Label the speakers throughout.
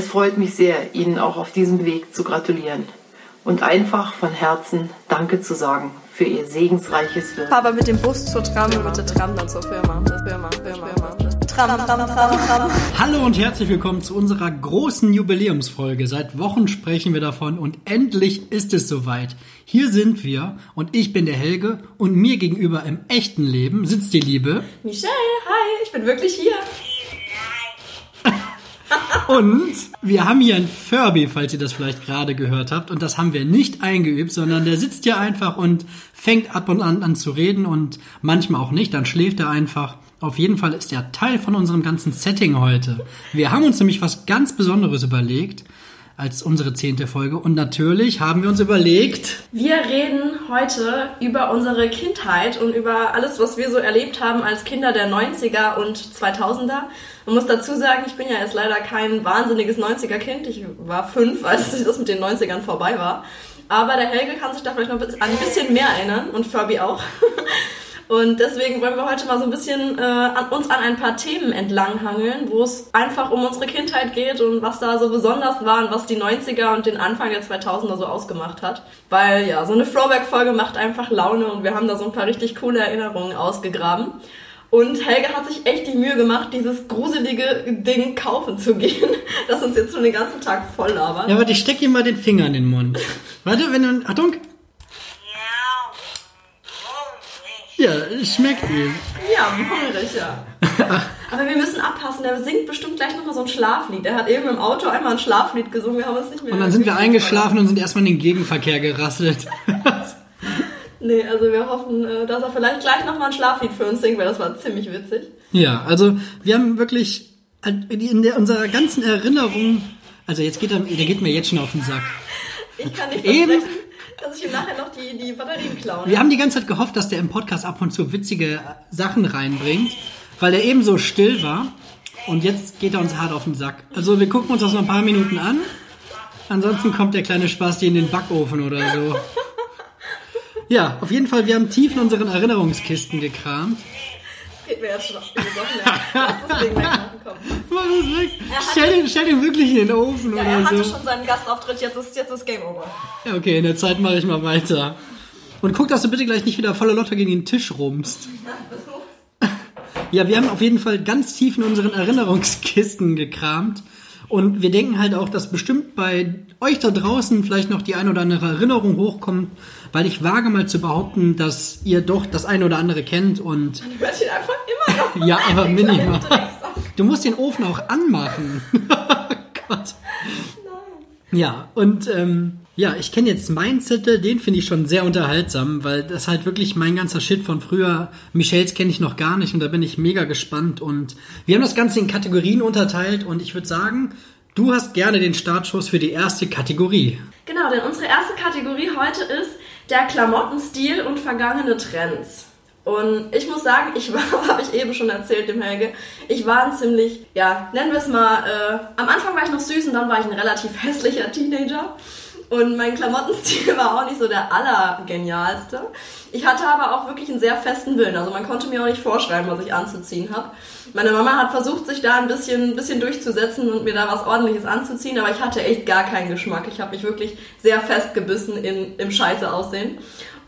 Speaker 1: Es freut mich sehr, Ihnen auch auf diesem Weg zu gratulieren und einfach von Herzen Danke zu sagen für Ihr segensreiches Wirken.
Speaker 2: Aber mit dem Bus zur Tram und mit der Tram dann zur Firma. Firma, Firma, Firma. Tram, Tram, Tram, Tram.
Speaker 3: Hallo und herzlich willkommen zu unserer großen Jubiläumsfolge. Seit Wochen sprechen wir davon und endlich ist es soweit. Hier sind wir und ich bin der Helge und mir gegenüber im echten Leben sitzt die Liebe.
Speaker 2: Michelle, hi, ich bin wirklich hier.
Speaker 3: Und wir haben hier ein Furby, falls ihr das vielleicht gerade gehört habt. Und das haben wir nicht eingeübt, sondern der sitzt hier einfach und fängt ab und an an zu reden und manchmal auch nicht. Dann schläft er einfach. Auf jeden Fall ist er Teil von unserem ganzen Setting heute. Wir haben uns nämlich was ganz Besonderes überlegt als unsere zehnte Folge. Und natürlich haben wir uns überlegt.
Speaker 2: Wir reden heute über unsere Kindheit und über alles, was wir so erlebt haben als Kinder der 90er und 2000er. Man muss dazu sagen, ich bin ja jetzt leider kein wahnsinniges 90er-Kind. Ich war fünf, als das mit den 90ern vorbei war. Aber der Helge kann sich da vielleicht noch ein bisschen mehr erinnern und Furby auch. Und deswegen wollen wir heute mal so ein bisschen äh, an uns an ein paar Themen entlanghangeln, wo es einfach um unsere Kindheit geht und was da so besonders war und was die 90er und den Anfang der 2000er so ausgemacht hat. Weil ja, so eine Throwback-Folge macht einfach Laune und wir haben da so ein paar richtig coole Erinnerungen ausgegraben. Und Helge hat sich echt die Mühe gemacht, dieses gruselige Ding kaufen zu gehen, das uns jetzt schon den ganzen Tag voll labert.
Speaker 3: Ja, warte, ich steck ihm mal den Finger in den Mund. Warte, wenn du. Achtung! Ja, schmeckt ihm.
Speaker 2: Ja, hungrig, ja. Aber wir müssen abpassen, der singt bestimmt gleich nochmal so ein Schlaflied. Der hat eben im Auto einmal ein Schlaflied gesungen, wir haben es nicht mehr.
Speaker 3: Und dann sind wir eingeschlafen und sind erstmal in den Gegenverkehr gerasselt.
Speaker 2: nee, also wir hoffen, äh, dass er vielleicht gleich nochmal ein Schlaflied für uns singt, weil das war ziemlich witzig.
Speaker 3: Ja, also wir haben wirklich in der, unserer ganzen Erinnerung, also jetzt geht er, der geht mir jetzt schon auf den Sack.
Speaker 2: Ich kann nicht Eben, dass ich ihm nachher noch die, die Batterien klaue.
Speaker 3: Wir haben die ganze Zeit gehofft, dass der im Podcast ab und zu witzige Sachen reinbringt, weil er eben so still war. Und jetzt geht er uns hart auf den Sack. Also wir gucken uns das noch ein paar Minuten an. Ansonsten kommt der kleine Spasti in den Backofen oder so. Ja, auf jeden Fall, wir haben tief in unseren Erinnerungskisten gekramt
Speaker 2: geht mir jetzt schon auf die. Lass das Ding.
Speaker 3: Mach weg. Stell den, stell den wirklich in den Ofen
Speaker 2: ja,
Speaker 3: oder
Speaker 2: er hatte
Speaker 3: so.
Speaker 2: schon seinen Gastauftritt, jetzt ist, jetzt ist Game Over.
Speaker 3: Ja, okay, in der Zeit mache ich mal weiter. Und guck, dass du bitte gleich nicht wieder voller Lotter gegen den Tisch rumst. Ja, wir haben auf jeden Fall ganz tief in unseren Erinnerungskisten gekramt. Und wir denken halt auch, dass bestimmt bei euch da draußen vielleicht noch die ein oder andere Erinnerung hochkommt, weil ich wage mal zu behaupten, dass ihr doch das eine oder andere kennt und.
Speaker 2: Ich werde ihn einfach immer
Speaker 3: noch. ja, aber minimal. Du musst den Ofen auch anmachen. Gott. Ja, und ähm, ja, ich kenne jetzt meinen Zettel, den finde ich schon sehr unterhaltsam, weil das halt wirklich mein ganzer Shit von früher. Michels kenne ich noch gar nicht und da bin ich mega gespannt. Und wir haben das Ganze in Kategorien unterteilt und ich würde sagen, du hast gerne den Startschuss für die erste Kategorie.
Speaker 2: Genau, denn unsere erste Kategorie heute ist der Klamottenstil und vergangene Trends. Und ich muss sagen, ich war, habe ich eben schon erzählt dem Helge, ich war ein ziemlich, ja, nennen wir es mal, äh, am Anfang war ich noch süß und dann war ich ein relativ hässlicher Teenager. Und mein Klamottenstil war auch nicht so der allergenialste. Ich hatte aber auch wirklich einen sehr festen Willen. Also man konnte mir auch nicht vorschreiben, was ich anzuziehen habe. Meine Mama hat versucht, sich da ein bisschen, bisschen durchzusetzen und mir da was ordentliches anzuziehen, aber ich hatte echt gar keinen Geschmack. Ich habe mich wirklich sehr festgebissen in, im Scheiße aussehen.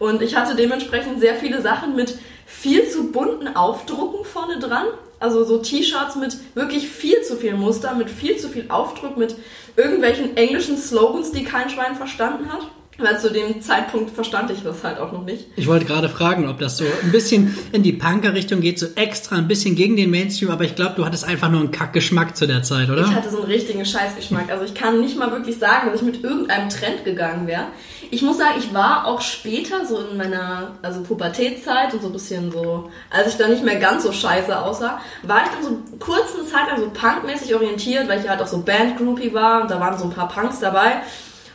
Speaker 2: Und ich hatte dementsprechend sehr viele Sachen mit viel zu bunten Aufdrucken vorne dran. Also so T-Shirts mit wirklich viel zu viel Muster, mit viel zu viel Aufdruck, mit irgendwelchen englischen Slogans, die kein Schwein verstanden hat. Weil zu dem Zeitpunkt verstand ich das halt auch noch nicht.
Speaker 3: Ich wollte gerade fragen, ob das so ein bisschen in die Punker-Richtung geht, so extra ein bisschen gegen den Mainstream, aber ich glaube, du hattest einfach nur einen Kackgeschmack zu der Zeit, oder?
Speaker 2: Ich hatte so einen richtigen Scheißgeschmack. Also ich kann nicht mal wirklich sagen, dass ich mit irgendeinem Trend gegangen wäre. Ich muss sagen, ich war auch später, so in meiner also Pubertätszeit und so ein bisschen so, als ich dann nicht mehr ganz so scheiße aussah, war ich dann so kurz eine Zeit lang so punkmäßig orientiert, weil ich halt auch so Bandgroupie war und da waren so ein paar Punks dabei.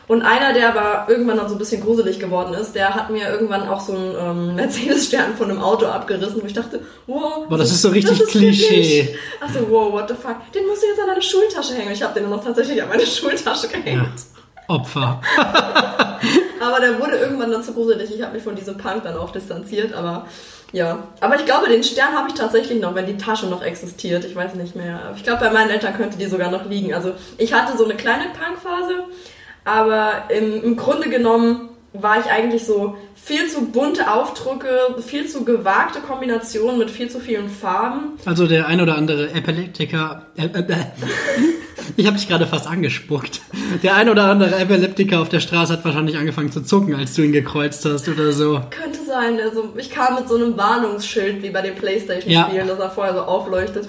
Speaker 2: Und einer, der aber irgendwann dann so ein bisschen gruselig geworden ist, der hat mir irgendwann auch so einen ähm, Mercedes-Stern von einem Auto abgerissen, wo ich dachte, wow.
Speaker 3: Boah, das ist so richtig ist Klischee.
Speaker 2: Achso, wow, what the fuck. Den musst du jetzt an deine Schultasche hängen. Ich habe den dann noch tatsächlich an meine Schultasche gehängt.
Speaker 3: Ja. Opfer.
Speaker 2: aber der wurde irgendwann dann zu gruselig. Ich habe mich von diesem Punk dann auch distanziert, aber ja. Aber ich glaube, den Stern habe ich tatsächlich noch, wenn die Tasche noch existiert. Ich weiß nicht mehr. Ich glaube, bei meinen Eltern könnte die sogar noch liegen. Also ich hatte so eine kleine Punkphase, aber im, im Grunde genommen war ich eigentlich so viel zu bunte Aufdrücke, viel zu gewagte Kombinationen mit viel zu vielen Farben.
Speaker 3: Also der ein oder andere Epileptiker. Äh, äh, äh. ich habe dich gerade fast angespuckt. Der ein oder andere Epileptiker auf der Straße hat wahrscheinlich angefangen zu zucken, als du ihn gekreuzt hast oder so.
Speaker 2: Könnte sein. Also ich kam mit so einem Warnungsschild wie bei den Playstation-Spielen, ja. das er vorher so aufleuchtet.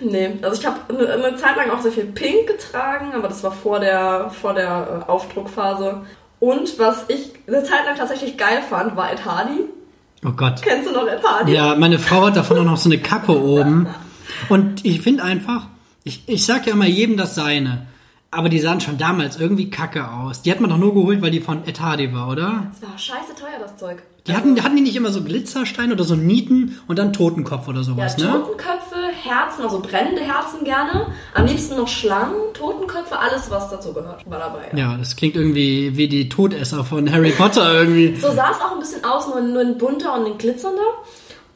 Speaker 2: Nee, also ich habe eine, Zeit lang auch sehr viel Pink getragen, aber das war vor der, vor der äh, Aufdruckphase. Und was ich eine Zeit lang tatsächlich geil fand, war Ed Hardy.
Speaker 3: Oh Gott.
Speaker 2: Kennst du noch Ed Hardy?
Speaker 3: Ja, meine Frau hat davon auch noch so eine Kappe oben. Und ich finde einfach, ich, ich sag ja immer jedem das Seine. Aber die sahen schon damals irgendwie kacke aus. Die hat man doch nur geholt, weil die von Ed Hardy war, oder?
Speaker 2: Das war scheiße teuer, das Zeug.
Speaker 3: Die hatten, hatten die nicht immer so Glitzersteine oder so Nieten und dann Totenkopf oder sowas,
Speaker 2: ja,
Speaker 3: ne?
Speaker 2: Totenköpfe, Herzen, also brennende Herzen gerne. Am liebsten noch Schlangen, Totenköpfe, alles, was dazu gehört, war dabei.
Speaker 3: Ja, ja das klingt irgendwie wie die Todesser von Harry Potter irgendwie.
Speaker 2: so sah es auch ein bisschen aus, nur, nur ein bunter und ein glitzernder.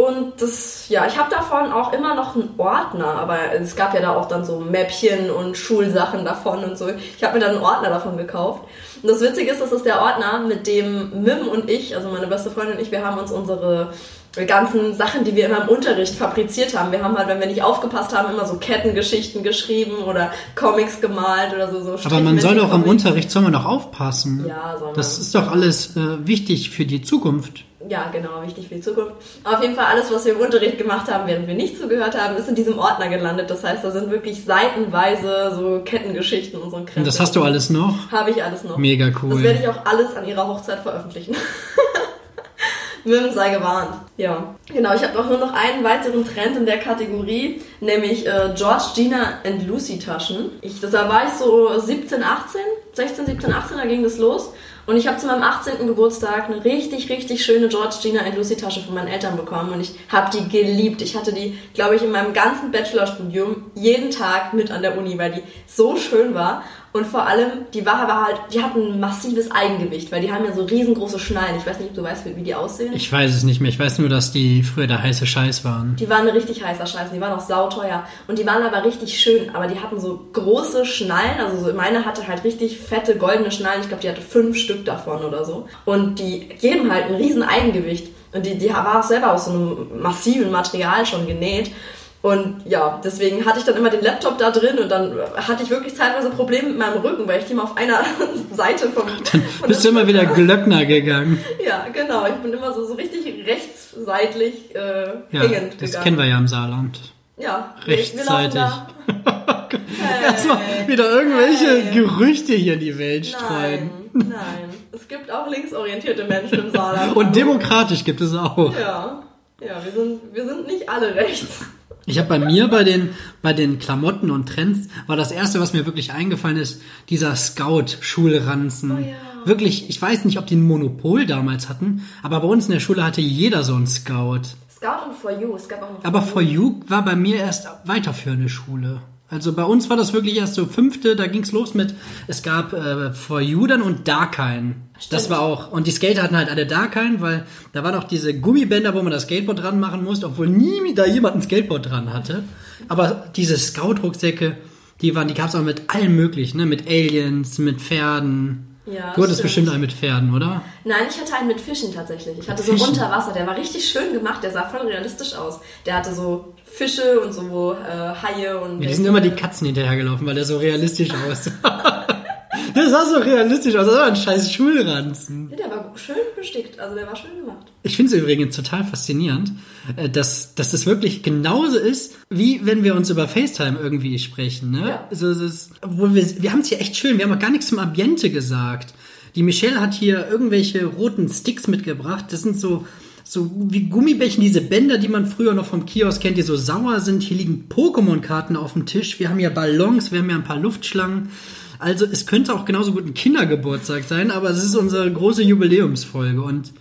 Speaker 2: Und das, ja, ich habe davon auch immer noch einen Ordner, aber es gab ja da auch dann so Mäppchen und Schulsachen davon und so. Ich habe mir dann einen Ordner davon gekauft. Und das Witzige ist, das ist der Ordner, mit dem Mim und ich, also meine beste Freundin und ich, wir haben uns unsere ganzen Sachen, die wir immer im Unterricht fabriziert haben. Wir haben halt, wenn wir nicht aufgepasst haben, immer so Kettengeschichten geschrieben oder Comics gemalt oder so. so
Speaker 3: Aber man soll doch im Unterricht, soll man doch aufpassen.
Speaker 2: Ja, soll man.
Speaker 3: Das ist doch alles äh, wichtig für die Zukunft.
Speaker 2: Ja, genau, wichtig für die Zukunft. Auf jeden Fall alles, was wir im Unterricht gemacht haben, während wir nicht zugehört haben, ist in diesem Ordner gelandet. Das heißt, da sind wirklich seitenweise so Kettengeschichten und so ein
Speaker 3: Krempel. Und das hast du alles noch?
Speaker 2: Habe ich alles noch.
Speaker 3: Mega cool.
Speaker 2: Das werde ich auch alles an ihrer Hochzeit veröffentlichen. Mim sei gewarnt. Ja, genau. Ich habe auch nur noch einen weiteren Trend in der Kategorie, nämlich äh, George, Gina and Lucy Taschen. Ich, da war ich so 17, 18, 16, 17, 18, da ging das los. Und ich habe zu meinem 18. Geburtstag eine richtig, richtig schöne George, Gina and Lucy Tasche von meinen Eltern bekommen und ich habe die geliebt. Ich hatte die, glaube ich, in meinem ganzen Bachelorstudium jeden Tag mit an der Uni, weil die so schön war. Und vor allem, die war aber halt, die hatten ein massives Eigengewicht, weil die haben ja so riesengroße Schnallen. Ich weiß nicht, ob du weißt, wie die aussehen.
Speaker 3: Ich weiß es nicht mehr. Ich weiß nur, dass die früher der heiße Scheiß waren.
Speaker 2: Die waren richtig heißer Scheiß. Die waren auch sauteuer. Und die waren aber richtig schön. Aber die hatten so große Schnallen. Also so meine hatte halt richtig fette goldene Schnallen. Ich glaube, die hatte fünf Stück davon oder so. Und die geben halt ein riesen Eigengewicht. Und die, die war auch selber aus so einem massiven Material schon genäht. Und ja, deswegen hatte ich dann immer den Laptop da drin und dann hatte ich wirklich teilweise Probleme mit meinem Rücken, weil ich die immer auf einer Seite vom.
Speaker 3: Dann bist du immer wieder Glöckner gegangen.
Speaker 2: Ja, genau. Ich bin immer so, so richtig rechtsseitlich äh, ja, hängend.
Speaker 3: Das gegangen. kennen wir ja im Saarland.
Speaker 2: Ja,
Speaker 3: rechtsseitig. hey, Erstmal wieder irgendwelche hey. Gerüchte hier in die Welt streuen.
Speaker 2: Nein, nein. Es gibt auch linksorientierte Menschen im Saarland.
Speaker 3: und demokratisch gibt es auch.
Speaker 2: Ja. Ja, wir sind, wir sind nicht alle rechts.
Speaker 3: Ich habe bei mir bei den, bei den Klamotten und Trends war das erste, was mir wirklich eingefallen ist, dieser Scout-Schulranzen. Oh ja. Wirklich, ich weiß nicht, ob die ein Monopol damals hatten, aber bei uns in der Schule hatte jeder so einen Scout.
Speaker 2: Scout und For You, es gab auch noch
Speaker 3: Aber For You war bei mir erst weiterführende Schule. Also bei uns war das wirklich erst so fünfte, da ging's los mit, es gab äh, For You dann und Darkine. Das war auch, und die Skater hatten halt alle Darkine, weil da waren auch diese Gummibänder, wo man das Skateboard dran machen musste, obwohl nie da jemand ein Skateboard dran hatte. Aber diese Scout-Rucksäcke, die waren, die gab's auch mit allem möglichen, ne? Mit Aliens, mit Pferden.
Speaker 2: Ja,
Speaker 3: du hattest bestimmt einen mit Pferden, oder?
Speaker 2: Nein, ich hatte einen mit Fischen tatsächlich. Ich hatte so unter Wasser, der war richtig schön gemacht, der sah voll realistisch aus. Der hatte so Fische und so äh, Haie und.
Speaker 3: Ja, die sind immer die Katzen hinterhergelaufen, weil der so realistisch aussah. Das sah so realistisch aus. Das war ein scheiß Schulranzen.
Speaker 2: Ja, der war schön bestickt. Also der war schön gemacht.
Speaker 3: Ich finde es übrigens total faszinierend, äh, dass, dass das wirklich genauso ist, wie wenn wir uns über FaceTime irgendwie sprechen. Ne? Ja. Also, ist, obwohl wir, wir haben es hier echt schön. Wir haben auch gar nichts zum Ambiente gesagt. Die Michelle hat hier irgendwelche roten Sticks mitgebracht. Das sind so so wie Gummibärchen, diese Bänder, die man früher noch vom Kiosk kennt, die so sauer sind. Hier liegen Pokémon-Karten auf dem Tisch. Wir haben hier Ballons, wir haben hier ein paar Luftschlangen. Also es könnte auch genauso gut ein Kindergeburtstag sein, aber es ist unsere große Jubiläumsfolge und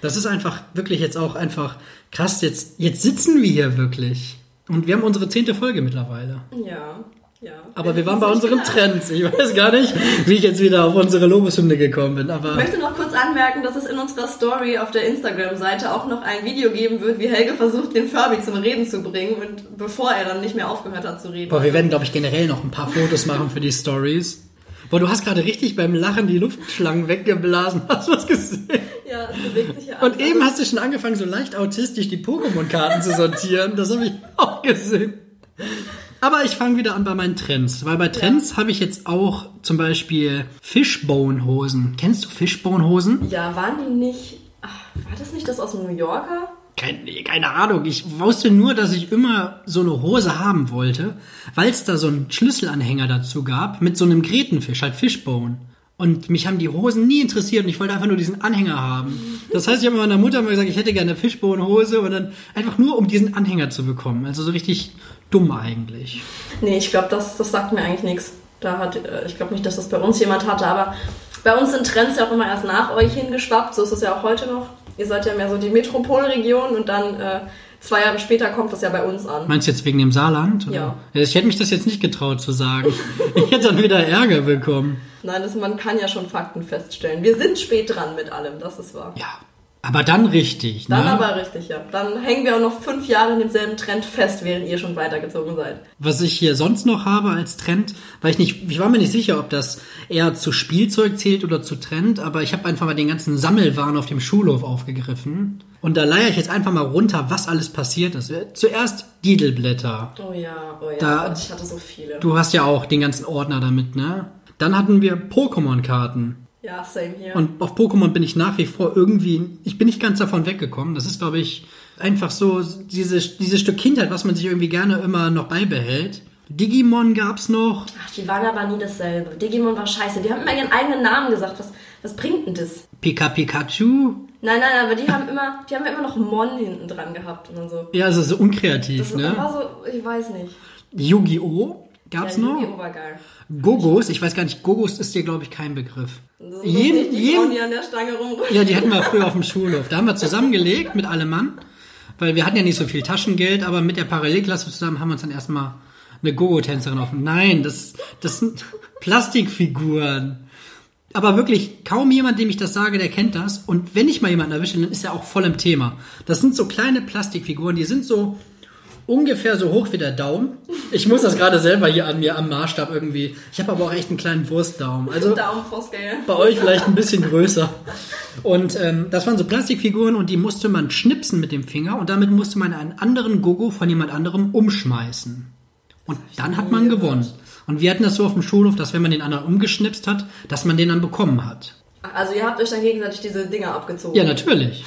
Speaker 3: das ist einfach wirklich jetzt auch einfach krass. Jetzt, jetzt sitzen wir hier wirklich. Und wir haben unsere zehnte Folge mittlerweile.
Speaker 2: Ja.
Speaker 3: Ja. Aber wir waren bei unseren Trends. Ich weiß gar nicht, wie ich jetzt wieder auf unsere Lobeshymne gekommen bin. Aber
Speaker 2: ich möchte noch kurz anmerken, dass es in unserer Story auf der Instagram-Seite auch noch ein Video geben wird, wie Helge versucht, den Furby zum Reden zu bringen und bevor er dann nicht mehr aufgehört hat zu reden.
Speaker 3: Boah, wir werden, glaube ich, generell noch ein paar Fotos machen für die Stories. Boah, du hast gerade richtig beim Lachen die Luftschlangen weggeblasen. Hast du was gesehen?
Speaker 2: Ja, es bewegt sich ja
Speaker 3: alles. Und eben hast du schon angefangen, so leicht autistisch die Pokémon-Karten zu sortieren. Das habe ich auch gesehen. Aber ich fange wieder an bei meinen Trends, weil bei Trends ja. habe ich jetzt auch zum Beispiel Fishbone-Hosen. Kennst du Fishbone-Hosen?
Speaker 2: Ja, waren die nicht. Ach, war das nicht das aus dem New Yorker?
Speaker 3: Keine, keine Ahnung. Ich wusste nur, dass ich immer so eine Hose haben wollte, weil es da so einen Schlüsselanhänger dazu gab mit so einem Gretenfisch, halt Fishbone. Und mich haben die Hosen nie interessiert und ich wollte einfach nur diesen Anhänger haben. Das heißt, ich habe meiner Mutter mal gesagt, ich hätte gerne eine Fishbone-Hose und dann einfach nur, um diesen Anhänger zu bekommen. Also so richtig dumm eigentlich.
Speaker 2: Nee, ich glaube, das, das sagt mir eigentlich nichts. Da hat, äh, ich glaube nicht, dass das bei uns jemand hatte, aber bei uns sind Trends ja auch immer erst nach euch hingeschwappt. So ist es ja auch heute noch. Ihr seid ja mehr so die Metropolregion und dann äh, zwei Jahre später kommt das ja bei uns an.
Speaker 3: Meinst du jetzt wegen dem Saarland?
Speaker 2: Oder? Ja.
Speaker 3: Ich hätte mich das jetzt nicht getraut zu sagen. ich hätte dann wieder Ärger bekommen.
Speaker 2: Nein, das, man kann ja schon Fakten feststellen. Wir sind spät dran mit allem, das ist wahr.
Speaker 3: Ja, aber dann richtig,
Speaker 2: ne? Dann aber richtig, ja. Dann hängen wir auch noch fünf Jahre in demselben Trend fest, während ihr schon weitergezogen seid.
Speaker 3: Was ich hier sonst noch habe als Trend, weil ich nicht, ich war mir nicht sicher, ob das eher zu Spielzeug zählt oder zu Trend, aber ich habe einfach mal den ganzen Sammelwahn auf dem Schulhof aufgegriffen. Und da leier ich jetzt einfach mal runter, was alles passiert ist. Zuerst Didelblätter.
Speaker 2: Oh ja, oh ja. Da, ich hatte so viele.
Speaker 3: Du hast ja auch den ganzen Ordner damit, ne? Dann hatten wir Pokémon-Karten.
Speaker 2: Ja, same hier.
Speaker 3: Und auf Pokémon bin ich nach wie vor irgendwie, ich bin nicht ganz davon weggekommen. Das ist, glaube ich, einfach so dieses, dieses Stück Kindheit, was man sich irgendwie gerne immer noch beibehält. Digimon gab's noch.
Speaker 2: Ach, die waren aber nie dasselbe. Digimon war scheiße. Die haben immer ihren eigenen Namen gesagt. Was, was bringt denn das?
Speaker 3: Pika Pikachu?
Speaker 2: Nein, nein, aber die haben immer, die haben immer noch Mon hinten dran gehabt und so.
Speaker 3: Ja, also so unkreativ,
Speaker 2: das
Speaker 3: ne?
Speaker 2: war so, ich weiß nicht.
Speaker 3: Yu-Gi-Oh! Gab's
Speaker 2: ja,
Speaker 3: noch?
Speaker 2: Yu-Gi-Oh! war geil.
Speaker 3: Gogos, ich weiß gar nicht, Gogos ist dir, glaube ich, kein Begriff.
Speaker 2: Das jeden, die jeden, die an der Stange rumrücken.
Speaker 3: Ja, die hatten wir früher auf dem Schulhof. Da haben wir zusammengelegt mit allem Mann, weil wir hatten ja nicht so viel Taschengeld, aber mit der Parallelklasse zusammen haben wir uns dann erstmal eine Gogo-Tänzerin auf. Nein, das, das sind Plastikfiguren. Aber wirklich, kaum jemand, dem ich das sage, der kennt das. Und wenn ich mal jemanden erwische, dann ist er auch voll im Thema. Das sind so kleine Plastikfiguren, die sind so ungefähr so hoch wie der Daumen. Ich muss das gerade selber hier an mir am Maßstab irgendwie. Ich habe aber auch echt einen kleinen Wurstdaumen. Also bei euch vielleicht ein bisschen größer. Und ähm, das waren so Plastikfiguren und die musste man schnipsen mit dem Finger und damit musste man einen anderen Gogo von jemand anderem umschmeißen. Und dann hat man gewonnen. Und wir hatten das so auf dem Schulhof, dass wenn man den anderen umgeschnipst hat, dass man den dann bekommen hat.
Speaker 2: Also ihr habt euch dann gegenseitig diese Dinger abgezogen?
Speaker 3: Ja, natürlich.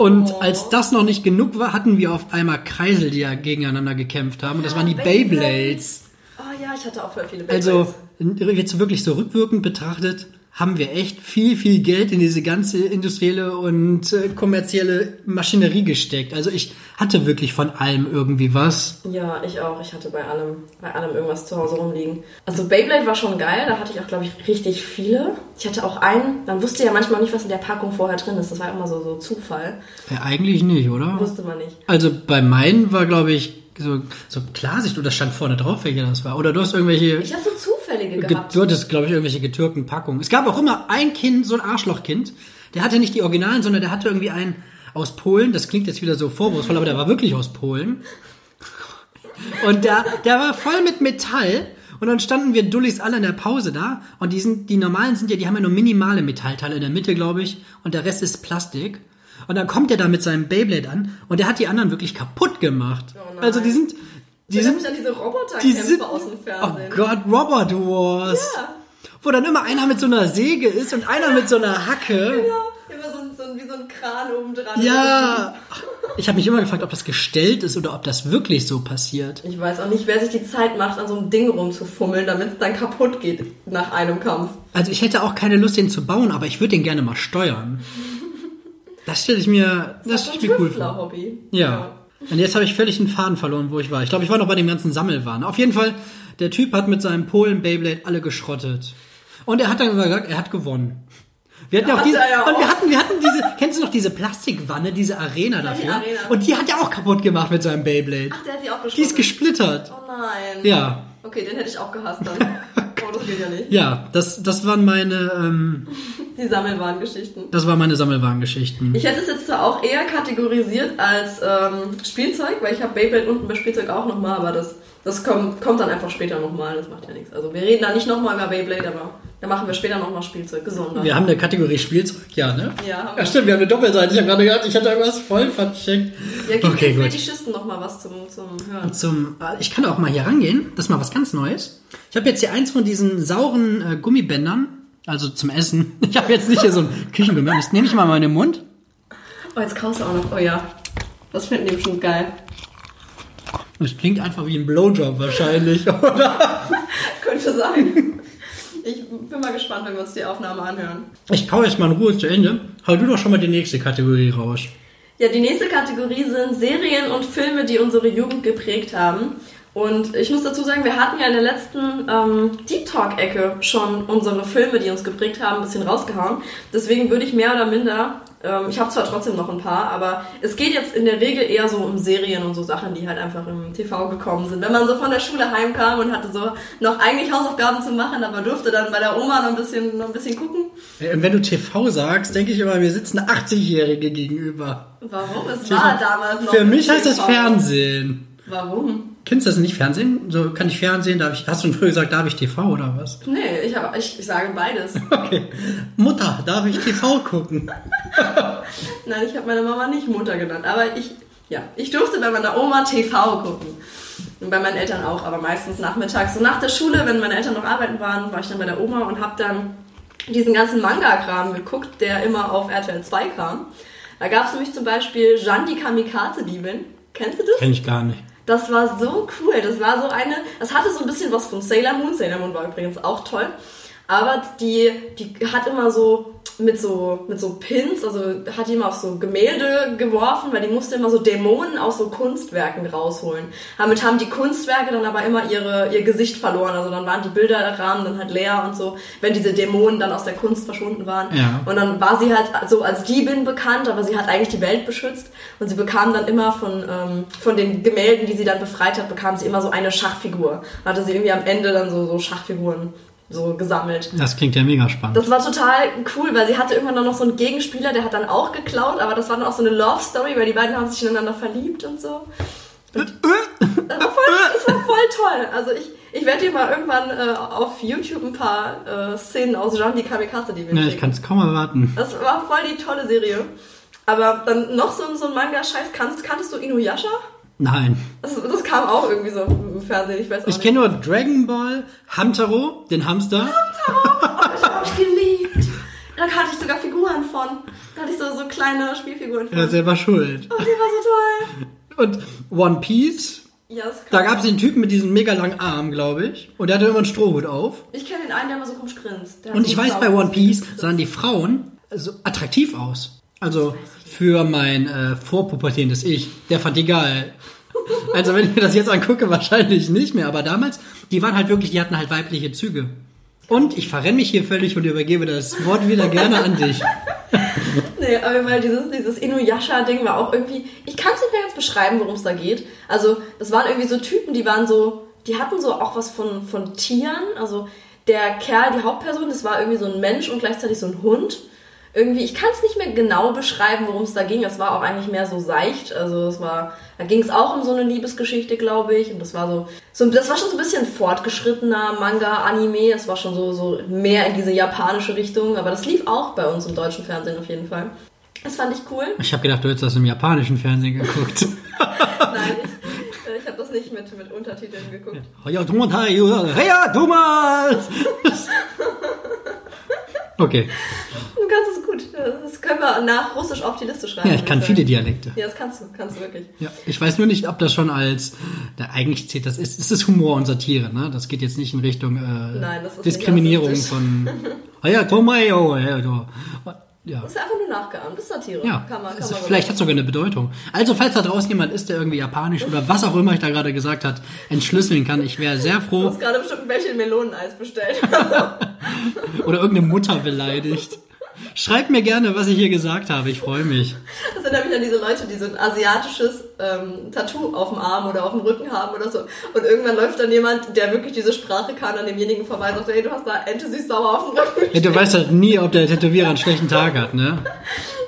Speaker 3: Und oh. als das noch nicht genug war, hatten wir auf einmal Kreisel, die ja gegeneinander gekämpft haben. Und das waren die Beyblades.
Speaker 2: Oh ja, ich hatte auch voll viele Beyblades.
Speaker 3: Also, jetzt wirklich so rückwirkend betrachtet, haben wir echt viel, viel Geld in diese ganze industrielle und äh, kommerzielle Maschinerie gesteckt. Also ich hatte wirklich von allem irgendwie was.
Speaker 2: Ja, ich auch. Ich hatte bei allem, bei allem irgendwas zu Hause rumliegen. Also Beyblade war schon geil. Da hatte ich auch, glaube ich, richtig viele. Ich hatte auch einen, man wusste ja manchmal nicht, was in der Packung vorher drin ist. Das war immer so, so Zufall.
Speaker 3: Ja, eigentlich nicht, oder?
Speaker 2: Wusste man nicht.
Speaker 3: Also bei meinen war, glaube ich, so, so Klarsicht oder stand vorne drauf, welcher das war. Oder du hast irgendwelche.
Speaker 2: Ich habe so zufällige gehabt.
Speaker 3: Du hattest, glaube ich, irgendwelche getürkten Packungen. Es gab auch immer ein Kind, so ein Arschlochkind, der hatte nicht die Originalen, sondern der hatte irgendwie einen aus Polen. Das klingt jetzt wieder so vorwurfsvoll, aber der war wirklich aus Polen. Und der, der war voll mit Metall. Und dann standen wir Dullis alle in der Pause da. Und die sind, die normalen sind ja, die haben ja nur minimale Metallteile in der Mitte, glaube ich. Und der Rest ist Plastik. Und dann kommt er da mit seinem Beyblade an und der hat die anderen wirklich kaputt gemacht. Oh also die sind.
Speaker 2: Die ich sind mich an diese Roboterkämpfe aus dem Fernsehen.
Speaker 3: Oh Gott, Robot Wars. Ja. Wo dann immer einer mit so einer Säge ist und einer mit so einer Hacke.
Speaker 2: Ja, immer so, so wie so ein Kran oben dran.
Speaker 3: Ja. Ich habe mich immer gefragt, ob das gestellt ist oder ob das wirklich so passiert.
Speaker 2: Ich weiß auch nicht, wer sich die Zeit macht, an so einem Ding rumzufummeln, damit es dann kaputt geht nach einem Kampf.
Speaker 3: Also ich hätte auch keine Lust, den zu bauen, aber ich würde den gerne mal steuern. Das stelle ich mir, das, das stelle ich mir cool vor.
Speaker 2: Hobby.
Speaker 3: Ja. ja. Und jetzt habe ich völlig den Faden verloren, wo ich war. Ich glaube, ich war noch bei dem ganzen Sammelwahn. Auf jeden Fall, der Typ hat mit seinem Polen Beyblade alle geschrottet. Und er hat dann gesagt, er hat gewonnen. Wir hatten ja auch diese,
Speaker 2: ja
Speaker 3: und wir hatten, wir hatten diese, kennst du noch diese Plastikwanne, diese Arena dafür?
Speaker 2: Arena.
Speaker 3: Und die hat er auch kaputt gemacht mit seinem Beyblade.
Speaker 2: Ach, der hat die auch
Speaker 3: Die ist gesplittert.
Speaker 2: Oh nein.
Speaker 3: Ja.
Speaker 2: Okay, den hätte ich auch gehasst dann. oh, das geht ja nicht.
Speaker 3: Ja, das, das waren meine, ähm,
Speaker 2: Die Sammelwarengeschichten.
Speaker 3: das waren meine Sammelwarengeschichten.
Speaker 2: Ich hätte es jetzt zwar auch eher kategorisiert als ähm, Spielzeug, weil ich habe Beyblade unten bei Spielzeug auch nochmal, aber das, das kommt, kommt dann einfach später nochmal, das macht ja nichts. Also wir reden da nicht nochmal über Beyblade, aber da machen wir später nochmal Spielzeug, gesondert.
Speaker 3: Wir haben eine Kategorie Spielzeug, ja, ne?
Speaker 2: Ja,
Speaker 3: Ja, stimmt, wir haben eine Doppelseite. Ich habe gerade gedacht, ich hatte irgendwas voll vercheckt.
Speaker 2: Ja, gib
Speaker 3: okay,
Speaker 2: den
Speaker 3: gut.
Speaker 2: Fetischisten nochmal was zum, zum Hören.
Speaker 3: Zum, äh, ich kann auch mal hier rangehen. Das ist mal was ganz Neues. Ich habe jetzt hier eins von diesen sauren äh, Gummibändern. Also zum Essen. Ich habe jetzt nicht hier so ein Küchengummi. Das nehme ich mal in den Mund.
Speaker 2: Oh, jetzt kaufst du auch noch. Oh ja. Das finden die bestimmt geil.
Speaker 3: Das klingt einfach wie ein Blowjob wahrscheinlich, oder?
Speaker 2: Könnte sein. Ich bin mal gespannt, wenn wir uns die Aufnahme anhören.
Speaker 3: Ich kaue jetzt mal in Ruhe zu Ende. Hau du doch schon mal die nächste Kategorie raus.
Speaker 2: Ja, die nächste Kategorie sind Serien und Filme, die unsere Jugend geprägt haben. Und ich muss dazu sagen, wir hatten ja in der letzten ähm, Deep Talk-Ecke schon unsere Filme, die uns geprägt haben, ein bisschen rausgehauen. Deswegen würde ich mehr oder minder, ich habe zwar trotzdem noch ein paar, aber es geht jetzt in der Regel eher so um Serien und so Sachen, die halt einfach im TV gekommen sind. Wenn man so von der Schule heimkam und hatte so noch eigentlich Hausaufgaben zu machen, aber durfte dann bei der Oma noch ein bisschen, noch ein bisschen gucken.
Speaker 3: Äh, Und wenn du TV sagst, denke ich immer, mir sitzen 80-Jährige gegenüber.
Speaker 2: Warum? Es war damals noch
Speaker 3: Für mich
Speaker 2: ein
Speaker 3: heißt das
Speaker 2: TV.
Speaker 3: Fernsehen.
Speaker 2: Warum?
Speaker 3: Kennst du das nicht Fernsehen? So kann ich Fernsehen, darf ich. Hast du früher gesagt, darf ich TV oder was?
Speaker 2: Nee, ich, hab, ich, ich sage beides.
Speaker 3: Okay. Mutter, darf ich TV gucken?
Speaker 2: Nein, ich habe meine Mama nicht Mutter genannt, aber ich, ja, ich durfte bei meiner Oma TV gucken. Und bei meinen Eltern auch, aber meistens nachmittags. So nach der Schule, wenn meine Eltern noch arbeiten waren, war ich dann bei der Oma und habe dann diesen ganzen Manga-Kram geguckt, der immer auf RTL 2 kam. Da gab es nämlich zum Beispiel Jeanne die Kamikaze-Diebin. Kennst du das?
Speaker 3: Kenn ich gar nicht.
Speaker 2: Das war so cool. Das war so eine. Das hatte so ein bisschen was von Sailor Moon. Sailor Moon war übrigens auch toll. Aber die, die hat immer so mit so mit so Pins, also hat die immer auf so Gemälde geworfen, weil die musste immer so Dämonen aus so Kunstwerken rausholen. Damit haben die Kunstwerke dann aber immer ihre, ihr Gesicht verloren. Also dann waren die Bilderrahmen dann halt leer und so, wenn diese Dämonen dann aus der Kunst verschwunden waren.
Speaker 3: Ja.
Speaker 2: Und dann war sie halt so als Diebin bekannt, aber sie hat eigentlich die Welt beschützt. Und sie bekam dann immer von, ähm, von den Gemälden, die sie dann befreit hat, bekam sie immer so eine Schachfigur. Hatte sie irgendwie am Ende dann so, so Schachfiguren so gesammelt.
Speaker 3: Das klingt ja mega spannend.
Speaker 2: Das war total cool, weil sie hatte irgendwann dann noch so einen Gegenspieler, der hat dann auch geklaut, aber das war dann auch so eine Love Story, weil die beiden haben sich ineinander verliebt und so. Und das, war voll, das war voll toll. Also ich, ich werde dir mal irgendwann äh, auf YouTube ein paar äh, Szenen aus Jean die Kamikaze, die wir
Speaker 3: ja, ich kann es kaum erwarten.
Speaker 2: Das war voll die tolle Serie. Aber dann noch so, so ein Manga-Scheiß. Kanntest, kanntest du Inuyasha?
Speaker 3: Nein.
Speaker 2: Das, das kam auch irgendwie so im Fernsehen, ich weiß auch
Speaker 3: Ich kenne nur Dragon Ball, Hamtaro, den Hamster.
Speaker 2: Ich hab mich geliebt. Da hatte ich sogar Figuren von. Da hatte ich so, so kleine Spielfiguren von.
Speaker 3: Ja, selber schuld.
Speaker 2: Oh, die war so toll.
Speaker 3: Und One Piece,
Speaker 2: Ja, das
Speaker 3: da gab es den Typen mit diesen mega langen Armen, glaube ich. Und der hatte immer einen Strohhut auf.
Speaker 2: Ich kenne den einen, der immer so komisch grinst.
Speaker 3: Und
Speaker 2: so
Speaker 3: ich weiß, bei One Piece sahen die Frauen so attraktiv aus. Also für mein äh, vorpubertierendes Ich. Der fand die geil. Also wenn ich mir das jetzt angucke, wahrscheinlich nicht mehr. Aber damals, die waren halt wirklich, die hatten halt weibliche Züge. Und ich verrenne mich hier völlig und übergebe das Wort wieder gerne an dich.
Speaker 2: Nee, aber weil dieses, dieses Inuyasha-Ding war auch irgendwie. Ich kann es nicht mehr ganz beschreiben, worum es da geht. Also, das waren irgendwie so Typen, die waren so. Die hatten so auch was von, von Tieren. Also, der Kerl, die Hauptperson, das war irgendwie so ein Mensch und gleichzeitig so ein Hund. Irgendwie, ich kann es nicht mehr genau beschreiben, worum es da ging. Es war auch eigentlich mehr so seicht. Also, es war. Da ging es auch um so eine Liebesgeschichte, glaube ich. Und das war so, so. Das war schon so ein bisschen fortgeschrittener Manga, Anime. Es war schon so, so mehr in diese japanische Richtung. Aber das lief auch bei uns im deutschen Fernsehen auf jeden Fall. Das fand ich cool.
Speaker 3: Ich habe gedacht, du hättest das im japanischen Fernsehen geguckt.
Speaker 2: Nein, ich, äh, ich habe das nicht mit, mit Untertiteln geguckt.
Speaker 3: Thomas, Heya Thomas! Okay,
Speaker 2: Du kannst. Das können wir nach Russisch auf die Liste schreiben.
Speaker 3: ja, ich kann
Speaker 2: sagen.
Speaker 3: viele Dialekte.
Speaker 2: Ja, das kannst du, kannst du wirklich.
Speaker 3: Ja, ich weiß nur nicht, ob das schon als, da eigentlich zählt, das ist, es ist Humor und Satire, ne? Das geht jetzt nicht in Richtung äh,
Speaker 2: Nein, das ist
Speaker 3: Diskriminierung von. Heya Thomas, oh, heya, Thomas. Ja.
Speaker 2: Das ist einfach nur nachgeahmt. Das ist Satire.
Speaker 3: Ja,
Speaker 2: kann man, kann
Speaker 3: es
Speaker 2: man
Speaker 3: ist, vielleicht hat es sogar eine Bedeutung. Also, falls da draußen jemand ist, der irgendwie japanisch oder was auch immer ich da gerade gesagt hat, entschlüsseln kann, ich wäre sehr
Speaker 2: Du
Speaker 3: froh.
Speaker 2: hast gerade bestimmt ein Bällchen Meloneneis bestellt.
Speaker 3: Oder irgendeine Mutter beleidigt. Schreibt mir gerne, was ich hier gesagt habe. Ich freue mich.
Speaker 2: Das sind nämlich dann diese Leute, die so ein asiatisches ähm, Tattoo auf dem Arm oder auf dem Rücken haben oder so. Und irgendwann läuft dann jemand, der wirklich diese Sprache kann, an demjenigen vorbei und sagt, hey, du hast da Ente süß sauer auf dem Rücken.
Speaker 3: Ja, du weißt halt nie, ob der Tätowierer einen schlechten Tag hat, ne?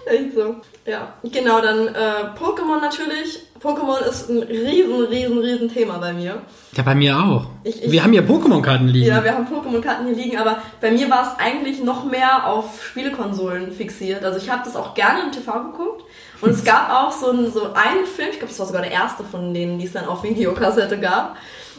Speaker 2: Echt so. Ja, genau, dann äh, Pokémon natürlich. Pokémon ist ein riesen, riesen, riesen Thema bei mir.
Speaker 3: Ja, bei mir auch.
Speaker 2: Ich- ich-
Speaker 3: wir haben ja Pokémon-Karten liegen.
Speaker 2: Ja, wir haben Pokémon-Karten hier liegen, aber bei mir war es eigentlich noch mehr auf Spielekonsolen fixiert. Also ich habe das auch gerne im TV geguckt. Und es gab auch so einen, so einen Film, ich glaube, das war sogar der erste von denen, die es dann auf Videokassette gab.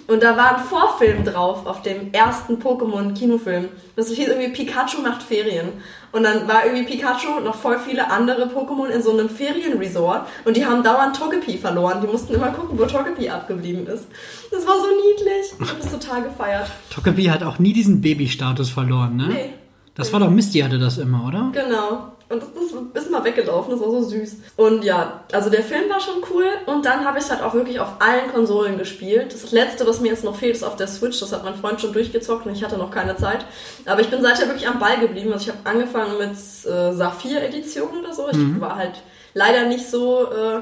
Speaker 2: Und da war ein Vorfilm drauf auf dem ersten Pokémon-Kinofilm. Das hieß irgendwie Pikachu macht Ferien. Und dann war irgendwie Pikachu und noch voll viele andere Pokémon in so einem Ferienresort. Und die haben dauernd Togepi verloren. Die mussten immer gucken, wo Togepi abgeblieben ist. Das war so niedlich. Ich habe das total gefeiert.
Speaker 3: Togepi hat auch nie diesen Baby-Status verloren, ne?
Speaker 2: Nee.
Speaker 3: Das war doch Misty hatte das immer, oder?
Speaker 2: Genau. Und das, das ist mal weggelaufen, das war so süß. Und ja, also der Film war schon cool und dann habe ich halt auch wirklich auf allen Konsolen gespielt. Das letzte, was mir jetzt noch fehlt, ist auf der Switch. Das hat mein Freund schon durchgezockt und ich hatte noch keine Zeit. Aber ich bin seither wirklich am Ball geblieben. Also ich habe angefangen mit äh, Saphir-Edition oder so. Ich war halt leider nicht so äh,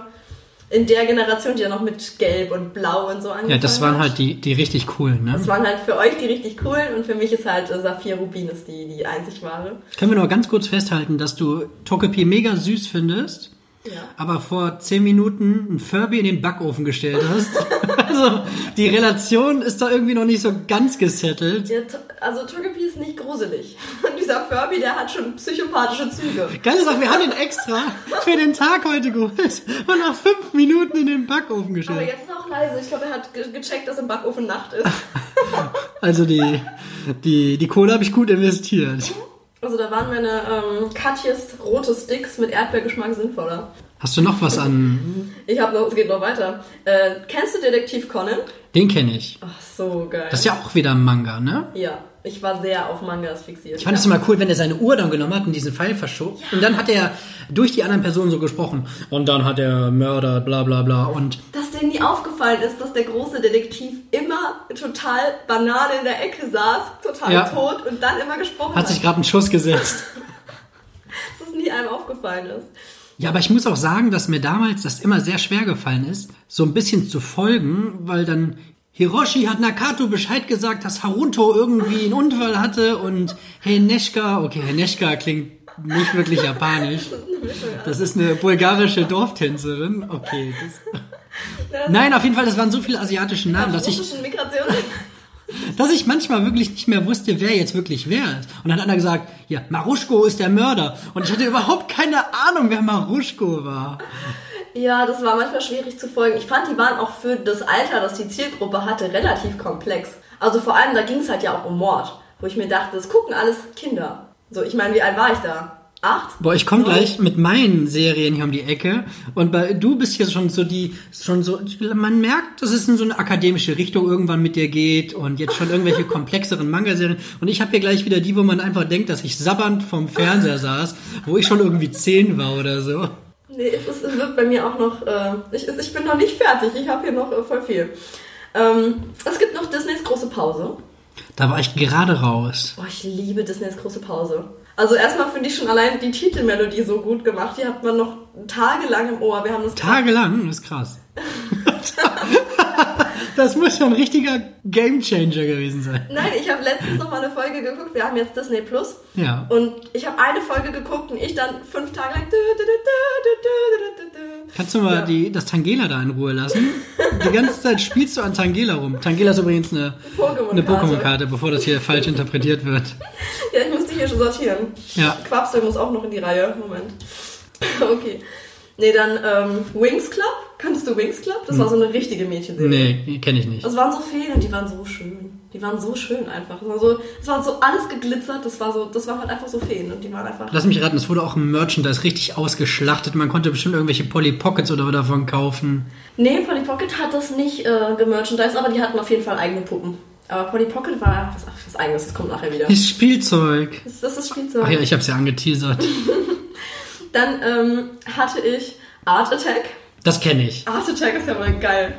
Speaker 2: in der Generation, die ja noch mit Gelb und Blau und so angefangen
Speaker 3: Ja, das waren
Speaker 2: hat.
Speaker 3: halt die, die richtig coolen, ne?
Speaker 2: Das waren halt für euch die richtig coolen und für mich ist halt äh, Saphir Rubin ist die, die einzig wahre.
Speaker 3: Können wir noch ganz kurz festhalten, dass du Togepi mega süß findest,
Speaker 2: Ja.
Speaker 3: aber vor 10 Minuten ein Furby in den Backofen gestellt hast. also, die Relation ist da irgendwie noch nicht so ganz gesettelt.
Speaker 2: Der, also Togepi ist nicht gruselig. Und dieser Furby, der hat schon psychopathische Züge.
Speaker 3: Geile Sache, wir haben den extra für den Tag heute geholt und nach 5 Minuten in den Backofen
Speaker 2: Aber
Speaker 3: gestellt.
Speaker 2: jetzt ist er auch leise. Ich glaube, er hat ge gecheckt, dass im Backofen Nacht ist.
Speaker 3: Also, die, die, die Kohle habe ich gut investiert.
Speaker 2: Also da waren meine ähm, Katjes rote Sticks mit Erdbeergeschmack sinnvoller.
Speaker 3: Hast du noch was an...
Speaker 2: Ich habe noch, es geht noch weiter. Äh, kennst du Detektiv Conan?
Speaker 3: Den kenne ich.
Speaker 2: Ach, so geil.
Speaker 3: Das ist ja auch wieder ein Manga, ne?
Speaker 2: ja, ich war sehr auf Mangas fixiert.
Speaker 3: Ich fand es immer cool, wenn er seine Uhr dann genommen hat und diesen Pfeil verschob. Und dann hat er durch die anderen Personen so gesprochen. Und dann hat er Mörder, bla bla bla. Und
Speaker 2: dass denen nie aufgefallen ist, dass der große Detektiv immer total Banane in der Ecke saß, total
Speaker 3: Ja.
Speaker 2: tot und dann immer gesprochen
Speaker 3: hat sich gerade einen Schuss gesetzt.
Speaker 2: dass es nie einem aufgefallen ist.
Speaker 3: Ja, aber ich muss auch sagen, dass mir damals das immer sehr schwer gefallen ist, so ein bisschen zu folgen, weil dann Hiroshi hat Nakato Bescheid gesagt, dass Haruto irgendwie einen Unfall hatte und Heneshka, okay, Heneshka klingt nicht wirklich japanisch. Das ist eine bulgarische Dorftänzerin. Okay. Das Nein, auf jeden Fall, das waren so viele asiatische Namen, dass ich, dass ich manchmal wirklich nicht mehr wusste, wer jetzt wirklich wer ist. Und dann hat einer gesagt, ja, Maruschko ist der Mörder. Und ich hatte überhaupt keine Ahnung, wer Maruschko war.
Speaker 2: Ja, das war manchmal schwierig zu folgen. Ich fand, die waren auch für das Alter, das die Zielgruppe hatte, relativ komplex. Also vor allem, da ging es halt ja auch um Mord. Wo ich mir dachte, das gucken alles Kinder. So, ich meine, wie alt war ich da? Acht?
Speaker 3: Boah, ich komme gleich mit meinen Serien hier um die Ecke und bei, du bist hier schon so die, schon so, man merkt, dass es in so eine akademische Richtung irgendwann mit dir geht und jetzt schon irgendwelche komplexeren Manga-Serien und ich habe hier gleich wieder die, wo man einfach denkt, dass ich sabbernd vom Fernseher saß, wo ich schon irgendwie zehn war oder so.
Speaker 2: Nee, es, ist, es wird bei mir auch noch. Äh, ich, ich bin noch nicht fertig. Ich habe hier noch äh, voll viel. Ähm, es gibt noch Disneys große Pause.
Speaker 3: Da war ich gerade raus.
Speaker 2: Oh, ich liebe Disneys große Pause. Also erstmal finde ich schon allein die Titelmelodie so gut gemacht. Die hat man noch tagelang im Ohr. Wir haben das
Speaker 3: Tagelang, das ist krass. das muss ja ein richtiger Gamechanger gewesen sein.
Speaker 2: Nein, ich habe letztens noch mal eine Folge geguckt. Wir haben jetzt Disney Plus.
Speaker 3: Ja.
Speaker 2: Und ich habe eine Folge geguckt und ich dann fünf Tage lang.
Speaker 3: Kannst du mal
Speaker 2: Ja.
Speaker 3: die, das Tangela da in Ruhe lassen? Die ganze Zeit spielst du an Tangela rum. Tangela ist übrigens eine
Speaker 2: Pokémon-Karte.
Speaker 3: Pokémon-Karte, bevor das hier falsch interpretiert wird.
Speaker 2: Ja, ich muss die hier schon sortieren.
Speaker 3: Ja.
Speaker 2: Quapsel muss auch noch in die Reihe. Moment. Okay. Nee, dann ähm, Wings Club. Kannst du Wings Club? Das war so eine richtige Mädchenserie.
Speaker 3: Nee, kenne ich nicht.
Speaker 2: Das waren so Feen und die waren so schön. Die waren so schön einfach. Das war so, das war so alles geglitzert. Das war so, das waren halt einfach so Feen und die waren einfach.
Speaker 3: Lass mich raten, es wurde auch im Merchandise richtig ausgeschlachtet. Man konnte bestimmt irgendwelche Polly Pockets oder davon kaufen.
Speaker 2: Nee, Polly Pocket hat das nicht äh, gemerchandised, aber die hatten auf jeden Fall eigene Puppen. Aber Polly Pocket war was, was eigenes, das kommt nachher wieder.
Speaker 3: Ist Spielzeug.
Speaker 2: Das, das ist Spielzeug.
Speaker 3: Ach ja, ich hab's ja angeteasert.
Speaker 2: Dann ähm, hatte ich Art Attack.
Speaker 3: Das kenne ich.
Speaker 2: Art Attack ist ja mal geil.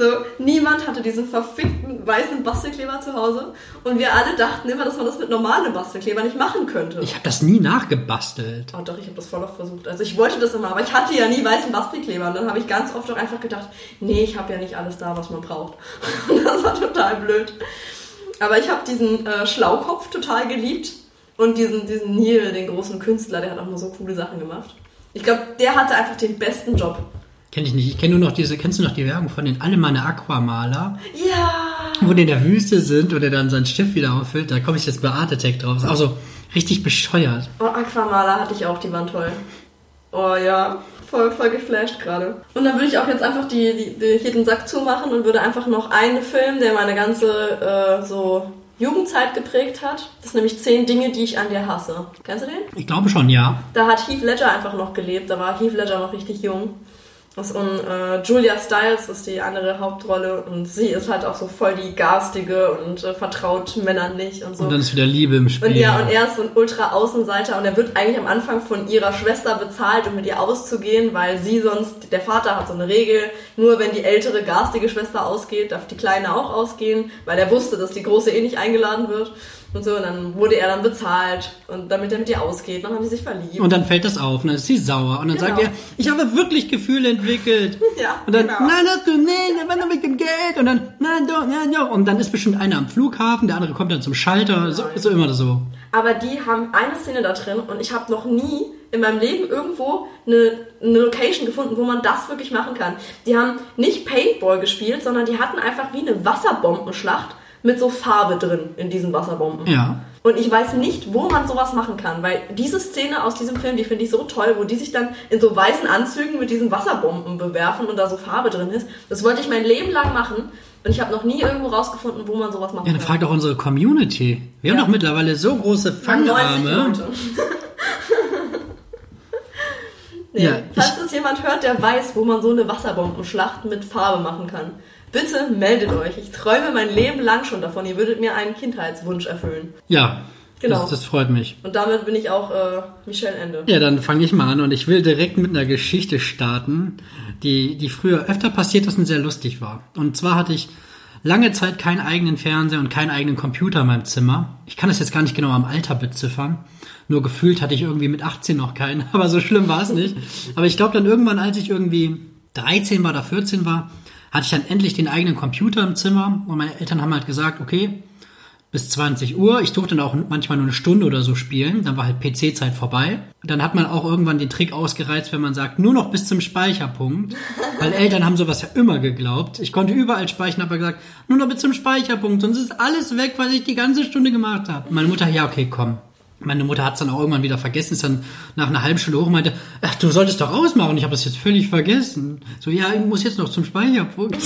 Speaker 2: So, niemand hatte diesen verfickten weißen Bastelkleber zu Hause und wir alle dachten immer, dass man das mit normalen Bastelkleber nicht machen könnte.
Speaker 3: Ich habe das nie nachgebastelt.
Speaker 2: Oh doch, ich habe das voll oft versucht. Also ich wollte das immer, aber ich hatte ja nie weißen Bastelkleber und dann habe ich ganz oft auch einfach gedacht, nee, ich habe ja nicht alles da, was man braucht. Und das war total blöd. Aber ich habe diesen äh, Schlaukopf total geliebt und diesen, diesen Neil, den großen Künstler, der hat auch nur so coole Sachen gemacht. Ich glaube, der hatte einfach den besten Job.
Speaker 3: Kenn ich nicht. Ich kenne nur noch diese, kennst du noch die Werbung von den alle meine Aquamaler?
Speaker 2: Ja!
Speaker 3: Wo die in der Wüste sind und er dann sein Stift wieder auffüllt. Da komme ich jetzt bei Art Attack drauf. Ist auch so richtig bescheuert.
Speaker 2: Oh, Aquamaler hatte ich auch, die waren toll. Oh ja, voll, voll geflasht gerade. Und dann würde ich auch jetzt einfach die, die, die, hier den Sack zumachen und würde einfach noch einen Film, der meine ganze äh, so Jugendzeit geprägt hat. Das ist nämlich zehn Dinge, die ich an dir hasse. Kennst du den?
Speaker 3: Ich glaube schon, ja.
Speaker 2: Da hat Heath Ledger einfach noch gelebt. Da war Heath Ledger noch richtig jung. Das und äh, Julia Stiles ist die andere Hauptrolle und sie ist halt auch so voll die garstige und äh, vertraut Männern nicht und so.
Speaker 3: Und dann ist wieder Liebe im Spiel.
Speaker 2: Und ja, und er ist so ein ultra Außenseiter und er wird eigentlich am Anfang von ihrer Schwester bezahlt, um mit ihr auszugehen, weil sie sonst, der Vater hat so eine Regel, nur wenn die ältere garstige Schwester ausgeht, darf die kleine auch ausgehen, weil er wusste, dass die große eh nicht eingeladen wird und so. Und dann wurde er dann bezahlt und damit er mit ihr ausgeht. Dann haben sie sich verliebt.
Speaker 3: Und dann fällt das auf und dann ist sie sauer. Und dann
Speaker 2: Genau.
Speaker 3: sagt er, ich habe wirklich Gefühle entwickelt.
Speaker 2: Ja,
Speaker 3: Und dann,
Speaker 2: genau.
Speaker 3: nein, hast du nicht, dann war nur mit dem Geld. Und dann, nein, doch, nein, doch. Und dann ist bestimmt einer am Flughafen, der andere kommt dann zum Schalter. So, so immer so.
Speaker 2: Aber die haben eine Szene da drin und ich habe noch nie in meinem Leben irgendwo eine, eine Location gefunden, wo man das wirklich machen kann. Die haben nicht Paintball gespielt, sondern die hatten einfach wie eine Wasserbombenschlacht mit so Farbe drin in diesen Wasserbomben.
Speaker 3: Ja.
Speaker 2: Und ich weiß nicht, wo man sowas machen kann, weil diese Szene aus diesem Film, die finde ich so toll, wo die sich dann in so weißen Anzügen mit diesen Wasserbomben bewerfen und da so Farbe drin ist. Das wollte ich mein Leben lang machen und ich habe noch nie irgendwo rausgefunden, wo man sowas machen
Speaker 3: Ja, dann
Speaker 2: kann.
Speaker 3: frag doch unsere Community. Wir haben
Speaker 2: Ja.
Speaker 3: doch mittlerweile so große
Speaker 2: 90
Speaker 3: Fangarme.
Speaker 2: Nee,
Speaker 3: Ja,
Speaker 2: falls das jemand hört, der weiß, wo man so eine Wasserbombenschlacht mit Farbe machen kann, bitte meldet euch. Ich träume mein Leben lang schon davon. Ihr würdet mir einen Kindheitswunsch erfüllen.
Speaker 3: Ja,
Speaker 2: Genau.
Speaker 3: das, das freut mich.
Speaker 2: Und damit bin ich auch äh, Michelle Ende.
Speaker 3: Ja, dann fange ich mal an und ich will direkt mit einer Geschichte starten, die, die früher öfter passiert ist und sehr lustig war. Und zwar hatte ich lange Zeit keinen eigenen Fernseher und keinen eigenen Computer in meinem Zimmer. Ich kann das jetzt gar nicht genau am Alter beziffern. Nur gefühlt hatte ich irgendwie mit 18 noch keinen, aber so schlimm war es nicht. Aber ich glaube dann irgendwann, als ich irgendwie 13 war oder 14 war, hatte ich dann endlich den eigenen Computer im Zimmer und meine Eltern haben halt gesagt, okay, bis 20 Uhr. Ich durfte dann auch manchmal nur eine Stunde oder so spielen. Dann war halt PC-Zeit vorbei. Dann hat man auch irgendwann den Trick ausgereizt, wenn man sagt, nur noch bis zum Speicherpunkt. Weil Eltern haben sowas ja immer geglaubt. Ich konnte überall speichern, aber gesagt, nur noch bis zum Speicherpunkt. Sonst ist alles weg, was ich die ganze Stunde gemacht habe. Meine Mutter, ja, okay, komm. Meine Mutter hat es dann auch irgendwann wieder vergessen, ist dann nach einer halben Stunde hoch und meinte, ach, du solltest doch ausmachen. Ich habe das jetzt völlig vergessen. So, ja, ich muss jetzt noch zum Speicherpunkt.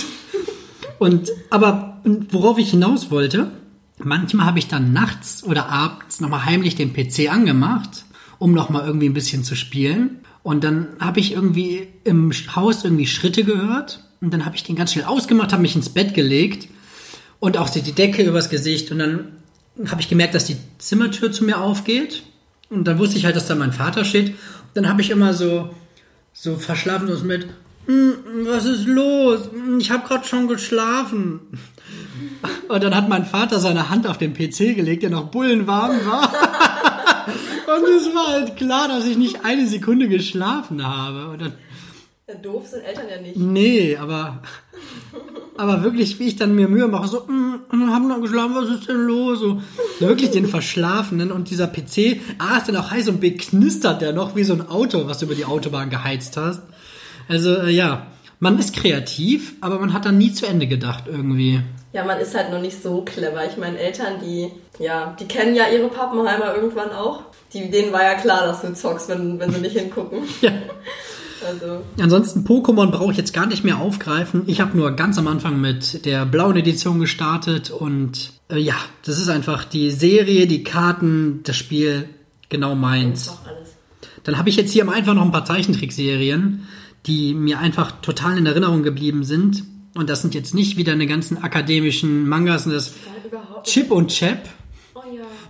Speaker 3: Und aber worauf ich hinaus wollte, manchmal habe ich dann nachts oder abends nochmal heimlich den PC angemacht, um nochmal irgendwie ein bisschen zu spielen. Und dann habe ich irgendwie im Haus irgendwie Schritte gehört. Und dann habe ich den ganz schnell ausgemacht, habe mich ins Bett gelegt und auch die Decke übers Gesicht. Und dann habe ich gemerkt, dass die Zimmertür zu mir aufgeht. Und dann wusste ich halt, dass da mein Vater steht. Dann habe ich immer so, so verschlafen so mit, "Hm, was ist los? Ich habe gerade schon geschlafen. Und dann hat mein Vater seine Hand auf den PC gelegt, der noch bullenwarm war. Und es war halt klar, dass ich nicht eine Sekunde geschlafen habe. Und dann,
Speaker 2: Ja, doof sind Eltern ja nicht.
Speaker 3: nee, aber, aber wirklich, wie ich dann mir Mühe mache, so, mm, haben noch geschlafen, was ist denn los? So, wirklich den Verschlafenen und dieser PC, A ist dann auch heiß und B knistert der noch wie so ein Auto, was du über die Autobahn geheizt hast. Also, äh, ja, man ist kreativ, aber man hat dann nie zu Ende gedacht irgendwie.
Speaker 2: Ja, man ist halt noch nicht so clever. Ich meine, Eltern, die, ja, die kennen ja ihre Pappenheimer irgendwann auch. Die, denen war ja klar, dass du zockst, wenn, wenn sie nicht hingucken.
Speaker 3: Ja.
Speaker 2: Also,
Speaker 3: Ansonsten Pokémon brauche ich jetzt gar nicht mehr aufgreifen. Ich habe nur ganz am Anfang mit der blauen Edition gestartet und äh, ja, das ist einfach die Serie, die Karten, das Spiel genau meins. Dann habe ich jetzt hier einfach noch ein paar Zeichentrickserien, die mir einfach total in Erinnerung geblieben sind. Und das sind jetzt nicht wieder eine ganzen akademischen Mangas, und das Chip und Chap.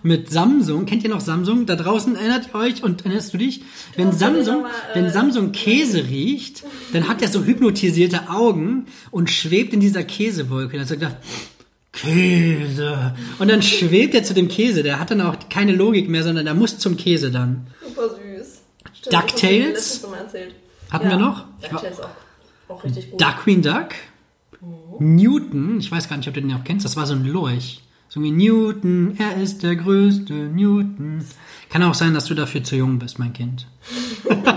Speaker 2: Ja.
Speaker 3: mit Samsung. Kennt ihr noch Samsung? Da draußen erinnert ihr euch und erinnerst du dich? Wenn Samsung,
Speaker 2: mal, äh,
Speaker 3: wenn Samsung Käse riecht, dann hat er so hypnotisierte Augen und schwebt in dieser Käsewolke. Da hat er gedacht, Käse. Und dann schwebt er zu dem Käse. Der hat dann auch keine Logik mehr, sondern er muss zum Käse dann.
Speaker 2: Super süß. Stimmt,
Speaker 3: DuckTales? Hatten wir noch?
Speaker 2: DuckTales auch, auch richtig gut.
Speaker 3: Duck Queen Duck. Newton, ich weiß gar nicht, ob du den auch kennst, das war so ein Lurch. So wie Newton, er ist der größte Newton. Kann auch sein, dass du dafür zu jung bist, mein Kind.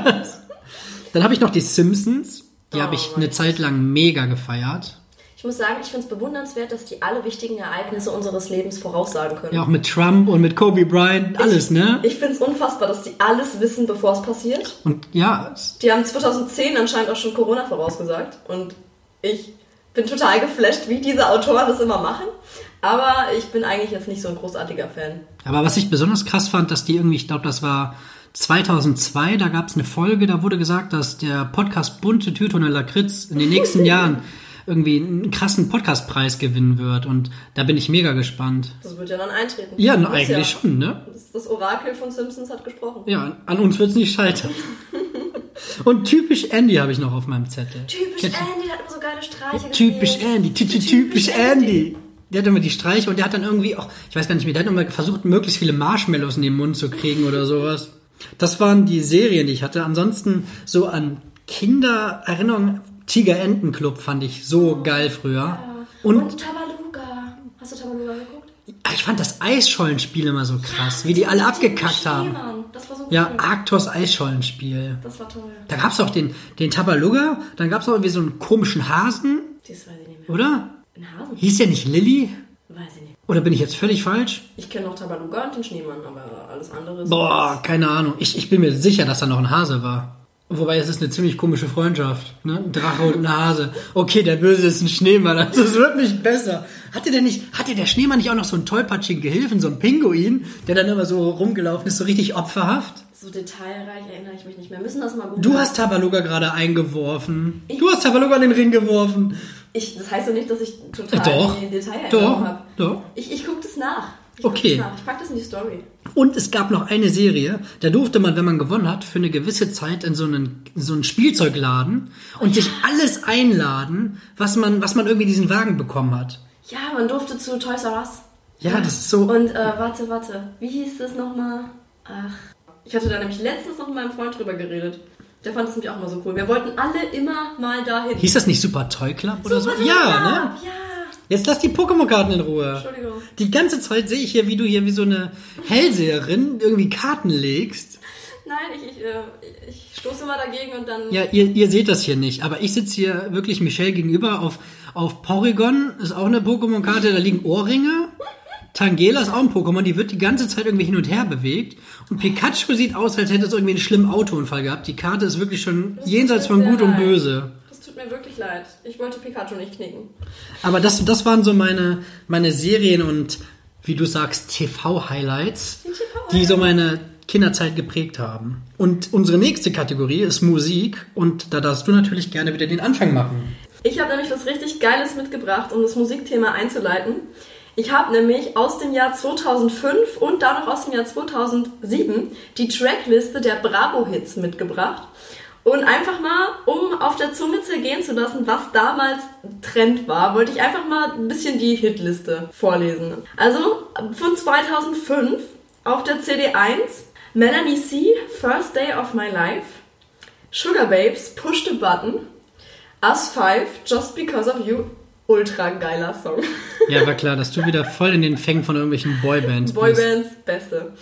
Speaker 3: Dann habe ich noch die Simpsons. Die habe ich
Speaker 2: Oh,
Speaker 3: eine Zeit lang mega gefeiert.
Speaker 2: Ich muss sagen, ich finde es bewundernswert, dass die alle wichtigen Ereignisse unseres Lebens voraussagen können.
Speaker 3: Ja, auch mit Trump und mit Kobe Bryant, alles, ne?
Speaker 2: Ich finde es unfassbar, dass die alles wissen, bevor es passiert.
Speaker 3: Und ja,
Speaker 2: Die haben 2010 anscheinend auch schon Corona vorausgesagt. Und ich bin total geflasht, wie diese Autoren das immer machen. Aber ich bin eigentlich jetzt nicht so ein großartiger Fan.
Speaker 3: aber was ich besonders krass fand, dass die irgendwie, ich glaube, das war 2002, da gab es eine Folge, da wurde gesagt, dass der Podcast Bunte Tüte und Lakritz in den nächsten Jahren irgendwie einen krassen Podcastpreis gewinnen wird. Und da bin ich mega gespannt.
Speaker 2: Das wird ja dann eintreten.
Speaker 3: Ja, na, eigentlich
Speaker 2: ja.
Speaker 3: schon, ne?
Speaker 2: Das, das Orakel von Simpsons hat gesprochen.
Speaker 3: Ja, an uns wird's nicht scheitern. Und typisch Andy habe ich noch auf meinem Zettel.
Speaker 2: Typisch Andy, der hat immer so geile Streiche
Speaker 3: Typisch. Andy, ty- ty- typisch Andy. Der hat immer die Streiche und der hat dann irgendwie auch, ich weiß gar nicht mehr, der hat immer versucht, möglichst viele Marshmallows in den Mund zu kriegen oder sowas. Das waren die Serien, die ich hatte. Ansonsten so an Kindererinnerungen, Tiger-Enten-Club fand ich so geil früher.
Speaker 2: Und,
Speaker 3: Und
Speaker 2: Tabaluga. Hast du Tabaluga geguckt?
Speaker 3: ich fand das Eisschollenspiel immer so krass, wie die alle abgekackt haben.
Speaker 2: Das war so
Speaker 3: Ja,
Speaker 2: cool.
Speaker 3: Arctos Eisschollenspiel.
Speaker 2: Das war toll.
Speaker 3: Da gab's auch den, den Tabaluga, dann gab's auch irgendwie so einen komischen Hasen,
Speaker 2: Das weiß ich nicht mehr.
Speaker 3: oder?
Speaker 2: Ein Hasen?
Speaker 3: Hieß der nicht Lilly?
Speaker 2: Weiß ich nicht.
Speaker 3: Oder bin ich jetzt völlig falsch?
Speaker 2: Ich kenne noch Tabaluga und den Schneemann, aber alles andere ist...
Speaker 3: Boah, keine Ahnung. Ich, ich bin mir sicher, dass da noch ein Hase war. Wobei es ist eine ziemlich komische Freundschaft. Ne? Ein Drache und ein Hase. Okay, der Böse ist ein Schneemann. Also es wird nicht besser. Hatte der nicht, hatte der Schneemann nicht auch noch so einen tollpatschigen Gehilfen, so einen Pinguin, der dann immer so rumgelaufen ist, so richtig opferhaft?
Speaker 2: So detailreich erinnere ich mich nicht mehr. Müssen das mal gut
Speaker 3: Du hast Tabaluga gerade eingeworfen. Du hast Tabaluga in den Ring geworfen.
Speaker 2: Ich, das heißt doch nicht, dass ich total
Speaker 3: Doch.
Speaker 2: die Detailerinnerung habe.
Speaker 3: Doch.
Speaker 2: Ich, ich gucke das nach. Ich
Speaker 3: Okay.
Speaker 2: Das nach. Ich pack das in die Story.
Speaker 3: Und es gab noch eine Serie, da durfte man, wenn man gewonnen hat, für eine gewisse Zeit in so einen, in so einen Spielzeugladen und sich alles einladen, was man, was man irgendwie diesen Wagen bekommen hat.
Speaker 2: Ja, man durfte zu Toys R Us.
Speaker 3: Ja, das ist so.
Speaker 2: Und äh, warte, warte. Wie hieß das nochmal? Ach. Ich hatte da nämlich letztens noch mit meinem Freund drüber geredet. Der fand es nämlich auch immer so cool. Wir wollten alle immer mal dahin.
Speaker 3: Hieß das nicht Super Toy Club oder
Speaker 2: Super
Speaker 3: so?
Speaker 2: Toy
Speaker 3: Ja,
Speaker 2: Club,
Speaker 3: ne?
Speaker 2: Ja.
Speaker 3: Jetzt lass die Pokémon-Karten in Ruhe.
Speaker 2: Entschuldigung.
Speaker 3: Die ganze Zeit sehe ich hier, wie du hier wie so eine Hellseherin irgendwie Karten legst.
Speaker 2: Nein, ich, ich, äh, ich stoße mal dagegen und dann.
Speaker 3: Ja, ihr, ihr seht das hier nicht, aber ich sitze hier wirklich Michelle gegenüber auf, auf Porygon, ist auch eine Pokémon-Karte, da liegen Ohrringe. Tangela ist auch ein Pokémon, die wird die ganze Zeit irgendwie hin und her bewegt. Und Pikachu sieht aus, als hätte es irgendwie einen schlimmen Autounfall gehabt. Die Karte ist wirklich schon
Speaker 2: Das
Speaker 3: jenseits von Gut und
Speaker 2: leid.
Speaker 3: Böse.
Speaker 2: Das tut mir wirklich leid. Ich wollte Pikachu nicht knicken.
Speaker 3: Aber das, das waren so meine, meine Serien und, wie du sagst, TV-Highlights,
Speaker 2: Die TV-Highlights.
Speaker 3: die so meine Kinderzeit geprägt haben. Und unsere nächste Kategorie ist Musik und da darfst du natürlich gerne wieder den Anfang machen.
Speaker 2: Ich habe nämlich was richtig Geiles mitgebracht, um das Musikthema einzuleiten. Ich habe nämlich aus dem Jahr 2005 und dann noch aus dem Jahr 2007 die Trackliste der Bravo-Hits mitgebracht. Und einfach mal, um auf der Zunge zergehen zu lassen, was damals Trend war, wollte ich einfach mal ein bisschen die Hitliste vorlesen. Also von 2005 auf der CD1 Melanie C. First Day of My Life, Sugar Babes Push the Button, Us 5 Just Because of You, ultra geiler Song.
Speaker 3: Ja, war klar, dass du wieder voll in den Fängen von irgendwelchen Boybands bist.
Speaker 2: Boybands, beste.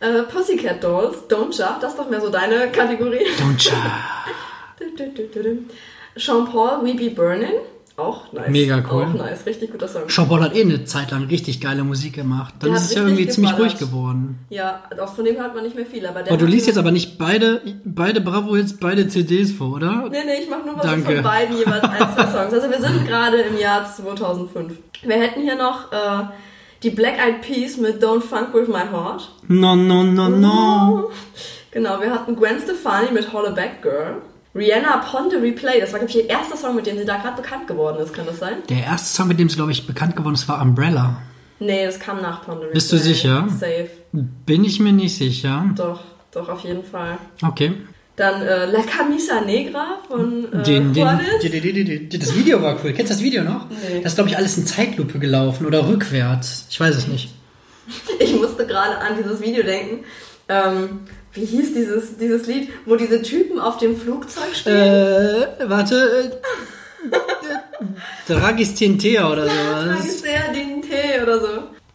Speaker 2: Äh, Pussycat Dolls, Don't Jump, das ist doch mehr so deine Kategorie.
Speaker 3: Don't cha.
Speaker 2: Sean Paul, We Be Burning, auch nice.
Speaker 3: Mega cool.
Speaker 2: Auch nice, richtig guter Song.
Speaker 3: Paul hat eh eine Zeit lang richtig geile Musik gemacht. Dann
Speaker 2: Der
Speaker 3: ist es ja irgendwie ziemlich ruhig geworden.
Speaker 2: Ja, auch von dem hört man nicht mehr viel, aber
Speaker 3: Aber du liest jetzt aber nicht beide, beide Bravo-Hits, beide CDs vor, oder?
Speaker 2: Nee, nee, ich mach nur was
Speaker 3: Danke.
Speaker 2: von beiden jeweils ein, zwei Songs. Also wir sind gerade im Jahr 2005. Wir hätten hier noch äh, die Black Eyed Peas mit Don't Funk With My Heart.
Speaker 3: No, no, no, no.
Speaker 2: Genau, wir hatten Gwen Stefani mit Holla Back Girl. Rihanna Upon the Replay, das war, glaube ich, ihr erster Song, mit dem sie da gerade bekannt geworden ist, kann das sein?
Speaker 3: Der erste Song, mit dem sie, glaube ich, bekannt geworden ist, war Umbrella.
Speaker 2: Nee, das kam nach Pondering.
Speaker 3: Bist du sicher?
Speaker 2: Safe.
Speaker 3: Bin ich mir nicht sicher.
Speaker 2: Doch, doch, auf jeden Fall.
Speaker 3: Okay.
Speaker 2: Dann äh, La Camisa Negra von äh,
Speaker 3: den, den, den, das Video war cool. Kennst du das Video noch?
Speaker 2: Nee.
Speaker 3: Das ist, glaube ich, alles in Zeitlupe gelaufen oder rückwärts. Ich weiß es nicht.
Speaker 2: Ich musste gerade an dieses Video denken. Ähm, wie hieß dieses, dieses Lied, wo diese Typen auf dem Flugzeug stehen?
Speaker 3: Äh, warte. Äh, Dragis Tintea oder sowas.
Speaker 2: Den Tee oder so.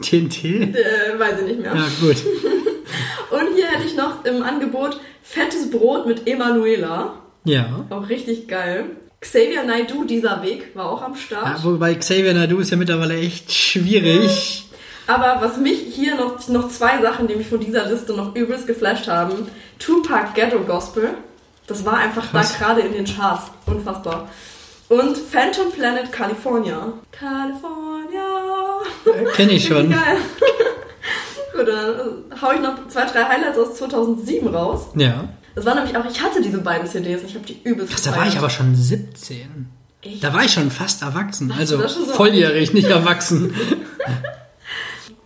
Speaker 3: TNT?
Speaker 2: Äh, weiß ich nicht mehr.
Speaker 3: Ja, gut.
Speaker 2: Und hier hätte ich noch im Angebot fettes Brot mit Emanuela.
Speaker 3: Ja.
Speaker 2: Auch richtig geil. Xavier Naidoo, dieser Weg, war auch am
Speaker 3: ja.
Speaker 2: Start.
Speaker 3: Wobei Xavier Nadu ist ja mittlerweile echt schwierig.
Speaker 2: Aber was mich hier noch, noch zwei Sachen, die mich von dieser Liste noch übelst geflasht haben. Tupac Ghetto Gospel. Das war einfach
Speaker 3: Krass.
Speaker 2: da gerade in den Charts. Unfassbar. Und Phantom Planet California. California.
Speaker 3: Äh, Kenn ich schon.
Speaker 2: Geil. Gut, dann äh, hau ich noch zwei, drei Highlights aus 2007 raus.
Speaker 3: Ja.
Speaker 2: Das war nämlich auch, ich hatte diese beiden CDs und ich habe die übelst
Speaker 3: Krass, da war ich aber schon 17.
Speaker 2: Echt?
Speaker 3: Da war ich schon fast erwachsen.
Speaker 2: Warst
Speaker 3: Also
Speaker 2: so
Speaker 3: volljährig, nicht erwachsen.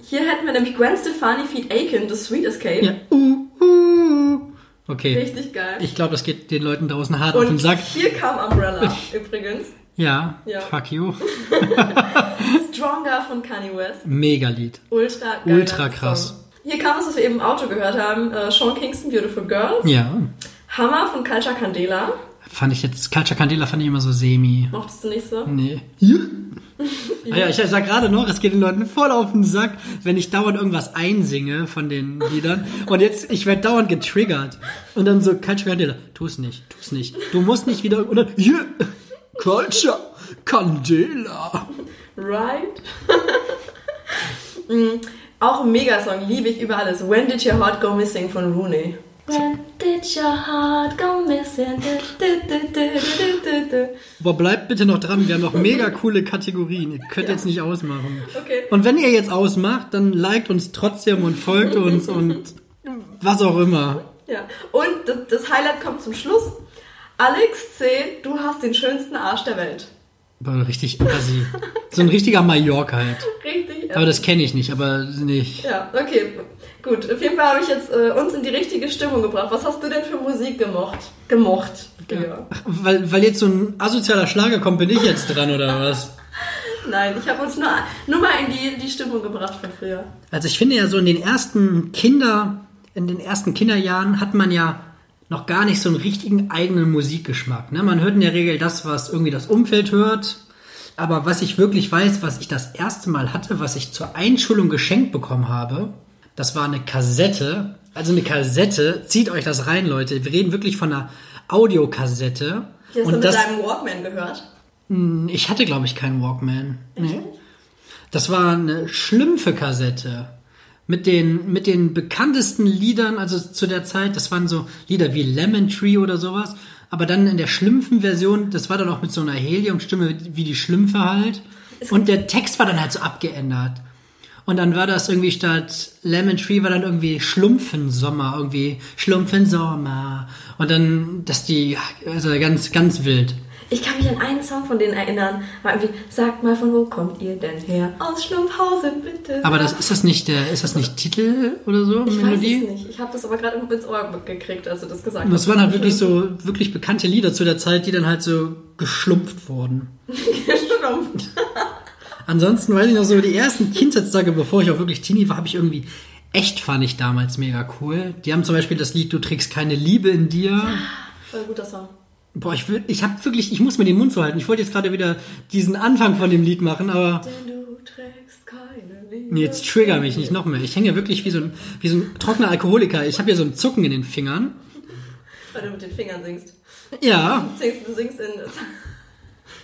Speaker 2: Hier hätten wir nämlich Gwen Stefani feat. Aiken, The Sweet Escape.
Speaker 3: Ja. Uh, uh. Okay.
Speaker 2: Richtig geil.
Speaker 3: Ich glaube, das geht den Leuten draußen hart auf den
Speaker 2: und
Speaker 3: Sack.
Speaker 2: hier kam Umbrella übrigens.
Speaker 3: Ja,
Speaker 2: Ja.
Speaker 3: fuck you.
Speaker 2: Stronger von Kanye West.
Speaker 3: Mega Lied.
Speaker 2: Ultra geiler
Speaker 3: Ultra krass.
Speaker 2: Song. Hier kam es, was wir eben im Auto gehört haben. Äh, Sean Kingston, Beautiful Girls.
Speaker 3: Ja.
Speaker 2: Hammer von Culture Candela.
Speaker 3: Fand ich jetzt, Culture Candela fand ich immer so semi.
Speaker 2: Mochtest du nicht so?
Speaker 3: Nee. Ja. Ah ja, ich sag gerade noch, es geht den Leuten voll auf den Sack, wenn ich dauernd irgendwas einsinge von den Liedern. Und jetzt, ich werde dauernd getriggert. Und dann so, Culture Candela, tu's nicht, tu's nicht. Du musst nicht wieder, oder, yeah, Culture Candela.
Speaker 2: Right? Mm, Auch ein Megasong, liebe ich über alles. When Did Your Heart Go Missing von Rooney. When did your heart go missing? Du, du, du, du, du, du, du.
Speaker 3: Boah, bleibt bitte noch dran, wir haben noch mega coole Kategorien. Ihr könnt jetzt nicht ausmachen.
Speaker 2: Okay.
Speaker 3: Und wenn ihr jetzt ausmacht, dann liked uns trotzdem und folgt uns und was auch immer.
Speaker 2: Ja. Und das, das Highlight kommt zum Schluss. Alex C., du hast den schönsten Arsch der Welt.
Speaker 3: Richtig assi. So ein richtiger Mallorca halt.
Speaker 2: Richtig?
Speaker 3: Aber das kenne ich nicht, aber nicht.
Speaker 2: Ja, okay. Gut, auf jeden Fall habe ich jetzt äh, uns in die richtige Stimmung gebracht. Was hast du denn für Musik gemocht? Gemocht. Ja.
Speaker 3: Weil, weil jetzt so ein asozialer Schlager kommt, bin ich jetzt dran oder was?
Speaker 2: Nein, ich habe uns nur, nur mal in die, die Stimmung gebracht von früher.
Speaker 3: Also ich finde ja so in den ersten Kinder, in den ersten Kinderjahren hat man ja noch gar nicht so einen richtigen eigenen Musikgeschmack. Ne? Man hört in der Regel das, was irgendwie das Umfeld hört. Aber was ich wirklich weiß, was ich das erste Mal hatte, was ich zur Einschulung geschenkt bekommen habe, das war eine Kassette. Also eine Kassette, zieht euch das rein, Leute. Wir reden wirklich von einer Audiokassette.
Speaker 2: Die hast du mit
Speaker 3: das,
Speaker 2: deinem Walkman gehört?
Speaker 3: ich hatte, glaube ich, keinen Walkman. Nee. Das war eine Schlümpfe-Kassette. Mit den, mit den bekanntesten Liedern, also zu der Zeit, das waren so Lieder wie Lemon Tree oder sowas. Aber dann in der Schlümpfen-Version, das war dann auch mit so einer Heliumstimme wie die Schlümpfe halt. Und der Text war dann halt so abgeändert. Und dann war das irgendwie statt Lemon Tree war dann irgendwie Schlumpfensommer, irgendwie Schlumpfensommer. Und dann, dass die, also ganz, ganz wild.
Speaker 2: Ich kann mich an einen Song von denen erinnern. War irgendwie, sagt mal, von wo kommt ihr denn her? Aus Schlumpfhausen, bitte.
Speaker 3: Aber das ist das nicht der, ist das nicht Titel oder so?
Speaker 2: ich weiß
Speaker 3: Melodie?
Speaker 2: es nicht. Ich habe das aber gerade ins Ohr gekriegt, als du das gesagt hast.
Speaker 3: das waren halt wirklich so wirklich bekannte Lieder zu der Zeit, die dann halt so geschlumpft wurden.
Speaker 2: Geschlumpft.
Speaker 3: Ansonsten weiß ich noch so, die ersten Kindheitstage, bevor ich auch wirklich Teenie war, habe ich irgendwie echt fand ich damals mega cool. Die haben zum Beispiel das Lied Du trägst keine Liebe in dir.
Speaker 2: Voll guter Song.
Speaker 3: Boah, ich will, ich habe wirklich, ich muss mir den Mund so halten. Ich wollte jetzt gerade wieder diesen Anfang von dem Lied machen, aber
Speaker 2: Denn du trägst keine Liebe.
Speaker 3: nee, jetzt trigger mich nicht noch mehr. Ich hänge wirklich wie so ein, wie so ein trockener Alkoholiker. Ich habe hier so ein Zucken in den Fingern.
Speaker 2: Weil du mit den Fingern singst.
Speaker 3: Ja,
Speaker 2: Du singst, du singst in...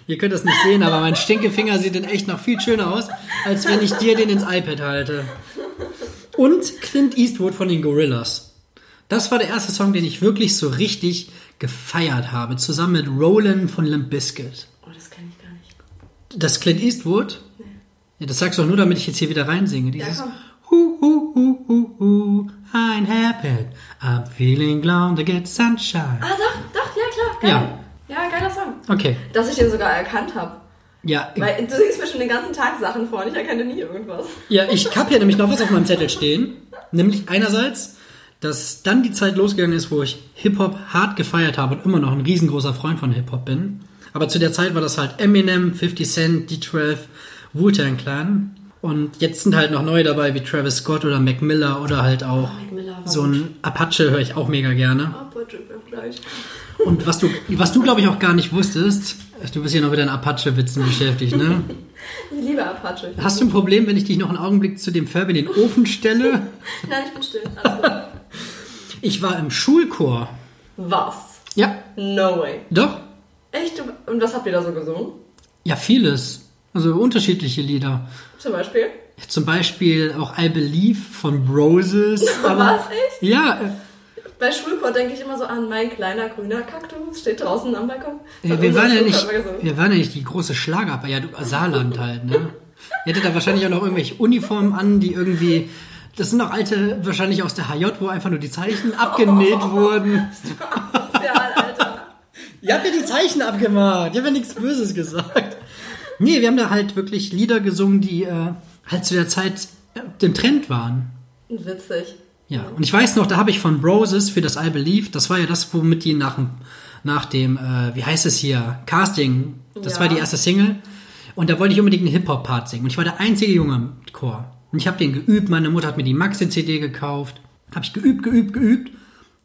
Speaker 3: Ihr könnt das nicht sehen, aber mein Stinkefinger sieht in echt noch viel schöner aus, als wenn ich dir den ins iPad halte. Und Clint Eastwood von den Gorillas. Das war der erste Song, den ich wirklich so richtig gefeiert habe, zusammen mit Roland von Limp Bizkit.
Speaker 2: Oh, das kenne ich gar nicht.
Speaker 3: Das Clint Eastwood? Ja, das sagst du auch nur, damit ich jetzt hier wieder reinsinge. Dieses
Speaker 2: komm.
Speaker 3: Hu, hu, hu, hu, hu, I'm happy, I'm feeling glad to get sunshine.
Speaker 2: Ah, doch, doch, ja klar. Geil.
Speaker 3: Ja.
Speaker 2: Ja, geiler Song.
Speaker 3: Okay.
Speaker 2: Dass ich den sogar erkannt habe.
Speaker 3: Ja,
Speaker 2: Weil du singst mir schon den ganzen Tag Sachen vor und ich erkenne nie irgendwas.
Speaker 3: ja ich habe hier nämlich noch was auf meinem Zettel stehen. Nämlich einerseits, dass dann die Zeit losgegangen ist, wo ich Hip-Hop hart gefeiert habe und immer noch ein riesengroßer Freund von Hip-Hop bin. Aber zu der Zeit war das halt Eminem, 50 Cent, D12, Wu-Tang Clan. Und jetzt sind halt noch neue dabei wie Travis Scott oder Mac Miller oder halt auch
Speaker 2: war
Speaker 3: so ein Apache höre ich auch mega gerne.
Speaker 2: Oh, bitte, gleich.
Speaker 3: Und was du, was du glaube ich auch gar nicht wusstest, du bist hier noch mit deinen Apache-Witzen beschäftigt, ne?
Speaker 2: Ich liebe Apache.
Speaker 3: Hast du ein Problem, wenn ich dich noch einen Augenblick zu dem Furby in den Ofen stelle?
Speaker 2: Nein, ich bin still. Alles gut.
Speaker 3: Ich war im Schulchor.
Speaker 2: Was?
Speaker 3: Ja,
Speaker 2: No way.
Speaker 3: doch.
Speaker 2: Echt? Und was habt ihr da so gesungen?
Speaker 3: Ja, vieles. Also unterschiedliche Lieder.
Speaker 2: Zum Beispiel?
Speaker 3: Zum Beispiel auch I Believe von Roses.
Speaker 2: Was? Echt?
Speaker 3: Ja,
Speaker 2: Bei Schulchor denke ich immer so an mein kleiner grüner Kaktus, steht draußen am Balkon. Hat
Speaker 3: wir waren ja nicht, wir waren ja nicht die große Schlager, ja, du, Saarland halt, ne? Ihr hattet da wahrscheinlich auch noch irgendwelche Uniformen an, die irgendwie, das sind noch alte, wahrscheinlich aus der HJ, wo einfach nur die Zeichen abgenäht wurden.
Speaker 2: Ja, Alter.
Speaker 3: Ihr habt ja die Zeichen abgemacht. Ich habe ja nichts Böses gesagt. Nee, wir haben da halt wirklich Lieder gesungen, die äh, halt zu der Zeit äh, dem Trend waren.
Speaker 2: Witzig.
Speaker 3: Ja, und ich weiß noch, da habe ich von Roses für das I Believe, das war ja das, womit die nach, dem- nach dem, äh, wie heißt es hier, Casting, das
Speaker 2: Ja.
Speaker 3: war die erste Single. Und da wollte ich unbedingt einen Hip-Hop-Part singen. Und ich war der einzige Junge im Chor. Und ich habe den geübt, meine Mutter hat mir die Maxi-CD gekauft. Habe ich geübt, geübt, geübt.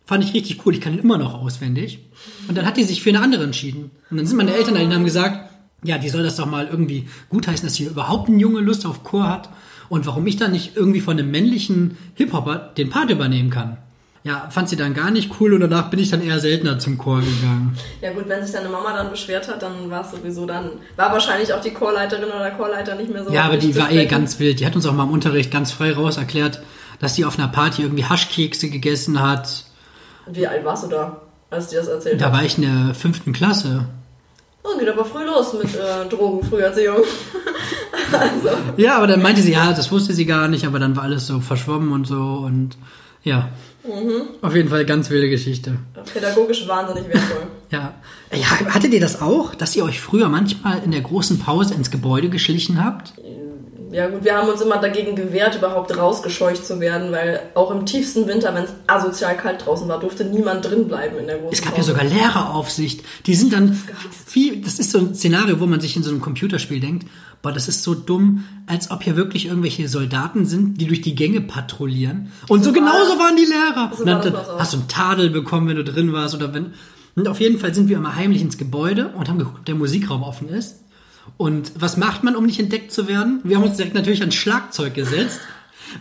Speaker 3: Fand ich richtig cool, ich kann ihn immer noch auswendig. Und dann hat die sich für eine andere entschieden. Und dann sind meine Eltern dahin und haben gesagt, ja, die soll das doch mal irgendwie gutheißen, dass hier überhaupt ein Junge Lust auf Chor hat. Und warum ich dann nicht irgendwie von einem männlichen Hip-Hopper den Part übernehmen kann. Ja, fand sie dann gar nicht cool und danach bin ich dann eher seltener zum Chor gegangen.
Speaker 2: Ja gut, wenn sich deine Mama dann beschwert hat, dann war es sowieso dann, war wahrscheinlich auch die Chorleiterin oder der Chorleiter nicht mehr so.
Speaker 3: Ja, aber die war eh ganz wild. Die hat uns auch mal im Unterricht ganz frei raus erklärt, dass die auf einer Party irgendwie Haschkekse gegessen hat.
Speaker 2: Wie alt warst du da, als die das erzählt
Speaker 3: Da
Speaker 2: hat?
Speaker 3: war ich in der fünften Klasse.
Speaker 2: Oh, geht aber früh los mit äh, Drogenfrüherziehung. also,
Speaker 3: Ja, aber dann meinte sie, ja, das wusste sie gar nicht, aber dann war alles so verschwommen und so und ja. Auf jeden Fall ganz wilde Geschichte.
Speaker 2: pädagogisch wahnsinnig wertvoll.
Speaker 3: Ja. ja. Hattet ihr das auch, dass ihr euch früher manchmal in der großen Pause ins Gebäude geschlichen habt?
Speaker 2: Ja gut, wir haben uns immer dagegen gewehrt, überhaupt rausgescheucht zu werden, weil auch im tiefsten Winter, wenn es asozial kalt draußen war, durfte niemand drin bleiben in der großen
Speaker 3: Es gab ja
Speaker 2: Pause.
Speaker 3: sogar Lehreraufsicht. Die sind dann wie, das ist so ein Szenario, wo man sich in so einem Computerspiel denkt, boah, das ist so dumm, als ob hier wirklich irgendwelche Soldaten sind, die durch die Gänge patrouillieren. Und so,
Speaker 2: So
Speaker 3: genauso waren die Lehrer.
Speaker 2: So
Speaker 3: Und dann,
Speaker 2: war
Speaker 3: dann hast du einen Tadel bekommen, wenn du drin warst oder wenn. Und auf jeden Fall sind wir immer heimlich ins Gebäude und haben geguckt, ob der Musikraum offen ist. Und was macht man, um nicht entdeckt zu werden? Wir haben uns direkt natürlich ans Schlagzeug gesetzt.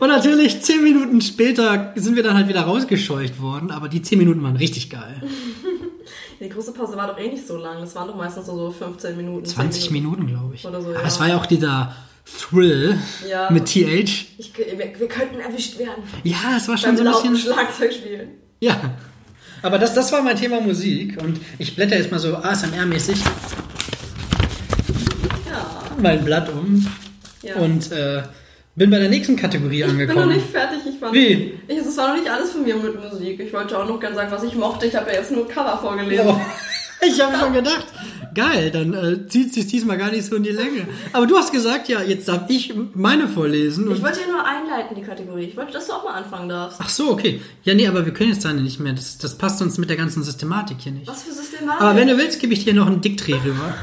Speaker 3: Und natürlich zehn Minuten später sind wir dann halt wieder rausgescheucht worden. Aber die zehn Minuten waren richtig geil.
Speaker 2: Die große Pause war doch eh nicht so lang. Das waren doch meistens so 15 Minuten. 10
Speaker 3: 20 Minuten, glaube ich.
Speaker 2: Oder so,
Speaker 3: Aber
Speaker 2: ja.
Speaker 3: es war ja auch dieser Thrill
Speaker 2: Ja.
Speaker 3: mit TH.
Speaker 2: Ich, wir, könnten erwischt werden.
Speaker 3: Ja, es war schon so ein bisschen.
Speaker 2: Schlagzeug spielen.
Speaker 3: Ja. Aber das, das war mein Thema Musik. Und ich blätter jetzt mal so ASMR-mäßig. Mein Blatt um.
Speaker 2: ja.
Speaker 3: Und äh, bin bei der nächsten Kategorie
Speaker 2: ich bin noch
Speaker 3: angekommen.
Speaker 2: nicht fertig. Ich fand,
Speaker 3: Wie?
Speaker 2: Ich, das war noch nicht alles von mir mit Musik. Ich wollte auch noch gerne sagen, was ich mochte. Ich habe ja jetzt nur Cover vorgelesen.
Speaker 3: Oh, ich habe schon gedacht, geil, dann äh, zieht sich diesmal gar nicht so in die Länge. Aber du hast gesagt, ja, jetzt darf ich meine vorlesen.
Speaker 2: Ich wollte ja nur einleiten, die Kategorie. Ich wollte, dass du auch mal anfangen darfst.
Speaker 3: Ach so, okay. Ja, nee, aber wir können jetzt dann nicht mehr. Das, das passt uns mit der ganzen Systematik hier nicht.
Speaker 2: Was für Systematik?
Speaker 3: Aber wenn du willst, gebe ich dir noch einen Dickdreh rüber.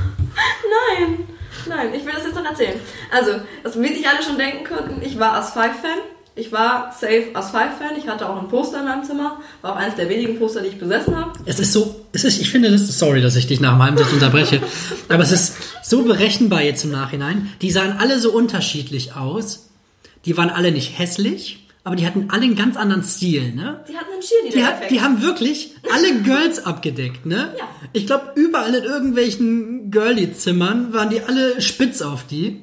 Speaker 2: Nein, ich will das jetzt noch erzählen. Also, das, wie sich alle schon denken könnten, ich war As 5-Fan. Ich war safe As 5-Fan. Ich hatte auch ein Poster in meinem Zimmer. War auch eines der wenigen Poster, die ich besessen habe.
Speaker 3: Es ist so, es ist, ich finde das, sorry, dass ich dich nach meinem Satz unterbreche, aber es ist so berechenbar jetzt im Nachhinein. Die sahen alle so unterschiedlich aus. Die waren alle nicht hässlich, aber die hatten alle einen ganz anderen Stil, ne?
Speaker 2: Die hatten einen
Speaker 3: Die,
Speaker 2: Cheerleader-Effekt.
Speaker 3: hat, die haben wirklich alle Girls abgedeckt, ne?
Speaker 2: Ja.
Speaker 3: Ich glaube, überall in irgendwelchen Girly-Zimmern waren die alle spitz auf die.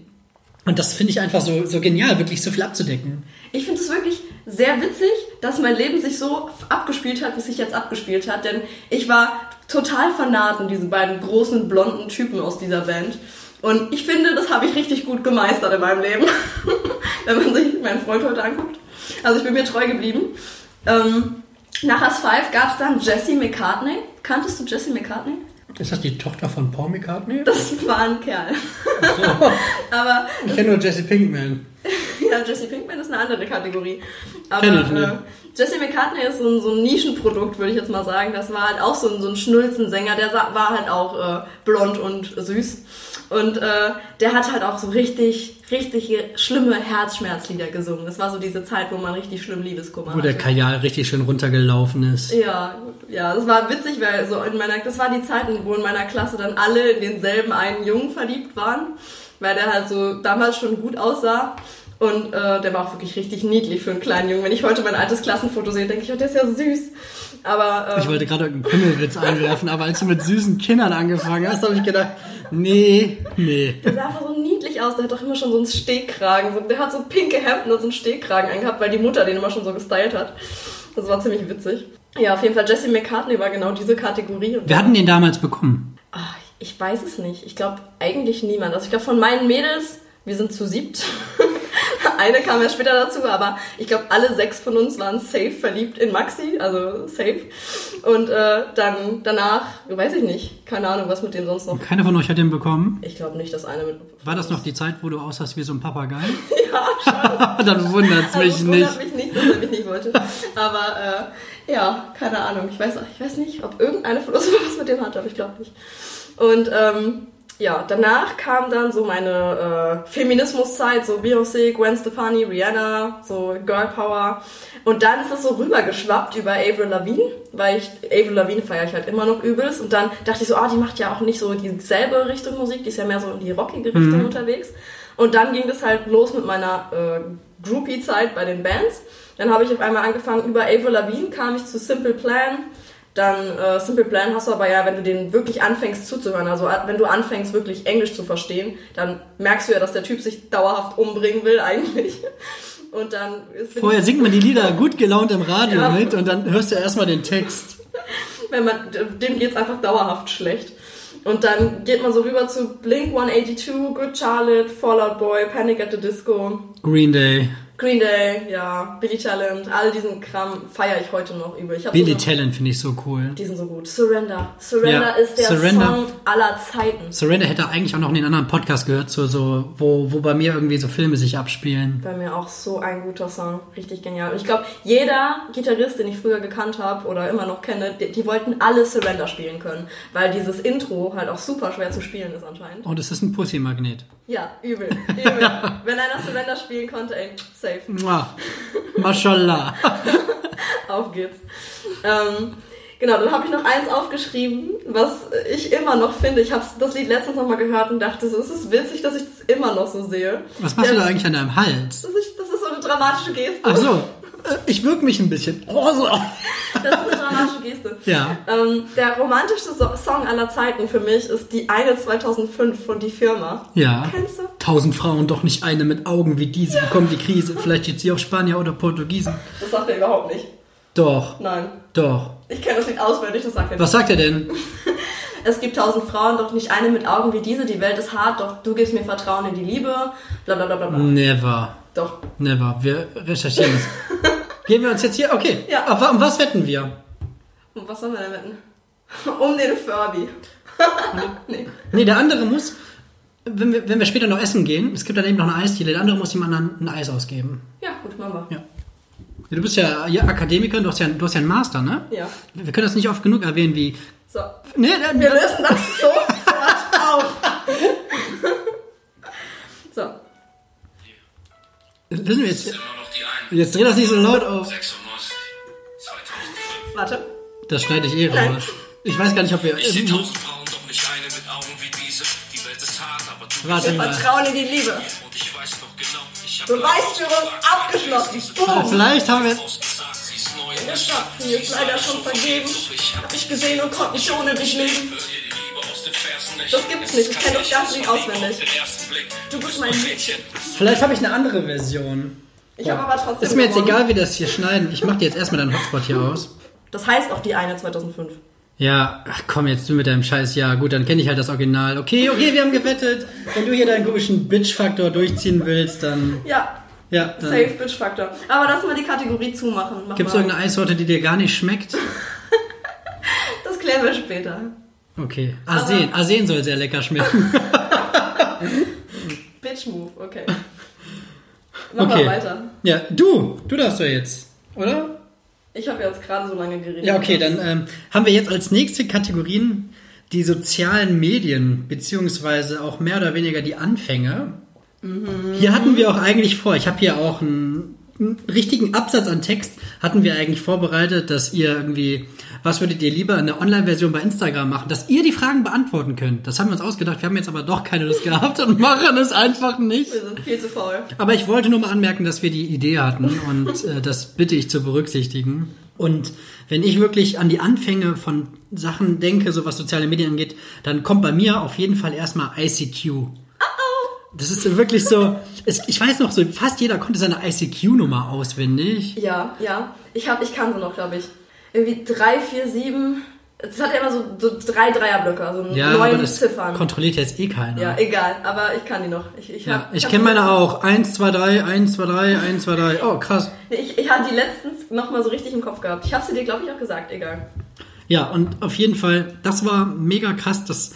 Speaker 3: Und das finde ich einfach so, so genial, wirklich so viel abzudecken.
Speaker 2: Ich finde es wirklich sehr witzig, dass mein Leben sich so abgespielt hat, wie es sich jetzt abgespielt hat. Denn ich war total vernarrt in diese beiden großen blonden Typen aus dieser Band. Und ich finde, das habe ich richtig gut gemeistert in meinem Leben. Wenn man sich meinen Freund heute anguckt. Also ich bin mir treu geblieben. Ähm, nach As 5 gab es dann Jesse McCartney. Kanntest du Jesse McCartney?
Speaker 3: Ist das die Tochter von Paul McCartney?
Speaker 2: Das war ein Kerl.
Speaker 3: So.
Speaker 2: Aber
Speaker 3: Ich kenne nur Jesse Pinkman.
Speaker 2: ja, Jesse Pinkman ist eine andere Kategorie. Aber
Speaker 3: Kenn ich nicht.
Speaker 2: Jesse McCartney ist so ein, so ein Nischenprodukt, würde ich jetzt mal sagen. Das war halt auch so ein, so ein Schnulzensänger, der war halt auch äh, blond und süß. Und äh, der hat halt auch so richtig, richtig schlimme Herzschmerzlieder gesungen. Das war so diese Zeit, wo man richtig schlimm Liebeskummer
Speaker 3: Wo der
Speaker 2: hatte.
Speaker 3: Kajal richtig schön runtergelaufen ist.
Speaker 2: Ja, ja, das war witzig, weil so in meiner, das war die Zeiten, wo in meiner Klasse dann alle in denselben einen Jungen verliebt waren, weil der halt so damals schon gut aussah. Und äh, der war auch wirklich richtig niedlich für einen kleinen Jungen. Wenn ich heute mein altes Klassenfoto sehe, denke ich, oh, der ist ja süß. Aber
Speaker 3: Ich
Speaker 2: ähm,
Speaker 3: wollte gerade irgendeinen Pimmelwitz einwerfen, aber als du mit süßen Kindern angefangen hast, habe ich gedacht, nee, nee.
Speaker 2: der sah einfach so niedlich aus. Der hat doch immer schon so einen Stehkragen. So, der hat so pinke Hemden und so einen Stehkragen angehabt, weil die Mutter den immer schon so gestylt hat. Das war ziemlich witzig. Ja, auf jeden Fall, Jesse McCartney war genau diese Kategorie.
Speaker 3: Wir hatten den damals bekommen.
Speaker 2: Ach, ich weiß es nicht. Ich glaube eigentlich niemand. Also ich glaube von meinen Mädels, wir sind zu siebt. Eine kam ja später dazu, aber ich glaube alle sechs von uns waren safe verliebt in Maxi, also safe. Und äh, dann danach, weiß ich nicht, keine Ahnung, was mit denen sonst noch.
Speaker 3: Keiner von euch hat den bekommen.
Speaker 2: Ich glaube nicht, dass eine mit.
Speaker 3: War das noch die Zeit, wo du aussahst wie so ein Papagei?
Speaker 2: Ja, schon.
Speaker 3: Dann wundert's
Speaker 2: Also
Speaker 3: mich
Speaker 2: es
Speaker 3: nicht.
Speaker 2: wundert mich nicht, dass er mich nicht wollte. Aber äh, ja, keine Ahnung. Ich weiß, ich weiß nicht, ob irgendeine von uns was mit dem hatte, aber ich glaube nicht. Und ähm, ja, danach kam dann so meine äh, Feminismuszeit, so Beyoncé, Gwen Stefani, Rihanna, so Girl Power. Und dann ist es so rübergeschwappt über Avril Lavigne, weil ich Avril Lavigne feiere ich halt immer noch übelst. Und dann dachte ich so, ah, die macht ja auch nicht so dieselbe Richtung Musik, die ist ja mehr so in die rockige Richtung unterwegs. Und dann ging das halt los mit meiner äh, Groupie-Zeit bei den Bands. Dann habe ich auf einmal angefangen, über Avril Lavigne kam ich zu Simple Plan. Dann äh, Simple Plan hast du aber ja, wenn du den wirklich anfängst zuzuhören, also äh, wenn du anfängst wirklich Englisch zu verstehen, dann merkst du ja, dass der Typ sich dauerhaft umbringen will eigentlich. Und dann
Speaker 3: Vorher singt man die Lieder gut gelaunt im Radio
Speaker 2: Ja.
Speaker 3: mit und dann hörst du erstmal den Text.
Speaker 2: wenn man, dem geht's einfach dauerhaft schlecht. Und dann geht man so rüber zu Blink 182, Good Charlotte, Fallout Boy, Panic at the Disco,
Speaker 3: Green Day.
Speaker 2: Green Day, ja, Billy Talent, all diesen Kram feiere ich heute noch hab
Speaker 3: Billy
Speaker 2: sogar-
Speaker 3: Talent finde ich so cool.
Speaker 2: Die sind so gut. Surrender. Surrender
Speaker 3: Ja,
Speaker 2: ist der
Speaker 3: Surrender.
Speaker 2: Song aller Zeiten.
Speaker 3: Surrender hätte eigentlich auch noch in den anderen Podcast gehört, so, so, wo, wo bei mir irgendwie so Filme sich abspielen.
Speaker 2: Bei mir auch so ein guter Song. Richtig genial. Und ich glaube, jeder Gitarrist, den ich früher gekannt habe oder immer noch kenne, die, die wollten alle Surrender spielen können. Weil dieses Intro halt auch super schwer zu spielen ist anscheinend.
Speaker 3: Und es ist ein Pussy-Magnet.
Speaker 2: Ja, übel. Übel. Wenn einer Surrender spielen konnte, ey, safe.
Speaker 3: Mua. Mashallah.
Speaker 2: Auf geht's. Ähm, genau, dann habe ich noch eins aufgeschrieben, was ich immer noch finde. Ich habe das Lied letztens nochmal gehört und dachte so, es ist witzig, dass ich das immer noch so sehe.
Speaker 3: Was machst
Speaker 2: Der-
Speaker 3: du da eigentlich an deinem Hals?
Speaker 2: Das ist, das ist so eine dramatische Geste.
Speaker 3: Ach so. Ich wirke mich ein bisschen. Oh, so.
Speaker 2: Das ist eine dramatische Geste.
Speaker 3: Ja.
Speaker 2: Ähm, der romantischste so Song aller Zeiten für mich ist die eine 2005 von Die Firma.
Speaker 3: Ja.
Speaker 2: Kennst du?
Speaker 3: Tausend Frauen, doch nicht eine mit Augen wie diese bekommt die Krise. Vielleicht jetzt sie auch Spanier oder Portugiesen.
Speaker 2: Das sagt er überhaupt nicht.
Speaker 3: Doch,
Speaker 2: Nein.
Speaker 3: doch.
Speaker 2: Ich kenne das Lied auswendig, das sagt er nicht.
Speaker 3: Was sagt er denn?
Speaker 2: Es gibt tausend Frauen, doch nicht eine mit Augen wie diese. Die Welt ist hart, doch du gibst mir Vertrauen in die Liebe. Bla bla bla bla bla.
Speaker 3: Never.
Speaker 2: Doch.
Speaker 3: Never. Wir recherchieren es. Gehen wir uns jetzt hier. Okay.
Speaker 2: Ja.
Speaker 3: Auf, um was wetten wir?
Speaker 2: Und was sollen wir denn wetten? Um den Furby. nee.
Speaker 3: Nee, der andere muss, wenn wir, wenn wir später noch essen gehen, es gibt dann eben noch eine Eisdiele, der andere muss dem anderen ein Eis ausgeben.
Speaker 2: Ja, gut, machen wir.
Speaker 3: Ja. Du bist ja, ja Akademiker, du hast ja, du hast ja einen Master, ne?
Speaker 2: Ja.
Speaker 3: Wir können das nicht oft genug erwähnen, wie.
Speaker 2: So.
Speaker 3: Nee,
Speaker 2: Wir lösen das sofort auf. So.
Speaker 3: Lösen wir jetzt. Jetzt dreh das nicht so laut auf.
Speaker 4: 96. 2005.
Speaker 2: Warte.
Speaker 3: Das schneide ich eh
Speaker 2: Nein.
Speaker 3: raus. Ich weiß gar nicht, ob wir.
Speaker 4: Ich seh tausend Frauen, doch nicht eine mit Augen wie diese. Die Welt ist hart, aber du
Speaker 3: Warte mal.
Speaker 2: Vertrauen in die Liebe.
Speaker 4: Und ich weiß noch genau, ich hab
Speaker 2: Beweisführung abgeschlossen. Boom.
Speaker 3: Vielleicht haben wir.
Speaker 2: Der Schatz, mir ist leider schon vergeben. Hab dich gesehen und konnte nicht ohne dich leben. Das gibt's nicht. Ich kenn das ganze Lied auswendig. Du bist mein Mädchen.
Speaker 3: Vielleicht habe ich eine andere Version.
Speaker 2: Ich habe aber trotzdem.
Speaker 3: Ist mir jetzt
Speaker 2: gewonnen.
Speaker 3: egal, wie das hier schneiden. Ich mache dir jetzt erstmal deinen Hotspot hier aus.
Speaker 2: Das heißt auch die eine 2005.
Speaker 3: Ja, ach komm jetzt du mit deinem Scheiß. Ja, gut, dann kenne ich halt das Original. Okay, okay, wir haben gewettet. Wenn du hier deinen komischen Bitch-Faktor durchziehen willst, dann.
Speaker 2: Ja,
Speaker 3: Ja,
Speaker 2: Safe
Speaker 3: dann.
Speaker 2: Bitch Factor. Aber lass mal die Kategorie zumachen. Mach
Speaker 3: Gibt es
Speaker 2: mal.
Speaker 3: irgendeine Eissorte, die dir gar nicht schmeckt?
Speaker 2: Das klären wir später.
Speaker 3: Okay. Arsen, Arsen soll sehr lecker schmecken.
Speaker 2: Bitch Move, okay. Mach
Speaker 3: Okay.
Speaker 2: mal weiter.
Speaker 3: Ja, du, du darfst doch jetzt, oder?
Speaker 2: Ich habe jetzt gerade so lange geredet.
Speaker 3: Ja, okay, dann ähm, haben wir jetzt als nächste Kategorien die sozialen Medien, beziehungsweise auch mehr oder weniger die Anfänge. Hier hatten wir auch eigentlich vor, ich habe hier auch einen richtigen Absatz an Text, hatten wir eigentlich vorbereitet, dass ihr irgendwie, was würdet ihr lieber in der Online-Version bei Instagram machen, dass ihr die Fragen beantworten könnt. Das haben wir uns ausgedacht, wir haben jetzt aber doch keine Lust gehabt und machen es einfach nicht.
Speaker 2: Wir sind viel zu faul.
Speaker 3: Aber ich wollte nur mal anmerken, dass wir die Idee hatten und äh, das bitte ich zu berücksichtigen. Und wenn ich wirklich an die Anfänge von Sachen denke, so was soziale Medien angeht, dann kommt bei mir auf jeden Fall erstmal ICQ. Das ist wirklich so, es, ich weiß noch so, fast jeder konnte seine ICQ-Nummer auswendig.
Speaker 2: Ja, ja. Ich, hab, ich kann sie noch, glaube ich. Irgendwie drei, vier, sieben. Es hat ja immer so, so drei Dreierblöcke, also
Speaker 3: Ja, aber
Speaker 2: neun
Speaker 3: das
Speaker 2: Ziffern.
Speaker 3: kontrolliert jetzt eh keiner.
Speaker 2: Ja, egal, aber ich kann die noch. Ich, ich,
Speaker 3: Ja, ich kenne meine auch. 1, 2, 3, 1, 2, 3, 1, 2, 3. Oh, krass.
Speaker 2: Ich, ich hatte die letztens nochmal so richtig im Kopf gehabt. Ich habe sie dir, glaube ich, auch gesagt, egal.
Speaker 3: Ja, und auf jeden Fall, das war mega krass. Das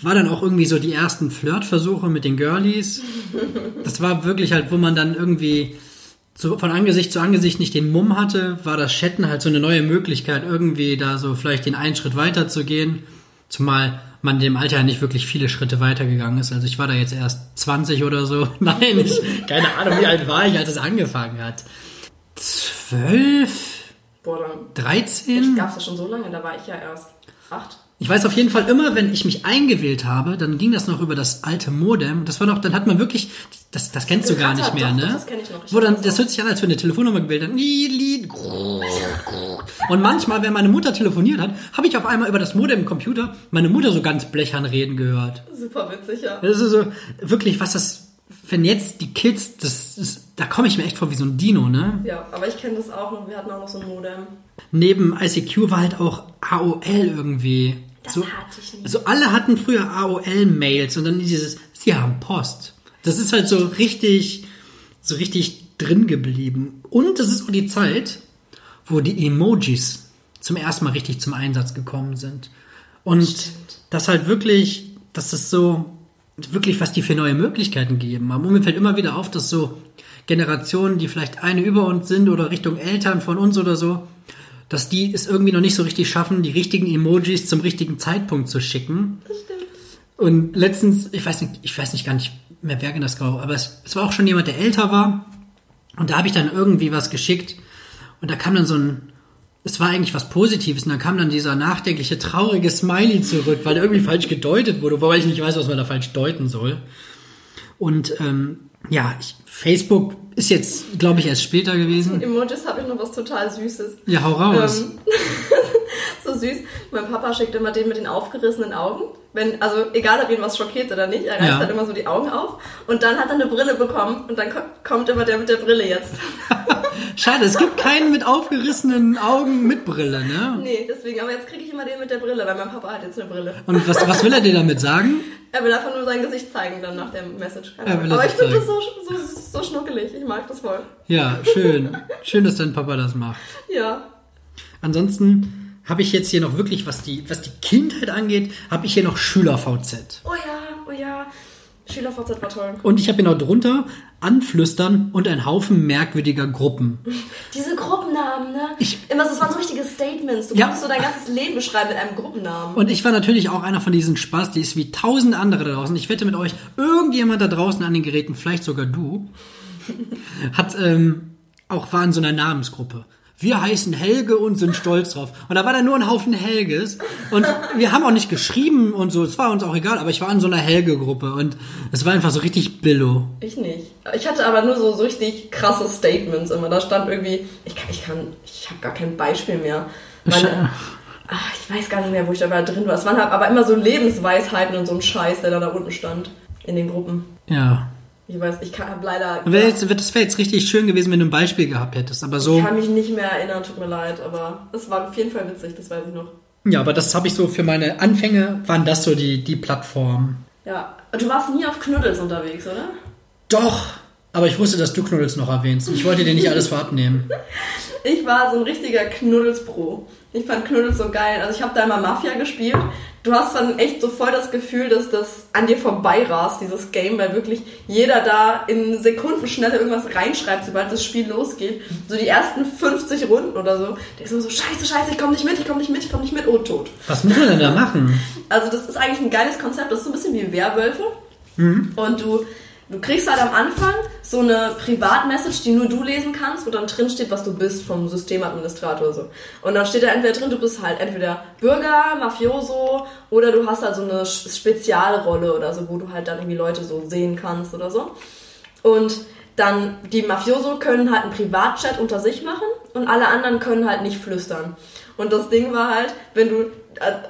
Speaker 3: war dann auch irgendwie so die ersten Flirtversuche mit den Girlies. Das war wirklich halt, wo man dann irgendwie so von Angesicht zu Angesicht nicht den Mumm hatte, war das Chatten halt so eine neue Möglichkeit, irgendwie da so vielleicht den einen Schritt weiter zu gehen. Zumal man dem Alter ja nicht wirklich viele Schritte weitergegangen ist. Also ich war da jetzt erst 20 oder so. Nein, ich, keine Ahnung, wie alt war ich, als es angefangen hat. 12?
Speaker 2: Boah, dann
Speaker 3: 13?
Speaker 2: gab's das schon so lange, da war ich ja erst acht.
Speaker 3: Ich weiß auf jeden Fall immer, wenn ich mich eingewählt habe, dann ging das noch über das alte Modem. Das war noch, dann hat man wirklich, das, das kennst du gar nicht mehr, ne?
Speaker 2: das kenn ich noch.
Speaker 3: Wo dann, das hört sich an, als wenn eine Telefonnummer gewählt hat. Und manchmal, wenn meine Mutter telefoniert hat, habe ich auf einmal über das Modem im Computer meine Mutter so ganz blechern reden gehört.
Speaker 2: Super witzig, ja.
Speaker 3: Das ist so, wirklich, was das, wenn jetzt die Kids, das ist, da komme ich mir echt vor wie so ein Dino, ne?
Speaker 2: Ja, aber ich kenne das auch noch. Wir hatten auch noch so ein Modem.
Speaker 3: Neben ICQ war halt auch AOL irgendwie.
Speaker 2: Das
Speaker 3: so,
Speaker 2: hatte ich nicht.
Speaker 3: Also alle hatten früher AOL-Mails und dann dieses, sie haben Post. Das ist halt so richtig, so richtig drin geblieben. Und das ist auch die Zeit, wo die Emojis zum ersten Mal richtig zum Einsatz gekommen sind. Und
Speaker 2: Stimmt.
Speaker 3: das halt wirklich, das ist so, wirklich, was die für neue Möglichkeiten gegeben haben. Und mir fällt immer wieder auf, dass so Generationen, die vielleicht eine über uns sind oder Richtung Eltern von uns oder so, dass die es irgendwie noch nicht so richtig schaffen, die richtigen Emojis zum richtigen Zeitpunkt zu schicken. Und letztens, ich weiß nicht, ich weiß nicht gar nicht mehr, wer das genau, aber es, es war auch schon jemand, der älter war. Und da habe ich dann irgendwie was geschickt. Und da kam dann so ein, es war eigentlich was Positives. Und dann kam dann dieser nachdenkliche, traurige Smiley zurück, weil der irgendwie falsch gedeutet wurde, wobei ich nicht weiß, was man da falsch deuten soll. Und ähm, ja, ich, Facebook ist jetzt, glaube ich, erst später gewesen.
Speaker 2: Emojis habe ich noch was total Süßes.
Speaker 3: Ja, hau raus.
Speaker 2: Ähm, so süß. Mein Papa schickt immer den mit den aufgerissenen Augen. Wenn, also egal, ob ihn was schockiert oder nicht, er reißt
Speaker 3: Ja.
Speaker 2: halt immer so die Augen auf. Und dann hat er eine Brille bekommen und dann ko kommt immer der mit der Brille jetzt.
Speaker 3: Schade, es gibt keinen mit aufgerissenen Augen mit Brille, ne?
Speaker 2: Nee, deswegen, aber jetzt kriege ich immer den mit der Brille, weil mein Papa hat jetzt eine Brille.
Speaker 3: Und was, was will er dir damit sagen?
Speaker 2: Er will einfach nur sein Gesicht zeigen dann nach der Message.
Speaker 3: Er
Speaker 2: aber ich finde das so, so, so schnuckelig. Ich mag das voll.
Speaker 3: Ja, schön. Schön, dass dein Papa das macht.
Speaker 2: Ja.
Speaker 3: Ansonsten habe ich jetzt hier noch wirklich, was die, was die Kindheit angeht, habe ich hier noch Schüler-VZ.
Speaker 2: Oh ja, oh ja. SchülerVZ war toll.
Speaker 3: Und ich habe hier noch drunter Anflüstern und ein Haufen merkwürdiger Gruppen.
Speaker 2: Diese Gruppennamen, ne?
Speaker 3: Ich-
Speaker 2: Immer so, das waren so richtige Statements. Du
Speaker 3: Ja.
Speaker 2: konntest so dein ganzes Leben beschreiben mit einem Gruppennamen.
Speaker 3: Und ich war natürlich auch einer von diesen Spaß, die ist wie tausend andere da draußen. Ich wette mit euch, irgendjemand da draußen an den Geräten, vielleicht sogar du, hat ähm, auch war in so einer Namensgruppe. Wir heißen Helge und sind stolz drauf. Und da war dann nur ein Haufen Helges. Und wir haben auch nicht geschrieben und so. Es war uns auch egal, aber ich war in so einer Helge-Gruppe und es war einfach so richtig Billo.
Speaker 2: Ich nicht. Ich hatte aber nur so, so richtig krasse Statements immer. Da stand irgendwie, ich kann, ich kann, ich habe gar kein Beispiel mehr. Meine, ach, ich weiß gar nicht mehr, wo ich dabei drin war. Es waren halt aber immer so Lebensweisheiten und so ein Scheiß, der da, da unten stand. In den Gruppen.
Speaker 3: Ja.
Speaker 2: Ich weiß, ich kann hab leider.
Speaker 3: Wär jetzt, das wäre jetzt richtig schön gewesen, wenn du ein Beispiel gehabt hättest. Aber so.
Speaker 2: Ich kann mich nicht mehr erinnern, tut mir leid, aber es war auf jeden Fall witzig, das weiß ich noch.
Speaker 3: Ja, aber das habe ich so für meine Anfänge, waren das so die, die Plattformen.
Speaker 2: Ja, du warst nie auf Knuddels unterwegs, oder?
Speaker 3: Doch, Aber ich wusste, dass du Knuddels noch erwähnst. Ich wollte dir nicht alles vorab nehmen.
Speaker 2: Ich war so ein richtiger Knuddels-Pro. Ich fand Knuddels so geil. Also ich habe da immer Mafia gespielt. Du hast dann echt so voll das Gefühl, dass das an dir vorbeirast, dieses Game, weil wirklich jeder da in Sekundenschnelle irgendwas reinschreibt, sobald das Spiel losgeht. So die ersten 50 Runden oder so. Der ist immer so, scheiße, scheiße, ich komm nicht mit, ich komm nicht mit, ich komm nicht mit, oh, tot.
Speaker 3: Was muss man denn da machen?
Speaker 2: Also das ist eigentlich ein geiles Konzept. Das ist so ein bisschen wie Werwölfe. Und du, du kriegst halt am Anfang so eine Privatmessage, die nur du lesen kannst, wo dann drin steht, was du bist vom Systemadministrator oder so. Und dann steht da entweder drin, du bist halt entweder Bürger, Mafioso oder du hast halt so eine Spezialrolle oder so, wo du halt dann irgendwie Leute so sehen kannst oder so. Und dann die Mafioso können halt einen Privatchat unter sich machen und alle anderen können halt nicht flüstern. Und das Ding war halt, wenn du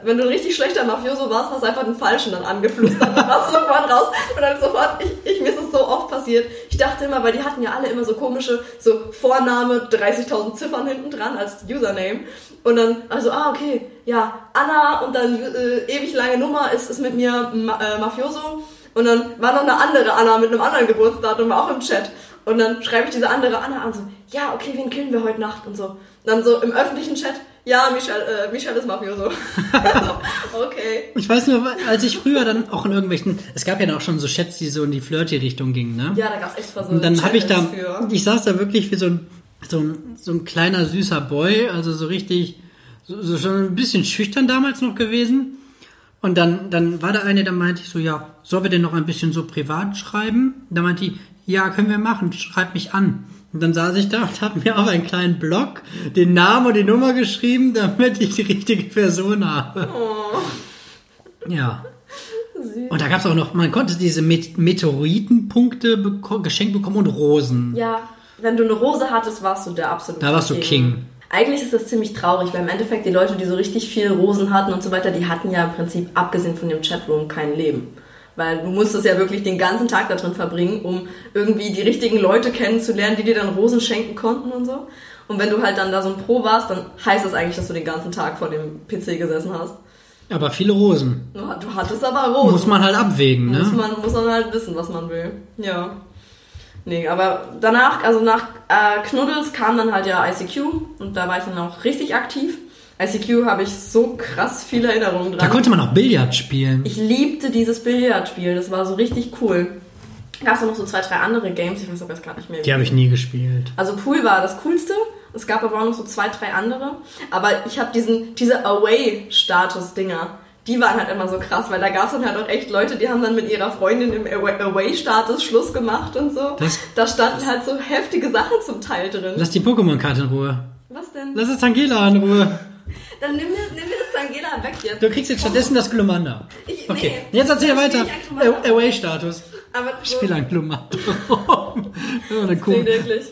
Speaker 2: wenn du ein richtig schlechter Mafioso warst, hast du einfach den Falschen dann angeflüstert und warst sofort raus und dann sofort, ich, ich, mir ist das so oft passiert. Ich dachte immer, weil die hatten ja alle immer so komische, so Vorname, 30.000 Ziffern hinten dran als Username und dann, also, ah, okay, ja, Anna und dann äh, ewig lange Nummer ist, ist mit mir Ma äh, Mafioso und dann war noch eine andere Anna mit einem anderen Geburtsdatum, auch im Chat. Und dann schreibe ich diese andere Anna an, so, ja, okay, wen killen wir heute Nacht und so. Und dann so im öffentlichen Chat, ja, Michel, äh, Michel ist Mafioso. okay.
Speaker 3: Ich weiß nur, als ich früher dann auch in irgendwelchen, es gab ja dann auch schon so Chats, die so in die Flirty-Richtung gingen, ne?
Speaker 2: Ja, da gab's extra so
Speaker 3: Und dann habe ich da,
Speaker 2: für.
Speaker 3: ich saß da wirklich wie so ein, so ein, so ein kleiner süßer Boy, also so richtig, so, so schon ein bisschen schüchtern damals noch gewesen. Und dann, dann war da eine, da meinte ich so, ja, sollen wir denn noch ein bisschen so privat schreiben? Da meinte die, ja, können wir machen, schreib mich an. Und dann saß ich da und habe mir auf einen kleinen Blog den Namen und die Nummer geschrieben, damit ich die richtige Person habe. Ja. Und da gab es auch noch, man konnte diese Met Meteoritenpunkte beko geschenkt bekommen und Rosen.
Speaker 2: Ja, wenn du eine Rose hattest, warst du der absolute
Speaker 3: Da warst du King.
Speaker 2: Eigentlich ist das ziemlich traurig, weil im Endeffekt die Leute, die so richtig viel Rosen hatten und so weiter, die hatten ja im Prinzip, abgesehen von dem Chatroom, kein Leben. Weil du musstest ja wirklich den ganzen Tag da drin verbringen, um irgendwie die richtigen Leute kennenzulernen, die dir dann Rosen schenken konnten und so. Und wenn du halt dann da so ein Pro warst, dann heißt das eigentlich, dass du den ganzen Tag vor dem PC gesessen hast.
Speaker 3: Aber viele Rosen.
Speaker 2: Du hattest aber Rosen.
Speaker 3: Muss man halt abwägen,
Speaker 2: Muss
Speaker 3: ne?
Speaker 2: man, muss man halt wissen, was man will. Ja. Nee, aber danach, also nach äh, Knuddels kam dann halt ja ICQ und da war ich dann auch richtig aktiv. ICQ habe ich so krass viele Erinnerungen
Speaker 3: Da
Speaker 2: dran.
Speaker 3: konnte man auch Billard spielen.
Speaker 2: ich liebte dieses Billardspiel, das war so richtig cool. Gab es noch so zwei, drei andere Games, ich weiß aber jetzt gar nicht mehr.
Speaker 3: Die habe ich nie gespielt.
Speaker 2: Also Pool war das coolste. Es gab aber auch noch so zwei, drei andere. Aber ich habe diesen, diese Away-Status-Dinger, die waren halt immer so krass, weil da gab es dann halt auch echt Leute, die haben dann mit ihrer Freundin im Away- Away-Status Schluss gemacht und so.
Speaker 3: Das-
Speaker 2: da standen halt so heftige Sachen zum Teil drin.
Speaker 3: Lass die Pokémon-Karte in Ruhe.
Speaker 2: Was denn?
Speaker 3: Lass das Tangela in Ruhe.
Speaker 2: Dann nimm mir, nimm mir das Tangela weg jetzt.
Speaker 3: Du kriegst jetzt stattdessen das Glumanda.
Speaker 2: Ich-
Speaker 3: Okay,
Speaker 2: nee,
Speaker 3: jetzt erzähl
Speaker 2: das
Speaker 3: weiter.
Speaker 2: ich
Speaker 3: Away-Status.
Speaker 2: Aber so,
Speaker 3: Spiel ein Glumanda.
Speaker 2: Nee,
Speaker 3: Kuh.
Speaker 2: wirklich.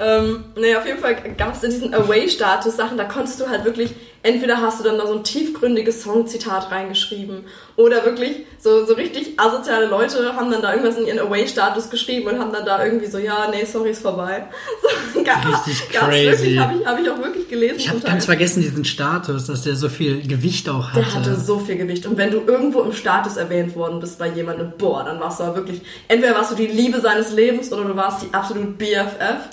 Speaker 2: Ähm, nee, auf jeden Fall gab es in diesen Away-Status-Sachen, da konntest du halt wirklich, entweder hast du dann da so ein tiefgründiges Songzitat reingeschrieben oder wirklich so, so richtig asoziale Leute haben dann da irgendwas in ihren Away-Status geschrieben und haben dann da irgendwie so, ja, nee, sorry, ist vorbei. So, gab,
Speaker 3: Richtig
Speaker 2: gab's
Speaker 3: crazy.
Speaker 2: Wirklich, habe ich, hab ich auch wirklich gelesen.
Speaker 3: Ich habe ganz vergessen diesen Status, dass der so viel Gewicht auch hatte.
Speaker 2: Der hatte so viel Gewicht. Und wenn du irgendwo im Status erwähnt worden bist bei jemandem, boah, dann warst du aber wirklich, entweder warst du die Liebe seines Lebens oder du warst die absolut BFF.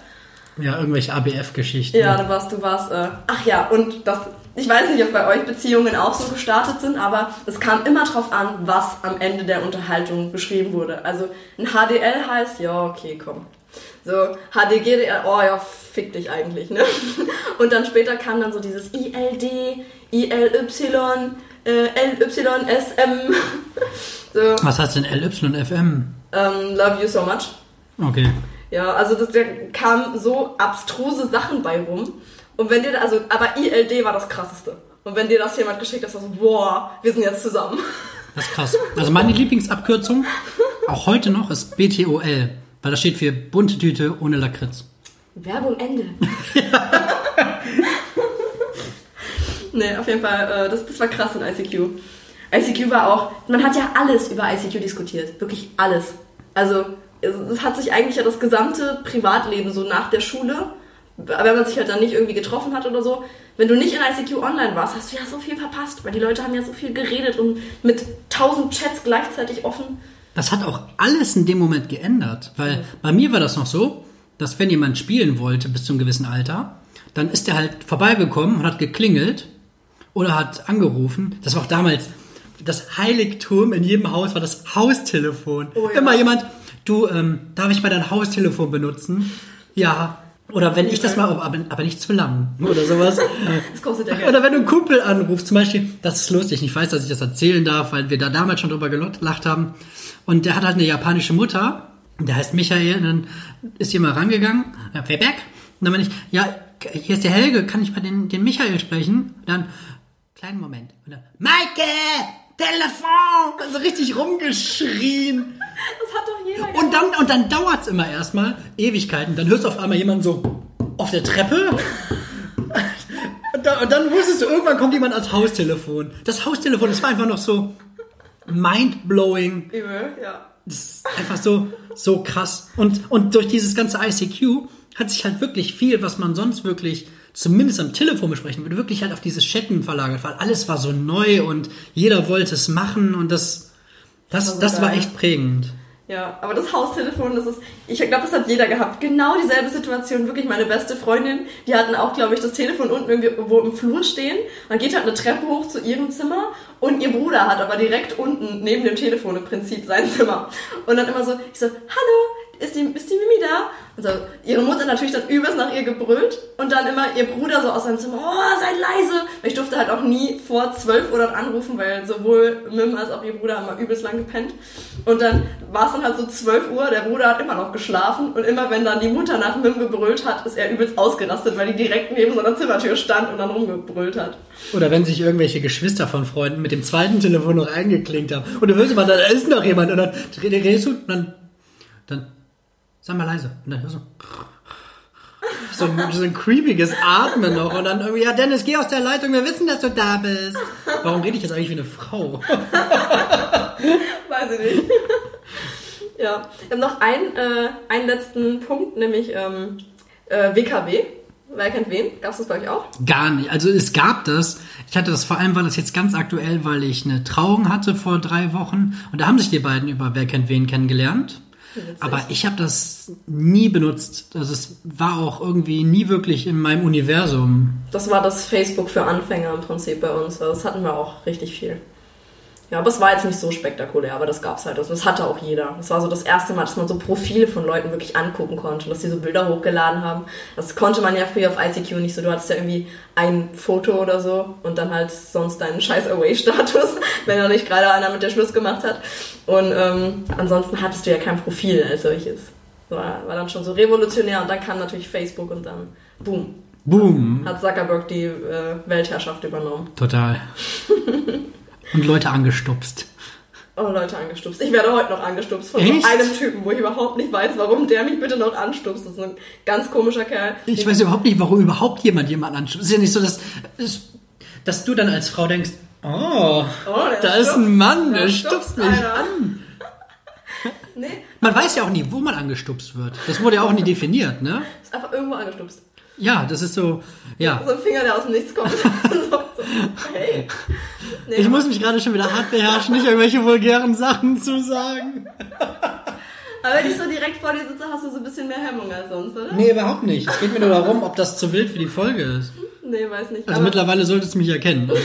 Speaker 3: Ja, irgendwelche ABF-Geschichten.
Speaker 2: Ja, du warst, du warst, äh, ach ja, und das, ich weiß nicht, ob bei euch Beziehungen auch so gestartet sind, aber es kam immer drauf an, was am Ende der Unterhaltung beschrieben wurde. Also ein HDL heißt, ja, okay, komm. So, HDGDL, oh ja, fick dich eigentlich, ne? Und dann später kam dann so dieses ILD, ILY, äh, LYSM. So,
Speaker 3: Was heißt denn LYFM?
Speaker 2: ähm, love you so much.
Speaker 3: Okay.
Speaker 2: Ja, also das, da kamen so abstruse Sachen bei rum. Und wenn dir da, also, aber ILD war das krasseste. Und wenn dir das jemand geschickt hat, so, boah, wir sind jetzt zusammen.
Speaker 3: Das ist krass. Also meine Lieblingsabkürzung, auch heute noch, ist BTOL. Weil das steht für bunte Tüte ohne Lakritz.
Speaker 2: Werbung Ende. nee, auf jeden Fall, äh, das, das war krass in ICQ. ICQ war auch, man hat ja alles über ICQ diskutiert. Wirklich alles. Also, es, es hat sich eigentlich ja das gesamte Privatleben so nach der Schule, wenn man sich halt dann nicht irgendwie getroffen hat oder so, wenn du nicht in ICQ online warst, hast du ja so viel verpasst, weil die Leute haben ja so viel geredet und mit tausend Chats gleichzeitig offen.
Speaker 3: Das hat auch alles in dem Moment geändert. Weil bei mir war das noch so, dass wenn jemand spielen wollte bis zum gewissen Alter, dann ist er halt vorbeigekommen und hat geklingelt oder hat angerufen. Das war auch damals das Heiligtum in jedem Haus war das Haustelefon.
Speaker 2: Oh ja.
Speaker 3: Immer jemand, du, ähm, darf ich mal dein Haustelefon benutzen? Ja. Oder wenn ich das mal, aber, aber nicht zu lang oder sowas.
Speaker 2: Das kostet ja Geld.
Speaker 3: Oder wenn du einen Kumpel anrufst, zum Beispiel, das ist lustig, ich weiß, dass ich das erzählen darf, weil wir da damals schon drüber gelacht haben. Und der hat halt eine japanische Mutter, der heißt Michael, und dann ist jemand rangegangen, ja, wer back? Und dann meine ich, ja, hier ist der Helge, kann ich mal den, den Michael sprechen? Und dann, kleinen Moment. Und dann, Maike, Telefon! Also richtig rumgeschrien.
Speaker 2: Das hat doch jeder
Speaker 3: Und dann, und dann dauert's immer erstmal Ewigkeiten. Dann hörst du auf einmal jemanden so auf der Treppe. Und dann, und dann wusstest du, irgendwann kommt jemand ans Haustelefon. Das Haustelefon, das war einfach noch so mind-blowing.
Speaker 2: Übel, ja.
Speaker 3: Das ist einfach so, so krass. Und, und durch dieses ganze ICQ hat sich halt wirklich viel, was man sonst wirklich zumindest am Telefon besprechen würde, wirklich halt auf dieses Chatten verlagert, weil alles war so neu und jeder wollte es machen und das, das,
Speaker 2: Das war so
Speaker 3: das war echt prägend.
Speaker 2: Ja, aber das Haustelefon, das ist, ich glaube, das hat jeder gehabt. Genau dieselbe Situation. Wirklich meine beste Freundin, die hatten auch, glaube ich, das Telefon unten irgendwo im Flur stehen. Man geht halt eine Treppe hoch zu ihrem Zimmer und ihr Bruder hat aber direkt unten neben dem Telefon im Prinzip sein Zimmer. Und dann immer so, ich so, hallo, ist die, ist die Mimi da? Und so, ihre Mutter natürlich dann übelst nach ihr gebrüllt und dann immer ihr Bruder so aus seinem Zimmer, oh, sei leise. Ich durfte halt auch nie vor 12 Uhr dort anrufen, weil sowohl Mim als auch ihr Bruder haben mal übelst lang gepennt. Und dann war es dann halt so 12 Uhr, der Bruder hat immer noch geschlafen und immer wenn dann die Mutter nach Mim gebrüllt hat, ist er übelst ausgerastet, weil die direkt neben so einer Zimmertür stand und dann rumgebrüllt hat.
Speaker 3: Oder wenn sich irgendwelche Geschwister von Freunden mit dem zweiten Telefon noch eingeklinkt haben. Und du hörst immer, da ist noch jemand. Und dann redest du und dann, dann, sag mal leise. Und dann hörst du, so ein, so ein creepiges Atmen noch. Und dann irgendwie, ja Dennis, geh aus der Leitung, wir wissen, dass du da bist. Warum rede ich jetzt eigentlich wie eine Frau?
Speaker 2: Weiß ich nicht. ja, wir haben noch einen, äh, einen letzten Punkt, nämlich ähm, äh, WKW. Wer kennt wen? Gab es das bei euch auch?
Speaker 3: Gar nicht. Also es gab das. Ich hatte das vor allem, war das jetzt ganz aktuell, weil ich eine Trauung hatte vor drei Wochen. Und da haben sich die beiden über Wer kennt wen kennengelernt. Aber ich habe das nie benutzt. Also es war auch irgendwie nie wirklich in meinem Universum.
Speaker 2: Das war das Facebook für Anfänger im Prinzip bei uns. Also Das hatten wir auch richtig viel. Ja, aber es war jetzt nicht so spektakulär, aber das gab's halt. Also das hatte auch jeder. Das war so das erste Mal, dass man so Profile von Leuten wirklich angucken konnte, dass die so Bilder hochgeladen haben. Das konnte man ja früher auf ICQ nicht so. Du hattest ja irgendwie ein Foto oder so und dann halt sonst deinen scheiß Away-Status, wenn da nicht gerade einer mit der Schluss gemacht hat. Und ähm, ansonsten hattest du ja kein Profil als solches. War, war dann schon so revolutionär und dann kam natürlich Facebook und dann boom,
Speaker 3: Boom.
Speaker 2: hat Zuckerberg die äh, Weltherrschaft übernommen.
Speaker 3: Total. Und Leute angestupst.
Speaker 2: Oh, Leute angestupst. Ich werde heute noch angestupst von
Speaker 3: Echt?
Speaker 2: einem Typen, wo ich überhaupt nicht weiß, warum der mich bitte noch anstupst. Das ist ein ganz komischer Kerl.
Speaker 3: Ich weiß überhaupt nicht, warum überhaupt jemand jemanden anstupst. Es ist ja nicht so, dass, dass du dann als Frau denkst, oh,
Speaker 2: Oh,
Speaker 3: da ist
Speaker 2: stupst.
Speaker 3: ein Mann, der,
Speaker 2: Der
Speaker 3: stupst mich
Speaker 2: einer.
Speaker 3: an.
Speaker 2: Nee,
Speaker 3: Man weiß ja auch nie, wo man angestupst wird. Das wurde ja auch nie definiert, ne?
Speaker 2: ist einfach irgendwo angestupst.
Speaker 3: Ja, das ist so, ja.
Speaker 2: So ein Finger, der aus dem Nichts kommt. so, so. Hey. Nee,
Speaker 3: Ich muss mich gerade schon wieder hart beherrschen, nicht irgendwelche vulgären Sachen zu sagen.
Speaker 2: aber wenn ich so direkt vor dir sitze, hast du so ein bisschen mehr Hemmung als sonst, oder?
Speaker 3: Nee, überhaupt nicht. Es geht mir nur darum, ob das zu wild für die Folge ist.
Speaker 2: Nee, weiß nicht.
Speaker 3: Also
Speaker 2: aber
Speaker 3: mittlerweile solltest du mich erkennen. Also,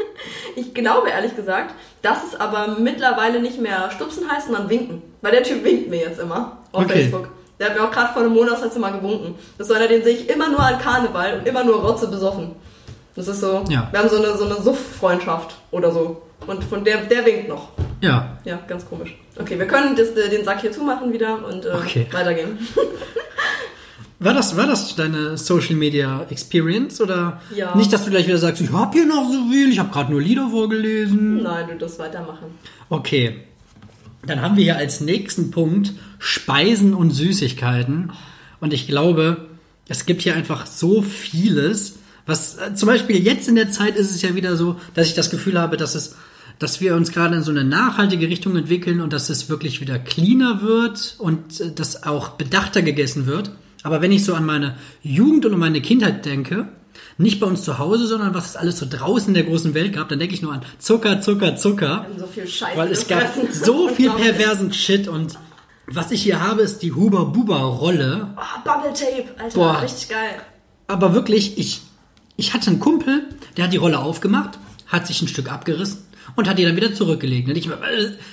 Speaker 2: ich glaube ehrlich gesagt, dass es aber mittlerweile nicht mehr stupsen heißt, sondern winken. Weil der Typ winkt mir jetzt immer auf
Speaker 3: Okay.
Speaker 2: Facebook. Der hat mir auch gerade vor einem Monat das letzte Mal gewunken. Das ist so einer, den sehe ich immer nur an Karneval und immer nur Rotze besoffen. Das ist so,
Speaker 3: Ja.
Speaker 2: wir haben so eine, so eine Suff-Freundschaft oder so. Und von der, der winkt noch.
Speaker 3: ja.
Speaker 2: Ja, ganz komisch. Okay, wir können das, äh, den Sack hier zumachen wieder und äh,
Speaker 3: Okay.
Speaker 2: weitergehen.
Speaker 3: War das, war das deine Social Media Experience? Oder
Speaker 2: Ja.
Speaker 3: nicht, dass du gleich wieder sagst, ich hab hier noch so viel, ich habe gerade nur Lieder vorgelesen?
Speaker 2: Nein, du darfst weitermachen.
Speaker 3: Okay. Dann haben wir hier als nächsten Punkt Speisen und Süßigkeiten. Und ich glaube, es gibt hier einfach so vieles. Was äh, zum Beispiel jetzt in der Zeit ist es ja wieder so, dass ich das Gefühl habe, dass es, dass wir uns gerade in so eine nachhaltige Richtung entwickeln und dass es wirklich wieder cleaner wird und äh, dass auch bedachter gegessen wird. Aber wenn ich so an meine Jugend und an meine Kindheit denke, nicht bei uns zu Hause, sondern was es alles so draußen in der großen Welt gab, dann denke ich nur an Zucker, Zucker, Zucker.
Speaker 2: So viel Scheiße.
Speaker 3: Weil es gab so viel perversen Shit und was ich hier habe, ist die Huber Buba Rolle.
Speaker 2: Oh, Bubble Tape, Alter,
Speaker 3: Boah.
Speaker 2: richtig geil.
Speaker 3: Aber wirklich, ich, ich hatte einen Kumpel, der hat die Rolle aufgemacht, hat sich ein Stück abgerissen und hat die dann wieder zurückgelegt. Und ich,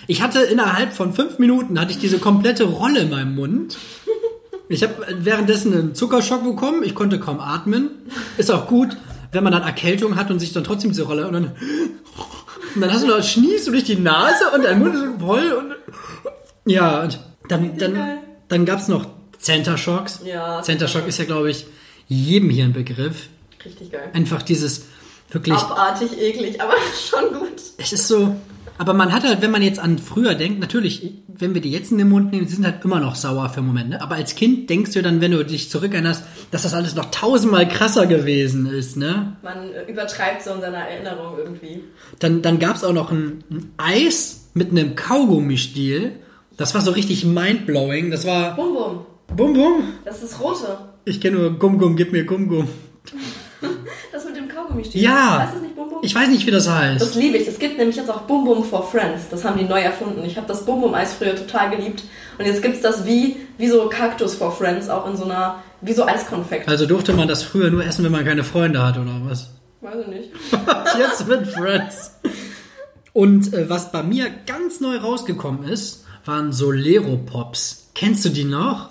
Speaker 3: ich hatte innerhalb von fünf Minuten hatte ich diese komplette Rolle in meinem Mund. Ich habe währenddessen einen Zuckerschock bekommen, ich konnte kaum atmen. Ist auch gut, wenn man dann Erkältung hat und sich dann trotzdem diese Rolle und dann, und dann hast du noch schniefst du durch die Nase und dein Mund ist so voll und ja, und dann, dann, dann gab's noch Center Shocks.
Speaker 2: Ja.
Speaker 3: Center Shock ist ja, glaube ich, jedem hier ein Begriff.
Speaker 2: Richtig geil.
Speaker 3: Einfach dieses wirklich,
Speaker 2: Abartig eklig, aber schon gut.
Speaker 3: es ist so, aber man hat halt, wenn man jetzt an früher denkt, natürlich, wenn wir die jetzt in den Mund nehmen, sie sind halt immer noch sauer für Momente. Ne? Aber als Kind denkst du dann, wenn du dich zurückerinnerst, dass das alles noch tausendmal krasser gewesen ist, ne?
Speaker 2: Man äh, übertreibt so in seiner Erinnerung irgendwie.
Speaker 3: Dann, dann gab's auch noch ein, ein Eis mit einem Kaugummi-Stiel. Das war so richtig mindblowing. Das war
Speaker 2: Bum Bum.
Speaker 3: Bum Bum.
Speaker 2: Das ist das Rote.
Speaker 3: Ich kenne nur Gum Gum, gib mir Gum Gum.
Speaker 2: Kaugummi-Stiel.
Speaker 3: Ja.
Speaker 2: Heißt das nicht Bum Bum?
Speaker 3: Ich weiß nicht, wie das heißt.
Speaker 2: Das liebe ich. Es gibt nämlich jetzt auch Bum Bum for Friends. Das haben die neu erfunden. Ich habe das Bum Bum Eis früher total geliebt. Und jetzt gibt's das wie, wie so Kaktus for Friends, auch in so einer, wie so Eiskonfekt.
Speaker 3: Also durfte man das früher nur essen, wenn man keine Freunde hat oder was?
Speaker 2: Weiß ich nicht.
Speaker 3: Jetzt mit Friends. Und äh, was bei mir ganz neu rausgekommen ist, waren Solero Pops. Kennst du die noch?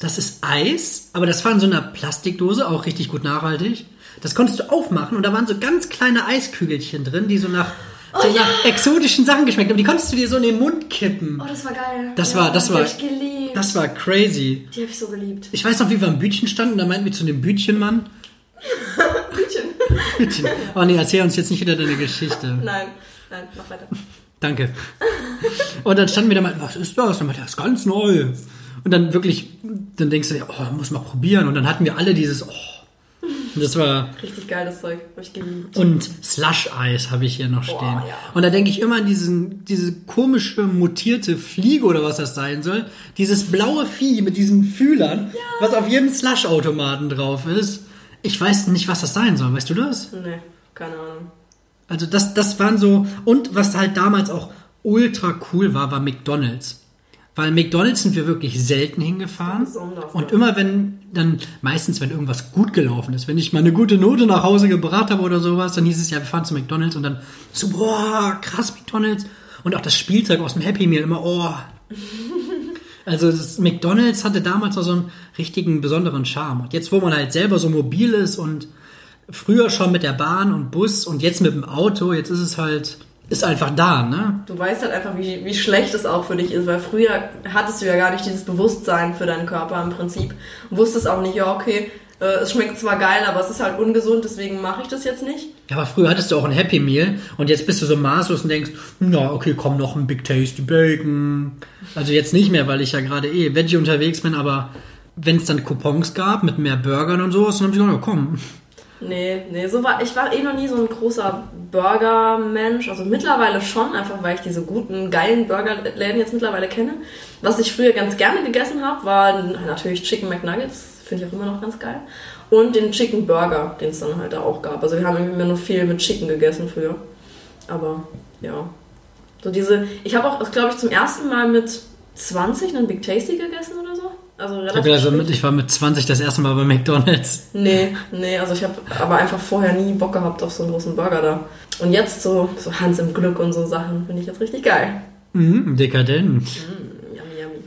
Speaker 3: Das ist Eis, aber das war in so einer Plastikdose, auch richtig gut nachhaltig. Das konntest du aufmachen und da waren so ganz kleine Eiskügelchen drin, die so nach, so nach exotischen Sachen geschmeckt haben. Die konntest du dir so in den Mund kippen.
Speaker 2: Oh, das war geil.
Speaker 3: Das war- das
Speaker 2: die
Speaker 3: war-
Speaker 2: hab ich geliebt.
Speaker 3: Das war crazy.
Speaker 2: die habe ich so geliebt.
Speaker 3: Ich weiß noch, wie wir am Bütchen standen, da meinten wir zu dem Bütchenmann.
Speaker 2: Bütchen.
Speaker 3: Bütchen. Oh nee, erzähl uns jetzt nicht wieder deine Geschichte.
Speaker 2: Nein, nein, mach weiter.
Speaker 3: Danke. Und dann standen wir da mal, was ist das? Und dann meinte das ist ganz neu. Und dann wirklich, dann denkst du, ja, oh, muss mal probieren. Und dann hatten wir alle dieses, oh. Das war,
Speaker 2: Richtig geil, das Zeug. Hab ich geliebt.
Speaker 3: und Slush-Eis habe ich hier noch stehen.
Speaker 2: Boah, ja.
Speaker 3: Und da denke ich immer an diesen, diese komische, mutierte Fliege oder was das sein soll. Dieses blaue Vieh mit diesen Fühlern, was auf jedem Slush-Automaten drauf ist. Ich weiß nicht, was das sein soll. Weißt du das?
Speaker 2: Nee, keine Ahnung.
Speaker 3: Also das, das waren so, und was halt damals auch ultra cool war, war McDonalds. Weil McDonalds sind wir wirklich selten hingefahren. Und immer wenn, dann, meistens wenn irgendwas gut gelaufen ist, wenn ich mal eine gute Note nach Hause gebracht habe oder sowas, dann hieß es ja, wir fahren zu McDonalds und dann so, boah, krass McDonalds. Und auch das Spielzeug aus dem Happy Meal immer, oh. Also das McDonalds hatte damals noch so einen richtigen besonderen Charme. Und jetzt, wo man halt selber so mobil ist und früher schon mit der Bahn und Bus und jetzt mit dem Auto, jetzt ist es halt, ist einfach da, ne?
Speaker 2: Du weißt halt einfach, wie, wie schlecht es auch für dich ist, weil früher hattest du ja gar nicht dieses Bewusstsein für deinen Körper im Prinzip. Und wusstest auch nicht, ja, okay, äh, es schmeckt zwar geil, aber es ist halt ungesund, deswegen mache ich das jetzt nicht.
Speaker 3: Ja, aber früher hattest du auch ein Happy Meal und jetzt bist du so maßlos und denkst, na, okay, komm, noch ein Big Tasty Bacon. Also jetzt nicht mehr, weil ich ja gerade eh Veggie unterwegs bin, aber wenn es dann Coupons gab mit mehr Burgern und sowas, dann hab ich gedacht, ja, komm.
Speaker 2: Nee, nee, so war, ich war eh noch nie so ein großer Burger-Mensch. Also mittlerweile schon, einfach weil ich diese guten, geilen Burgerläden jetzt mittlerweile kenne. Was ich früher ganz gerne gegessen habe, waren natürlich Chicken McNuggets. Finde ich auch immer noch ganz geil. Und den Chicken Burger, den es dann halt da auch gab. Also wir haben irgendwie immer nur viel mit Chicken gegessen früher. Aber ja. So diese, ich habe auch, glaube ich, zum ersten Mal mit 20 einen Big Tasty gegessen oder. Also
Speaker 3: Ich,
Speaker 2: relativ
Speaker 3: hab gedacht, so
Speaker 2: spät.
Speaker 3: mit, ich war mit 20 das erste Mal bei McDonalds.
Speaker 2: Nee, nee, also ich habe aber einfach vorher nie Bock gehabt auf so einen großen Burger da. Und jetzt so, so Hans im Glück und so Sachen finde ich jetzt richtig geil.
Speaker 3: Mhm, dekadent. Aber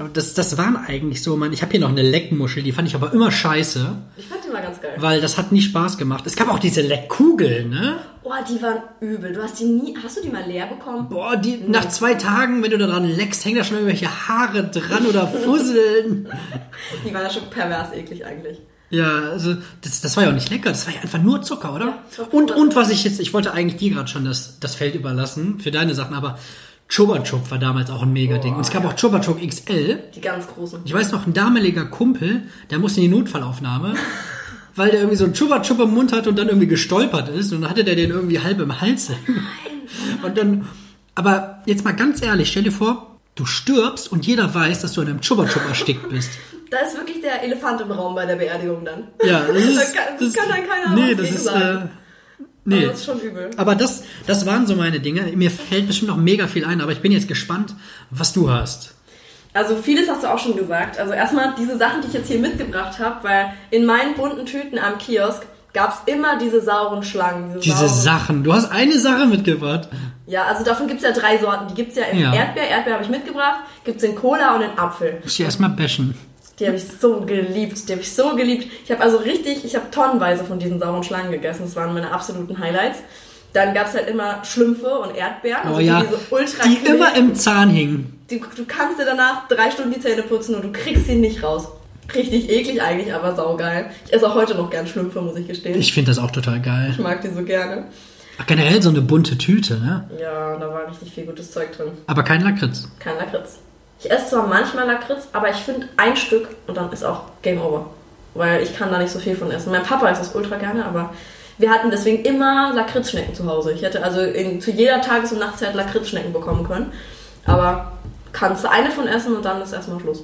Speaker 3: Das, das waren eigentlich so, man, ich habe hier noch eine Leckmuschel, die fand ich aber immer scheiße,
Speaker 2: Ich fand die mal ganz geil.
Speaker 3: weil das hat nie Spaß gemacht. Es gab auch diese Leckkugeln, ne?
Speaker 2: Oh, die waren übel. Du hast die nie, hast du die mal leer bekommen?
Speaker 3: Boah, die, nach zwei Tagen, wenn du da dran leckst, hängen da schon irgendwelche Haare dran oder Fusseln.
Speaker 2: Die waren schon pervers eklig eigentlich.
Speaker 3: Ja, also das, das war ja auch nicht lecker, das war ja einfach nur Zucker, oder?
Speaker 2: Ja,
Speaker 3: und, und was ich jetzt, ich wollte eigentlich dir gerade schon das, das Feld überlassen für deine Sachen, aber Chupa Chup war damals auch ein Mega-Ding. Und es gab auch Chupa Chup XL.
Speaker 2: Die ganz großen.
Speaker 3: Ich weiß noch, ein damaliger Kumpel, der musste in die Notfallaufnahme, weil der irgendwie so ein Chupa Chup im Mund hatte und dann irgendwie gestolpert ist und dann hatte der den irgendwie halb im Hals. Und dann, aber jetzt mal ganz ehrlich, stell dir vor, du stirbst und jeder weiß, dass du an einem Chupa Chup erstickt bist.
Speaker 2: da ist wirklich der Elefant im Raum bei der Beerdigung dann.
Speaker 3: Ja, das ist.
Speaker 2: Das kann- das kann dann keiner
Speaker 3: Nee, das ist.
Speaker 2: sagen.
Speaker 3: Äh, nee.
Speaker 2: Das ist schon übel.
Speaker 3: Aber das, das waren so meine Dinge. Mir fällt bestimmt noch mega viel ein, aber ich bin jetzt gespannt, was du hast.
Speaker 2: Also vieles hast du auch schon gesagt. Also erstmal diese Sachen, die ich jetzt hier mitgebracht habe, weil in meinen bunten Tüten am Kiosk gab es immer diese sauren Schlangen.
Speaker 3: Diese
Speaker 2: sauren-
Speaker 3: Sachen. Du hast eine Sache mitgebracht.
Speaker 2: Ja, also davon gibt's ja drei Sorten. Die gibt's ja in
Speaker 3: Ja.
Speaker 2: Erdbeer, Erdbeer habe ich mitgebracht, gibt's in Cola und in Apfel.
Speaker 3: Muss ich erstmal bashen.
Speaker 2: Die habe ich so geliebt, die habe ich so geliebt. Ich habe also richtig, ich habe tonnenweise von diesen sauren Schlangen gegessen. Das waren meine absoluten Highlights. Dann gab's halt immer Schlümpfe und Erdbeeren,
Speaker 3: Oh
Speaker 2: also
Speaker 3: ja,
Speaker 2: die diese ultra
Speaker 3: die immer im Zahn hingen.
Speaker 2: du, du kannst dir danach drei Stunden die Zähne putzen und du kriegst sie nicht raus. Richtig eklig eigentlich, aber saugeil. Ich esse auch heute noch gern Schlümpfe, muss ich gestehen. Ich
Speaker 3: Ich finde das auch total geil.
Speaker 2: mag die so gerne.
Speaker 3: Ach, generell so eine bunte Tüte, ne?
Speaker 2: Ja, da war richtig viel gutes Zeug drin.
Speaker 3: Aber kein Lakritz.
Speaker 2: Kein Lakritz. Ich esse zwar manchmal Lakritz, aber ich finde ein Stück und dann ist auch Game Over. Weil ich kann da nicht so viel von essen. Mein Papa isst das ultra gerne, aber wir hatten deswegen immer Lakritzschnecken zu Hause. Ich hätte also in, zu jeder Tages- und Nachtzeit Lakritzschnecken bekommen können. Aber kannst du eine von essen und dann ist erstmal Schluss.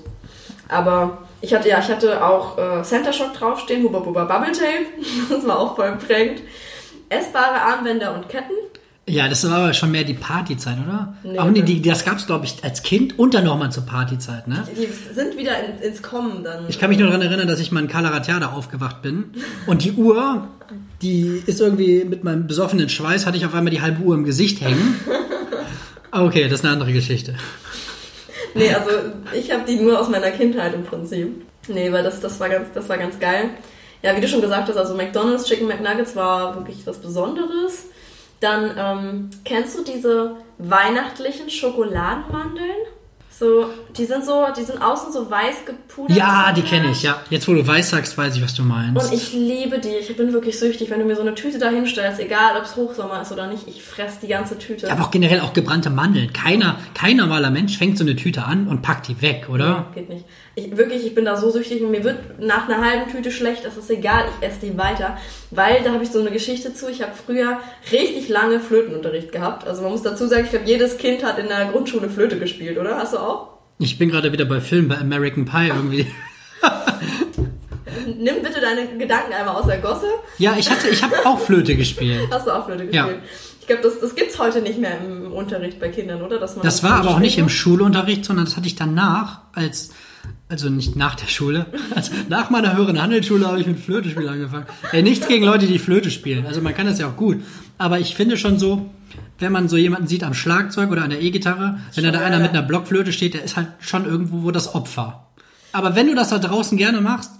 Speaker 2: Aber ich hatte ja, ich hatte auch äh, Center Shock draufstehen, Huba Buba Bubble Tape. Das war auch voll prägend. Essbare Armbänder und Ketten.
Speaker 3: Ja, das war aber schon mehr die Partyzeit, oder?
Speaker 2: Nee,
Speaker 3: Ach nee,
Speaker 2: ne.
Speaker 3: die, das gab's glaube ich, als Kind und dann nochmal zur Partyzeit, ne?
Speaker 2: Die sind wieder in, ins Kommen dann.
Speaker 3: Ich kann mich nur daran erinnern, dass ich mal in Cala Ratjada aufgewacht bin. Und die Uhr, die ist irgendwie mit meinem besoffenen Schweiß, hatte ich auf einmal die halbe Uhr im Gesicht hängen. Okay, das ist eine andere Geschichte.
Speaker 2: Nee, also ich habe die nur aus meiner Kindheit im Prinzip. Nee, weil das, das, war ganz, das war ganz geil. Ja, wie du schon gesagt hast, also McDonald's Chicken McNuggets war wirklich was Besonderes. Dann, ähm, kennst du diese weihnachtlichen Schokoladenmandeln? So, die sind so, die sind außen so weiß gepudert.
Speaker 3: Ja, die kenne ich, ja. Jetzt, wo du weiß sagst, weiß ich, was du meinst.
Speaker 2: Und ich liebe die. Ich bin wirklich süchtig. Wenn du mir so eine Tüte da hinstellst, egal ob es Hochsommer ist oder nicht, ich fress die ganze Tüte.
Speaker 3: aber auch generell auch gebrannte Mandeln. Keiner, kein normaler Mensch fängt so eine Tüte an und packt die weg, oder?
Speaker 2: Geht nicht. Ich, wirklich, ich bin da so süchtig und mir wird nach einer halben Tüte schlecht, das ist egal, ich esse die weiter. Weil da habe ich so eine Geschichte zu. Ich habe früher richtig lange Flötenunterricht gehabt. Also man muss dazu sagen, ich glaube, jedes Kind hat in der Grundschule Flöte gespielt, oder? Hast du auch?
Speaker 3: Ich bin gerade wieder bei Film, bei American Pie irgendwie.
Speaker 2: Nimm bitte deine Gedanken einmal aus der Gosse.
Speaker 3: Ja, ich hatte, ich habe auch Flöte gespielt.
Speaker 2: Hast du auch Flöte
Speaker 3: Ja.
Speaker 2: gespielt? Ich glaube, das, das gibt's heute nicht mehr im Unterricht bei Kindern, oder? Man
Speaker 3: Das war aber auch nicht im Schulunterricht, sondern das hatte ich danach, als, also nicht nach der Schule, also nach meiner höheren Handelsschule habe ich mit Flötespiel angefangen. Ey, nichts gegen Leute, die Flöte spielen. Also man kann das ja auch gut. Aber ich finde schon so, wenn man so jemanden sieht am Schlagzeug oder an der E-Gitarre, wenn da, da einer mit einer Blockflöte steht, der ist halt schon irgendwo wo das Opfer. Aber wenn du das da draußen gerne machst,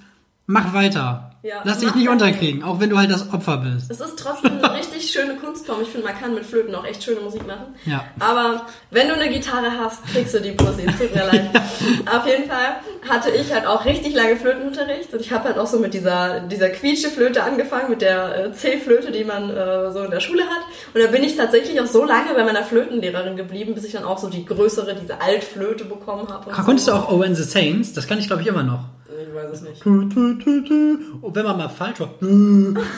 Speaker 3: mach weiter.
Speaker 2: Ja,
Speaker 3: Lass dich nicht unterkriegen, auch wenn du halt das Opfer bist.
Speaker 2: Es ist trotzdem eine richtig schöne Kunstform. Ich finde, man kann mit Flöten auch echt schöne Musik machen.
Speaker 3: Ja.
Speaker 2: Aber wenn du eine Gitarre hast, kriegst du die Pussy. Es tut mir leid. Auf jeden Fall hatte ich halt auch richtig lange Flötenunterricht und ich habe halt auch so mit dieser, dieser Quietsche-Flöte angefangen, mit der äh, C-Flöte, die man äh, so in der Schule hat. Und da bin ich tatsächlich auch so lange bei meiner Flötenlehrerin geblieben, bis ich dann auch so die größere, diese Altflöte bekommen habe.
Speaker 3: Konntest
Speaker 2: so.
Speaker 3: du auch and the Saints? Das kann ich glaube ich immer noch.
Speaker 2: Ich weiß es nicht.
Speaker 3: Und wenn man mal falsch war.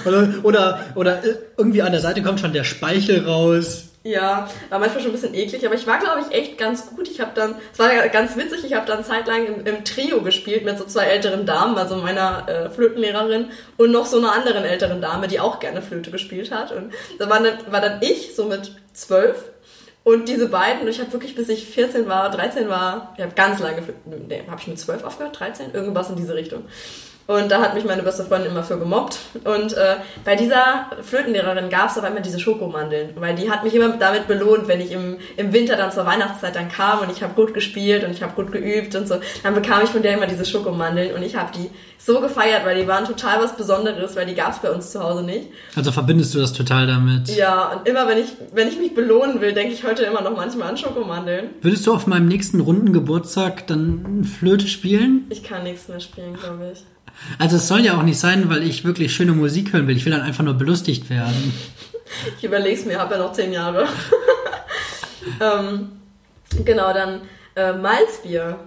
Speaker 3: Oder, oder, oder irgendwie an der Seite kommt schon der Speichel raus.
Speaker 2: Ja, war manchmal schon ein bisschen eklig, aber ich war, glaube ich, echt ganz gut. Ich habe dann, es war ganz witzig, ich habe dann zeitlang im, im Trio gespielt mit so zwei älteren Damen, also meiner äh, Flötenlehrerin und noch so einer anderen älteren Dame, die auch gerne Flöte gespielt hat. Und da war dann, war dann ich, so mit zwölf, und diese beiden, ich habe wirklich, bis ich 14 war, 13 war, ich habe ganz lange, nee, habe ich mit 12 aufgehört, 13? Irgendwas in diese Richtung. Und da hat mich meine beste Freundin immer für gemobbt. Und äh, bei dieser Flötenlehrerin gab es aber immer diese Schokomandeln. Weil die hat mich immer damit belohnt, wenn ich im, im Winter dann zur Weihnachtszeit dann kam und ich habe gut gespielt und ich habe gut geübt und so. Dann bekam ich von der immer diese Schokomandeln und ich habe die so gefeiert, weil die waren total was Besonderes, weil die gab es bei uns zu Hause nicht.
Speaker 3: Also verbindest du das total damit.
Speaker 2: Ja, und immer wenn ich, wenn ich mich belohnen will, denke ich heute immer noch manchmal an Schokomandeln.
Speaker 3: Würdest du auf meinem nächsten runden Geburtstag dann Flöte spielen?
Speaker 2: Ich kann nichts mehr spielen, glaube ich.
Speaker 3: Also es soll ja auch nicht sein, weil ich wirklich schöne Musik hören will. Ich will dann einfach nur belustigt werden.
Speaker 2: Ich überleg's mir, habe ja noch zehn Jahre. ähm, genau, dann äh, Malzbier.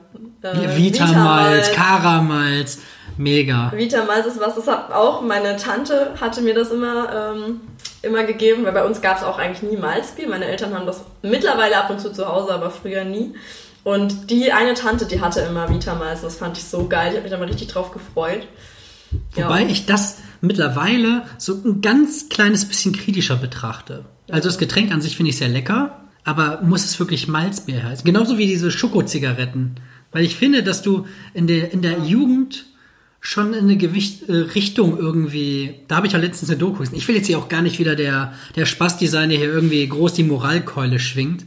Speaker 2: Äh,
Speaker 3: Vita-Malz, Kara-Malz, mega.
Speaker 2: Vita Malz ist was, das hat auch meine Tante hatte mir das immer, ähm, immer gegeben, weil bei uns gab es auch eigentlich nie Malzbier. Meine Eltern haben das mittlerweile ab und zu zu Hause, aber früher nie. Und die eine Tante, die hatte immer Vitamals. Das fand ich so geil. Ich habe mich da mal richtig drauf gefreut. Ja.
Speaker 3: Wobei ich das mittlerweile so ein ganz kleines bisschen kritischer betrachte. Also das Getränk an sich finde ich sehr lecker, aber muss es wirklich Malzbier heißen? Genauso wie diese Schokozigaretten. Weil ich finde, dass du in der, in der Jugend schon in eine Gewicht, äh, Richtung irgendwie, da habe ich ja letztens eine Doku gesehen. Ich will jetzt hier auch gar nicht wieder der, der Spaßdesigner hier irgendwie groß die Moralkeule schwingt.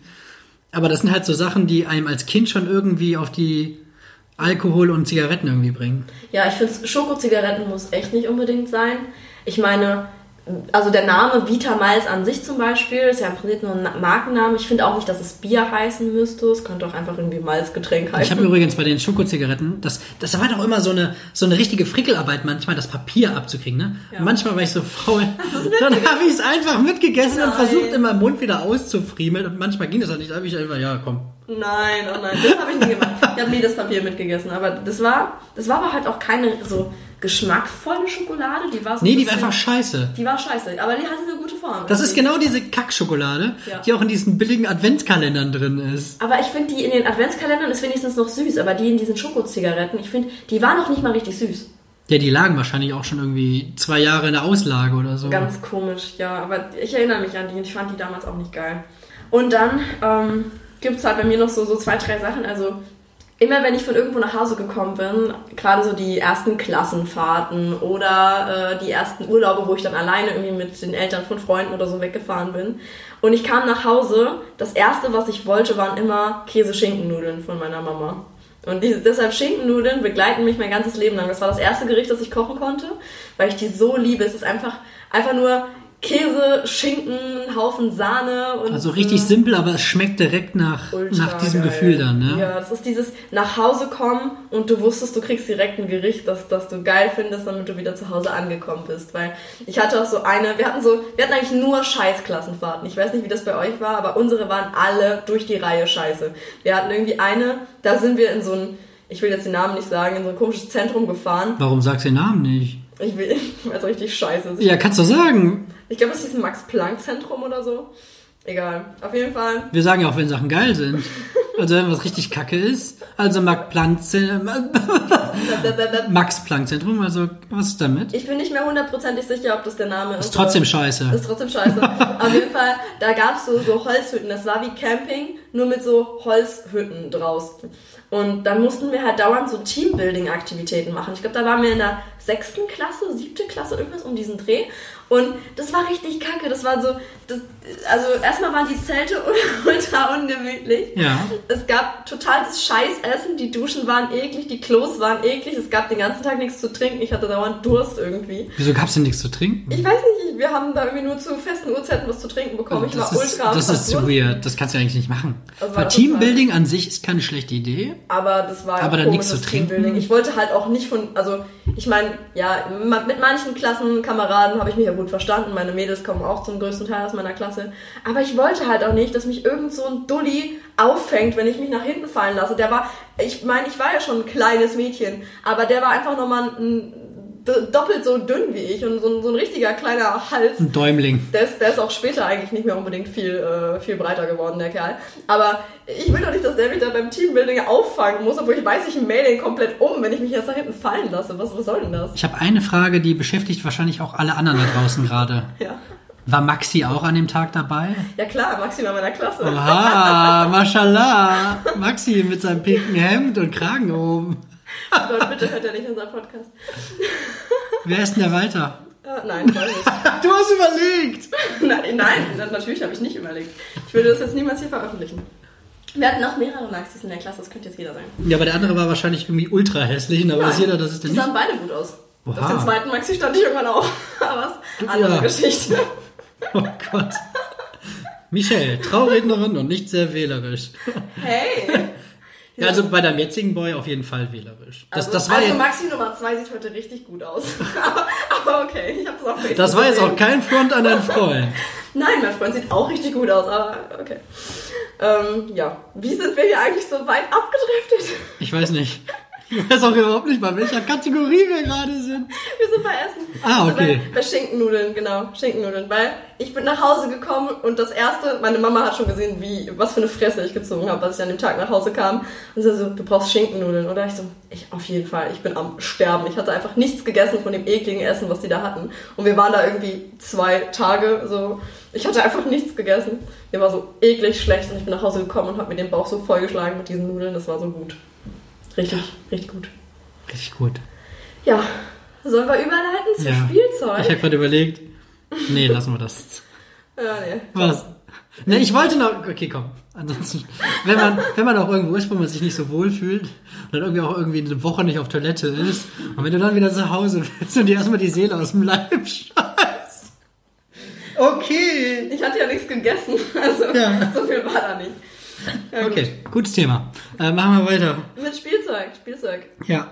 Speaker 3: Aber das sind halt so Sachen, die einem als Kind schon irgendwie auf die Alkohol und Zigaretten irgendwie bringen.
Speaker 2: Ja, ich finde, Schokozigaretten muss echt nicht unbedingt sein. Ich meine, also der Name Vita Miles an sich zum Beispiel ist ja im Prinzip nur ein Markenname. Ich finde auch nicht, dass es Bier heißen müsste. Es könnte auch einfach irgendwie Malzgetränk heißen.
Speaker 3: Ich habe übrigens bei den Schokozigaretten, das, das war doch immer so eine, so eine richtige Frickelarbeit, manchmal das Papier abzukriegen. Ne?
Speaker 2: Ja.
Speaker 3: Und manchmal war ich so faul. Dann habe ich es einfach mitgegessen und
Speaker 2: Nein.
Speaker 3: versucht, in meinem Mund wieder auszufriemeln. Und manchmal ging das halt nicht. Da habe ich einfach, ja, komm.
Speaker 2: Nein, oh nein, das habe ich nie gemacht. Ich habe nie das Papier mitgegessen, aber das war, das war aber halt auch keine so geschmackvolle Schokolade. Die war so
Speaker 3: Nee,
Speaker 2: ein
Speaker 3: die war einfach scheiße.
Speaker 2: Die war scheiße, aber die hatte eine gute Form.
Speaker 3: Das ist genau diese Kackschokolade,
Speaker 2: Ja.
Speaker 3: die auch in diesen billigen Adventskalendern drin ist.
Speaker 2: Aber ich finde, die in den Adventskalendern ist wenigstens noch süß, aber die in diesen Schokozigaretten, ich finde, die waren noch nicht mal richtig süß.
Speaker 3: Ja, die lagen wahrscheinlich auch schon irgendwie zwei Jahre in der Auslage oder so.
Speaker 2: Ganz komisch, ja. Aber ich erinnere mich an die und ich fand die damals auch nicht geil. Und dann ähm, gibt es halt bei mir noch so, so zwei, drei Sachen. Also immer wenn ich von irgendwo nach Hause gekommen bin, gerade so die ersten Klassenfahrten oder äh, die ersten Urlaube, wo ich dann alleine irgendwie mit den Eltern von Freunden oder so weggefahren bin. Und ich kam nach Hause, das erste, was ich wollte, waren immer Käse-Schinkennudeln von meiner Mama. Und die, deshalb Schinkennudeln begleiten mich mein ganzes Leben lang. Das war das erste Gericht, das ich kochen konnte, weil ich die so liebe. Es ist einfach, einfach nur Käse, Schinken, Haufen Sahne und
Speaker 3: Also richtig simpel, aber es schmeckt direkt nach,
Speaker 2: ultra
Speaker 3: nach diesem
Speaker 2: geil.
Speaker 3: Gefühl dann, ne?
Speaker 2: Ja, das ist dieses nach Hause kommen und du wusstest, du kriegst direkt ein Gericht, das, das du geil findest, damit du wieder zu Hause angekommen bist. Weil ich hatte auch so eine, wir hatten so, wir hatten eigentlich nur Scheißklassenfahrten. Ich weiß nicht, wie das bei euch war, aber unsere waren alle durch die Reihe scheiße. Wir hatten irgendwie eine, da sind wir in so ein, ich will jetzt den Namen nicht sagen, in so ein komisches Zentrum gefahren.
Speaker 3: Warum sagst du den Namen nicht?
Speaker 2: Ich will, es richtig scheiße.
Speaker 3: Ja, kannst du sagen.
Speaker 2: Ich glaube, es hieß ein Max-Planck-Zentrum oder so. Egal. Auf jeden Fall.
Speaker 3: Wir sagen ja auch, wenn Sachen geil sind. Also wenn was richtig kacke ist. Also Max Planck, Max Planck Zentrum, also was ist damit?
Speaker 2: Ich bin nicht mehr hundertprozentig sicher, ob das der Name ist.
Speaker 3: Ist trotzdem scheiße.
Speaker 2: Ist trotzdem scheiße. Auf jeden Fall, da gab es so, so Holzhütten. Das war wie Camping, nur mit so Holzhütten draußen. Und dann mussten wir halt dauernd so Teambuilding-Aktivitäten machen. Ich glaube, da waren wir in der sechsten Klasse, siebte Klasse, irgendwas um diesen Dreh. Und das war richtig kacke. Das war so, das, also erstmal waren die Zelte ultra ungemütlich.
Speaker 3: Ja.
Speaker 2: Es gab totales Scheißessen, die Duschen waren eklig, die Klos waren eklig, es gab den ganzen Tag nichts zu trinken, ich hatte dauernd Durst irgendwie.
Speaker 3: Wieso gab's denn nichts zu trinken?
Speaker 2: Ich weiß nicht, wir haben da irgendwie nur zu festen Uhrzeiten was zu trinken bekommen. Ich war
Speaker 3: ist,
Speaker 2: ultra
Speaker 3: das ist zu weird. Das kannst du eigentlich nicht machen. Weil Teambuilding an sich ist keine schlechte Idee.
Speaker 2: Aber das war
Speaker 3: Aber dann nichts zu trinken?
Speaker 2: Ich wollte halt auch nicht von, also ich meine, ja, mit manchen Klassenkameraden habe ich mich ja gut verstanden. Meine Mädels kommen auch zum größten Teil aus meiner Klasse. Aber ich wollte halt auch nicht, dass mich irgend so ein Dulli auffängt, wenn ich mich nach hinten fallen lasse. Der war, ich meine, ich war ja schon ein kleines Mädchen, aber der war einfach nochmal ein, doppelt so dünn wie ich und so ein, so ein richtiger kleiner Hals.
Speaker 3: Ein Däumling.
Speaker 2: Der ist, der ist auch später eigentlich nicht mehr unbedingt viel, äh, viel breiter geworden, der Kerl. Aber ich will doch nicht, dass der mich da beim Teambuilding auffangen muss, obwohl ich weiß, ich mähe den komplett um, wenn ich mich jetzt da hinten fallen lasse. Was, was soll denn das?
Speaker 3: Ich habe eine Frage, die beschäftigt wahrscheinlich auch alle anderen da draußen gerade.
Speaker 2: Ja.
Speaker 3: War Maxi auch an dem Tag dabei?
Speaker 2: Ja klar, Maxi war meiner Klasse.
Speaker 3: Oha, mashallah. Maxi mit seinem pinken Hemd und Kragen oben.
Speaker 2: Leute, bitte hört er nicht unseren Podcast.
Speaker 3: Wer ist denn der weiter?
Speaker 2: Äh, nein, weiß nicht.
Speaker 3: Du hast überlegt.
Speaker 2: nein, nein, natürlich habe ich nicht überlegt. Ich würde das jetzt niemals hier veröffentlichen. Wir hatten noch mehrere Maxis in der Klasse, das könnte jetzt jeder sein.
Speaker 3: Ja, aber der andere war wahrscheinlich irgendwie ultra hässlich da weiß jeder, das ist der
Speaker 2: Die
Speaker 3: nicht.
Speaker 2: sahen beide gut aus.
Speaker 3: Oha.
Speaker 2: Auf dem zweiten Maxi stand ich irgendwann auch. Aber was? Andere
Speaker 3: Ja.
Speaker 2: Geschichte.
Speaker 3: Oh Gott. Michelle, Traurednerin und nicht sehr wählerisch.
Speaker 2: Hey!
Speaker 3: Ja, also bei deinem jetzigen Boy auf jeden Fall wählerisch. Das,
Speaker 2: Also,
Speaker 3: das, war,
Speaker 2: also Maxi Nummer 2 sieht heute richtig gut aus. aber, aber okay, ich habe das auf Facebook
Speaker 3: das war jetzt auch kein Front an deinen Freund.
Speaker 2: Nein, mein Freund sieht auch richtig gut aus, aber okay. Ähm, ja, wie sind wir hier eigentlich so weit abgedriftet?
Speaker 3: Ich weiß nicht. Ich weiß auch überhaupt nicht, bei welcher Kategorie wir gerade sind.
Speaker 2: Wir sind bei Essen.
Speaker 3: Ah,
Speaker 2: Also
Speaker 3: okay.
Speaker 2: bei, bei Schinkennudeln, genau. Schinkennudeln. Weil ich bin nach Hause gekommen und das erste, meine Mama hat schon gesehen, wie, was für eine Fresse ich gezogen habe, als ich an dem Tag nach Hause kam. Und sie so, du brauchst Schinkennudeln. Oder ich so, ich auf jeden Fall, ich bin am Sterben. Ich hatte einfach nichts gegessen von dem ekligen Essen, was die da hatten. Und wir waren da irgendwie zwei Tage so. Ich hatte einfach nichts gegessen. Mir war so eklig schlecht und ich bin nach Hause gekommen und habe mir den Bauch so vollgeschlagen mit diesen Nudeln. Das war so gut. Richtig, richtig gut.
Speaker 3: Richtig gut.
Speaker 2: Ja, sollen wir überleiten zu
Speaker 3: Ja.
Speaker 2: Spielzeug?
Speaker 3: Ich habe gerade überlegt. Nee, lassen wir das.
Speaker 2: ja, nee.
Speaker 3: Was? Ne, ich wollte noch. Okay, komm. Ansonsten, wenn man, wenn man auch irgendwo ist, wo man sich nicht so wohl fühlt und dann irgendwie auch irgendwie eine Woche nicht auf Toilette ist und wenn du dann wieder zu Hause bist und dir erstmal die Seele aus dem Leib scheißt. Okay.
Speaker 2: Ich hatte ja nichts gegessen, also
Speaker 3: Ja.
Speaker 2: so viel war da nicht. Ja,
Speaker 3: Okay, gutes Thema. Äh, machen wir weiter.
Speaker 2: Gut. Mit Spielzeug, Spielzeug.
Speaker 3: Ja.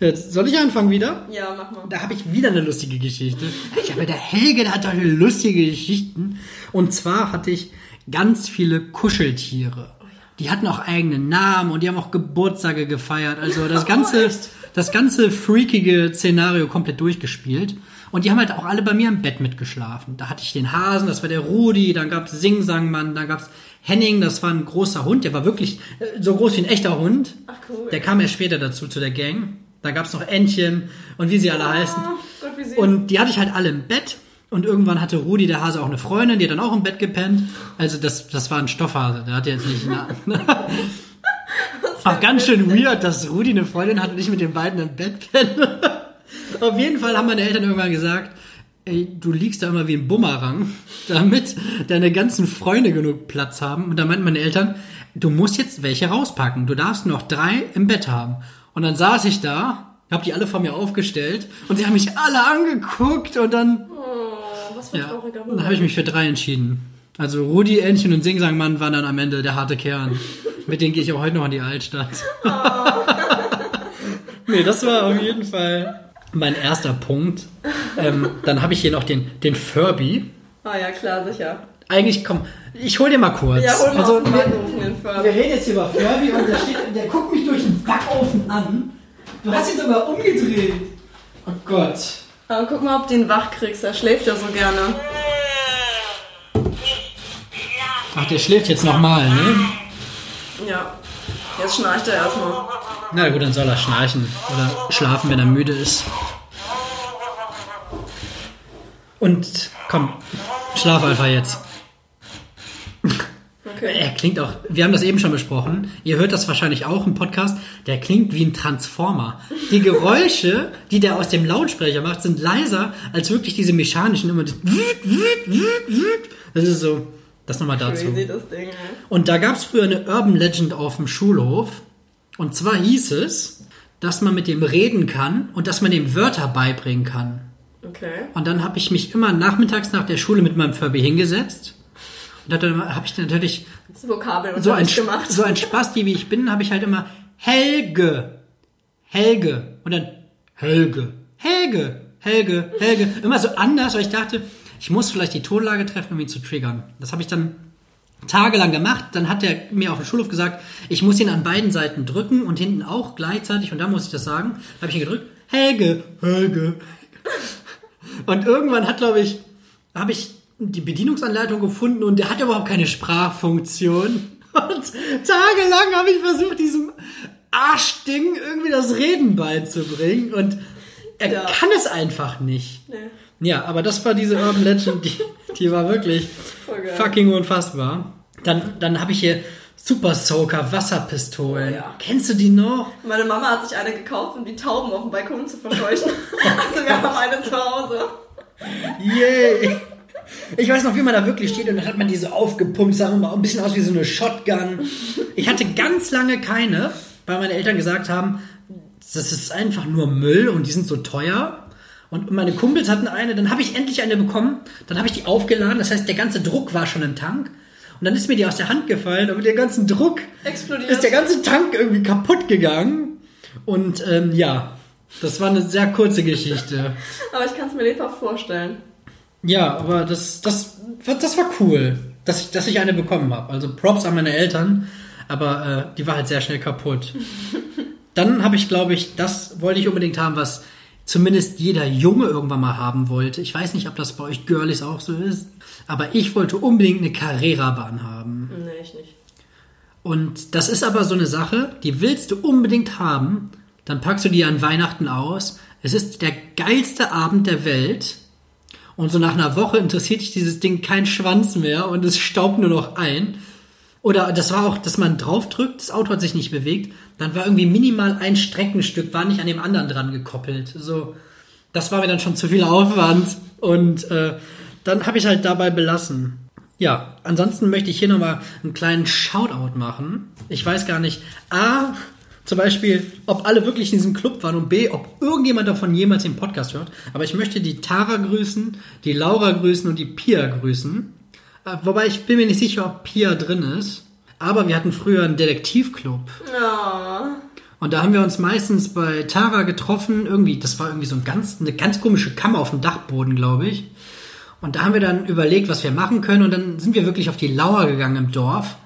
Speaker 3: Jetzt, soll ich anfangen wieder?
Speaker 2: Ja, mach mal.
Speaker 3: Da habe ich wieder eine lustige Geschichte. Ich habe der Helge, der hat doch lustige Geschichten. Und zwar hatte ich ganz viele Kuscheltiere. Die hatten auch eigene Namen und die haben auch Geburtstage gefeiert. Also das ganze, das ganze freakige Szenario komplett durchgespielt. Und die haben halt auch alle bei mir im Bett mitgeschlafen. Da hatte ich den Hasen, das war der Rudi, dann gab's Singsangmann, dann gab's Henning, das war ein großer Hund, der war wirklich äh, so groß wie ein echter Hund.
Speaker 2: Ach cool.
Speaker 3: Der kam erst später dazu, zu der Gang. Da gab's noch Entchen und wie sie alle heißen.
Speaker 2: Oh, Gott, wie süß.
Speaker 3: Und die hatte ich halt alle im Bett. Und irgendwann hatte Rudi, der Hase, auch eine Freundin, die hat dann auch im Bett gepennt. Also das, das war ein Stoffhase, der hatte jetzt nicht... Auch ganz schön weird, dass Rudi eine Freundin hat und ich mit den beiden im Bett penne. Auf jeden Fall haben meine Eltern irgendwann gesagt, ey, du liegst da immer wie ein Bumerang, damit deine ganzen Freunde genug Platz haben. Und da meinten meine Eltern, du musst jetzt welche rauspacken. Du darfst noch drei im Bett haben. Und dann saß ich da, hab die alle vor mir aufgestellt und sie haben mich alle angeguckt und dann,
Speaker 2: oh, was für ein
Speaker 3: ja,
Speaker 2: trauriger
Speaker 3: dann
Speaker 2: Moment.
Speaker 3: habe ich mich für drei entschieden. Also Rudi, Entchen und Singsangmann waren dann am Ende der harte Kern. Mit denen gehe ich auch heute noch in die Altstadt. nee, das war auf jeden Fall mein erster Punkt. Ähm, dann habe ich hier noch den, den Furby.
Speaker 2: Ah ja, klar, sicher.
Speaker 3: Eigentlich, komm, ich hol dir mal kurz.
Speaker 2: Ja, hol mal
Speaker 3: also, wir,
Speaker 2: Backofen den
Speaker 3: wir
Speaker 2: Furby.
Speaker 3: reden jetzt hier über Furby und der, steht, der guckt mich durch den Backofen an. Du hast ihn sogar umgedreht. Oh Gott.
Speaker 2: Aber guck mal, ob du ihn wach kriegst. Er schläft ja so gerne.
Speaker 3: Ach, der schläft jetzt nochmal, ne?
Speaker 2: Ja. Jetzt schnarcht er erstmal.
Speaker 3: Na gut, dann soll er schnarchen oder schlafen, wenn er müde ist. Und komm, schlaf einfach jetzt.
Speaker 2: Okay.
Speaker 3: Er klingt auch, wir haben das eben schon besprochen, ihr hört das wahrscheinlich auch im Podcast, der klingt wie ein Transformer. Die Geräusche, die der aus dem Lautsprecher macht, sind leiser als wirklich diese mechanischen immer. das ist so, das nochmal dazu.
Speaker 2: Crazy, das Ding, ey.
Speaker 3: Und da gab es früher eine Urban Legend auf dem Schulhof. Und zwar hieß es, dass man mit dem reden kann und dass man dem Wörter beibringen kann.
Speaker 2: Okay.
Speaker 3: Und dann habe ich mich immer nachmittags nach der Schule mit meinem Furby hingesetzt. Und dann habe ich natürlich so ein,
Speaker 2: gemacht.
Speaker 3: so ein Spasti, wie ich bin, habe ich halt immer Helge, Helge und dann Helge, Helge, Helge, Helge. Immer so anders, weil ich dachte, ich muss vielleicht die Tonlage treffen, um ihn zu triggern. Das habe ich dann tagelang gemacht. Dann hat er mir auf dem Schulhof gesagt, ich muss ihn an beiden Seiten drücken und hinten auch gleichzeitig. Und dann muss ich das sagen. Da habe ich ihn gedrückt. Helge, Helge. Und irgendwann hat, glaube ich, habe ich die Bedienungsanleitung gefunden und der hat überhaupt keine Sprachfunktion. Und tagelang habe ich versucht, diesem Arschding irgendwie das Reden beizubringen und er
Speaker 2: Ja.
Speaker 3: kann es einfach nicht.
Speaker 2: Nee.
Speaker 3: Ja, aber das war diese Urban Legend, die, die war wirklich
Speaker 2: geil.
Speaker 3: fucking unfassbar. Dann, dann habe ich hier Super Soaker Wasserpistolen.
Speaker 2: Oh ja.
Speaker 3: Kennst du die noch?
Speaker 2: Meine Mama hat sich eine gekauft, um die Tauben auf dem Balkon zu verscheuchen. also wir haben eine zu Hause.
Speaker 3: Yay! Ich weiß noch, wie man da wirklich steht und dann hat man diese aufgepumpt, sah immer ein bisschen aus wie so eine Shotgun. Ich hatte ganz lange keine, weil meine Eltern gesagt haben, das ist einfach nur Müll und die sind so teuer. Und meine Kumpels hatten eine, dann habe ich endlich eine bekommen, dann habe ich die aufgeladen, das heißt, der ganze Druck war schon im Tank. Und dann ist mir die aus der Hand gefallen und mit dem ganzen Druck
Speaker 2: Explodiert.
Speaker 3: ist der ganze Tank irgendwie kaputt gegangen. Und ähm, ja, das war eine sehr kurze Geschichte.
Speaker 2: Aber ich kann es mir lebhaft vorstellen.
Speaker 3: Ja, aber das, das, das war cool, dass ich, dass ich eine bekommen habe. Also Props an meine Eltern, aber äh, die war halt sehr schnell kaputt. Dann habe ich, glaube ich, das wollte ich unbedingt haben, was zumindest jeder Junge irgendwann mal haben wollte. Ich weiß nicht, ob das bei euch Girlies auch so ist, aber ich wollte unbedingt eine Carrera-Bahn haben.
Speaker 2: Nee, ich nicht.
Speaker 3: Und das ist aber so eine Sache, die willst du unbedingt haben, dann packst du die an Weihnachten aus. Es ist der geilste Abend der Welt. Und so nach einer Woche interessiert dich dieses Ding kein Schwanz mehr und es staubt nur noch ein. Oder das war auch, dass man draufdrückt, das Auto hat sich nicht bewegt, dann war irgendwie minimal ein Streckenstück, war nicht an dem anderen dran gekoppelt. So, das war mir dann schon zu viel Aufwand und äh, dann habe ich halt dabei belassen. Ja, ansonsten möchte ich hier nochmal einen kleinen Shoutout machen. Ich weiß gar nicht, A, zum Beispiel, ob alle wirklich in diesem Club waren und B, ob irgendjemand davon jemals den Podcast hört. Aber ich möchte die Tara grüßen, die Laura grüßen und die Pia grüßen. Äh, Wobei ich bin mir nicht sicher, ob Pia drin ist. Aber wir hatten früher einen Detektivclub.
Speaker 2: Ja.
Speaker 3: Und da haben wir uns meistens bei Tara getroffen. Irgendwie, das war irgendwie so ein ganz, eine ganz komische Kammer auf dem Dachboden, glaube ich. Und da haben wir dann überlegt, was wir machen können. Und dann sind wir wirklich auf die Lauer gegangen im Dorf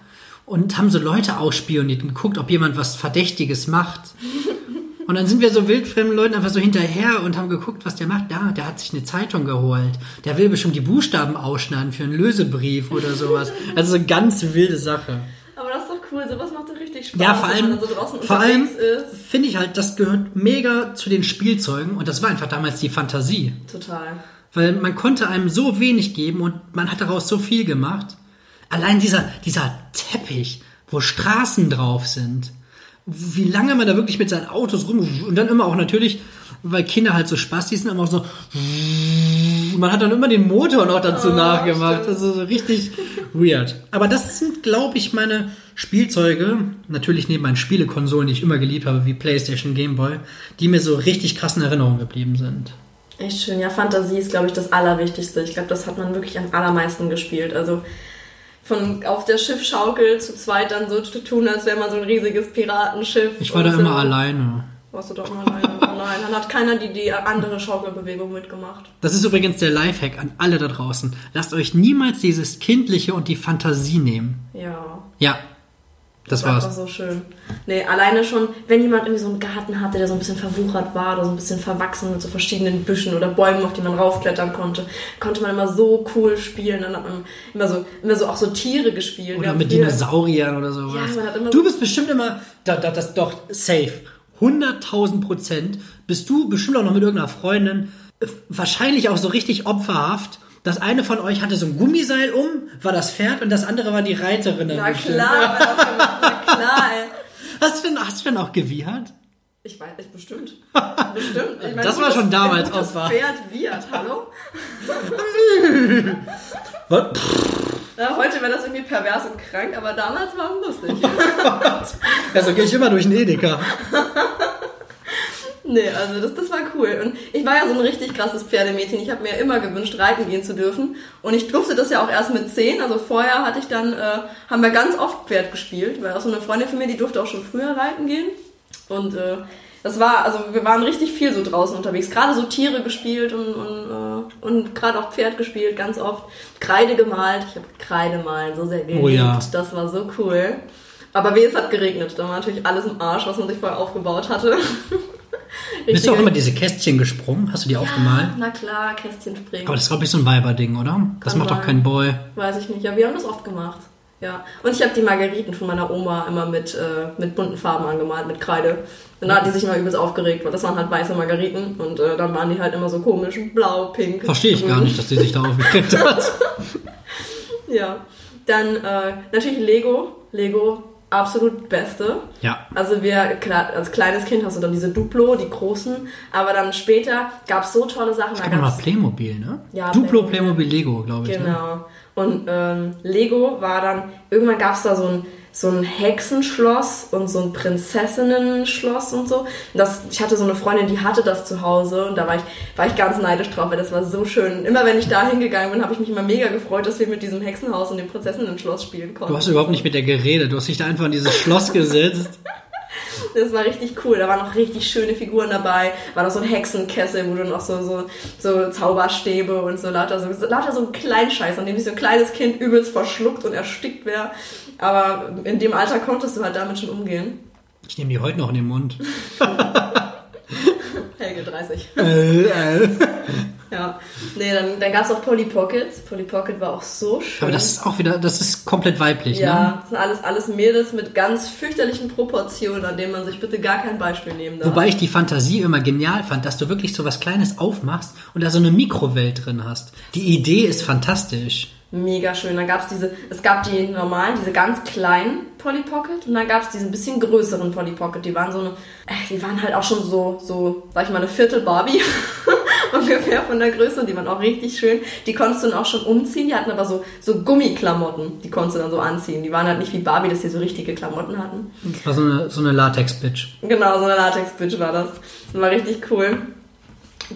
Speaker 3: und haben so Leute ausspioniert und geguckt, ob jemand was Verdächtiges macht. Und dann sind wir so wildfremden Leuten einfach so hinterher und haben geguckt, was der macht. Da, der hat sich eine Zeitung geholt. Der will bestimmt die Buchstaben ausschneiden für einen Lösebrief oder sowas. Also so eine ganz wilde Sache.
Speaker 2: Aber das ist doch cool, sowas macht doch richtig Spaß,
Speaker 3: Ja, vor allem,
Speaker 2: so draußen
Speaker 3: vor allem finde ich halt, das gehört mega zu den Spielzeugen und das war einfach damals die Fantasie.
Speaker 2: Total.
Speaker 3: Weil man konnte einem so wenig geben und man hat daraus so viel gemacht. Allein dieser, dieser Teppich, wo Straßen drauf sind. Wie lange man da wirklich mit seinen Autos rum und dann immer auch natürlich, weil Kinder halt so Spaß, die sind immer auch so und man hat dann immer den Motor noch dazu
Speaker 2: Oh,
Speaker 3: nachgemacht.
Speaker 2: stimmt.
Speaker 3: Also so richtig weird. Aber das sind, glaube ich, meine Spielzeuge, natürlich neben meinen Spielekonsolen, die ich immer geliebt habe, wie PlayStation, Game Boy, die mir so richtig krassen Erinnerungen geblieben sind.
Speaker 2: Echt schön. Ja, Fantasie ist, glaube ich, das Allerwichtigste. Ich glaube, das hat man wirklich am allermeisten gespielt. Also von auf der Schiffschaukel zu zweit dann so zu tun, als wäre man so ein riesiges Piratenschiff.
Speaker 3: Ich war da immer alleine.
Speaker 2: Warst du doch immer alleine? Oh nein, dann hat keiner die, die andere Schaukelbewegung mitgemacht.
Speaker 3: Das ist übrigens der Lifehack an alle da draußen. Lasst euch niemals dieses Kindliche und die Fantasie nehmen.
Speaker 2: Ja.
Speaker 3: Ja, das
Speaker 2: war einfach
Speaker 3: war's.
Speaker 2: so schön. Nee, alleine schon, wenn jemand irgendwie so einen Garten hatte, der so ein bisschen verwuchert war oder so ein bisschen verwachsen mit so verschiedenen Büschen oder Bäumen, auf die man raufklettern konnte, konnte man immer so cool spielen. Dann hat man immer so, immer so auch so Tiere gespielt.
Speaker 3: Oder mit
Speaker 2: früher-
Speaker 3: Dinosauriern oder sowas.
Speaker 2: Ja, man hat immer
Speaker 3: du bist bestimmt immer, da, da, das doch safe. 100.000 Prozent bist du bestimmt auch noch mit irgendeiner Freundin, äh, wahrscheinlich auch so richtig opferhaft. Das eine von euch hatte so ein Gummiseil um, war das Pferd und das andere war die Reiterin.
Speaker 2: Na
Speaker 3: bestimmt.
Speaker 2: klar, das na klar, ey.
Speaker 3: Hast du denn, hast du denn auch gewiehert?
Speaker 2: Ich weiß, ich bestimmt. Bestimmt. Ich
Speaker 3: Das war schon damals Opfer.
Speaker 2: Pferd wird, hallo? Ja, heute wäre das irgendwie pervers und krank, aber damals war es lustig.
Speaker 3: Also gehe ich immer durch den Edeka.
Speaker 2: nee, also das, das war cool. Und ich war ja so ein richtig krasses Pferdemädchen. Ich habe mir immer gewünscht, reiten gehen zu dürfen. Und ich durfte das ja auch erst mit 10. Also vorher hatte ich dann, äh, haben wir ganz oft Pferd gespielt, weil auch so eine Freundin von mir, die durfte auch schon früher reiten gehen. Und äh, das war, also wir waren richtig viel so draußen unterwegs. Gerade so Tiere gespielt und, und, äh, und gerade auch Pferd gespielt, ganz oft. Kreide gemalt. Ich habe Kreide malen so sehr geliebt.
Speaker 3: Oh ja.
Speaker 2: Das war so cool. Aber weh, es hat geregnet. Da war natürlich alles im Arsch, was man sich vorher aufgebaut hatte.
Speaker 3: Bist du auch immer diese Kästchen gesprungen? Hast du die aufgemalt?
Speaker 2: Na klar, Kästchen springen.
Speaker 3: Aber das ist, glaube ich, so ein Weiberding, oder? Das
Speaker 2: Kann
Speaker 3: macht doch kein Boy.
Speaker 2: Weiß ich nicht. Ja, wir haben das oft gemacht. Ja. Und ich habe die Margeriten von meiner Oma immer mit, äh, mit bunten Farben angemalt, mit Kreide. Und da hat die sich immer übelst aufgeregt, weil das waren halt weiße Margeriten. Und äh, dann waren die halt immer so komisch, blau, pink.
Speaker 3: Verstehe ich gar nicht, dass die sich da aufgeregt hat.
Speaker 2: Ja. Dann äh, natürlich Lego. Lego, absolut beste.
Speaker 3: Ja.
Speaker 2: Also wir, klar, als kleines Kind hast du dann diese Duplo, die großen, aber dann später gab es so tolle Sachen.
Speaker 3: Es
Speaker 2: Da
Speaker 3: gab noch mal Playmobil, ne?
Speaker 2: Ja,
Speaker 3: Duplo,
Speaker 2: Playmobil.
Speaker 3: Playmobil, Lego, glaube ich. Ne?
Speaker 2: Und ähm, Lego war dann, irgendwann gab es da so ein, so ein Hexenschloss und so ein Prinzessinnen-Schloss und so. Und Das, ich hatte so eine Freundin, die hatte das zu Hause und da war ich, war ich ganz neidisch drauf, weil das war so schön. Immer wenn ich da hingegangen bin, habe ich mich immer mega gefreut, dass wir mit diesem Hexenhaus und dem Prinzessinnen-Schloss spielen konnten.
Speaker 3: Du hast überhaupt nicht mit der geredet. Du hast dich da einfach in dieses Schloss gesetzt.
Speaker 2: Das war richtig cool. Da waren noch richtig schöne Figuren dabei. War noch so ein Hexenkessel, wo du noch so, so, so Zauberstäbe und so lauter so, so lauter so ein Kleinscheiß, an dem sich so ein kleines Kind übelst verschluckt und erstickt wäre. Aber in dem Alter konntest du halt damit schon umgehen.
Speaker 3: Ich nehme die heute noch in den Mund.
Speaker 2: Helge 30.
Speaker 3: äh, äh.
Speaker 2: Ja. Nee, dann, dann gab es auch Polly Pockets. Polly Pocket war auch so schön.
Speaker 3: Aber das ist auch wieder, das ist komplett weiblich, ne?
Speaker 2: ja, das sind alles, alles Mädels mit ganz fürchterlichen Proportionen, an denen man sich bitte gar kein Beispiel nehmen darf.
Speaker 3: Wobei ich die Fantasie immer genial fand, dass du wirklich so was Kleines aufmachst und da so eine Mikrowelt drin hast. Die Idee ist fantastisch.
Speaker 2: Mega schön. Dann gab es diese, es gab die normalen, diese ganz kleinen Polly Pocket und dann gab es diese ein bisschen größeren Polly Pocket. Die waren so eine, äh, die waren halt auch schon so, so, sag ich mal, eine Viertel Barbie. ungefähr von der Größe. Die waren auch richtig schön. Die konntest du dann auch schon umziehen. Die hatten aber so, so Gummiklamotten. Die konntest du dann so anziehen. Die waren halt nicht wie Barbie, dass die so richtige Klamotten hatten.
Speaker 3: Das war so eine, so eine Latex-Bitch.
Speaker 2: Genau, so eine Latex-Bitch war das. Das war richtig cool.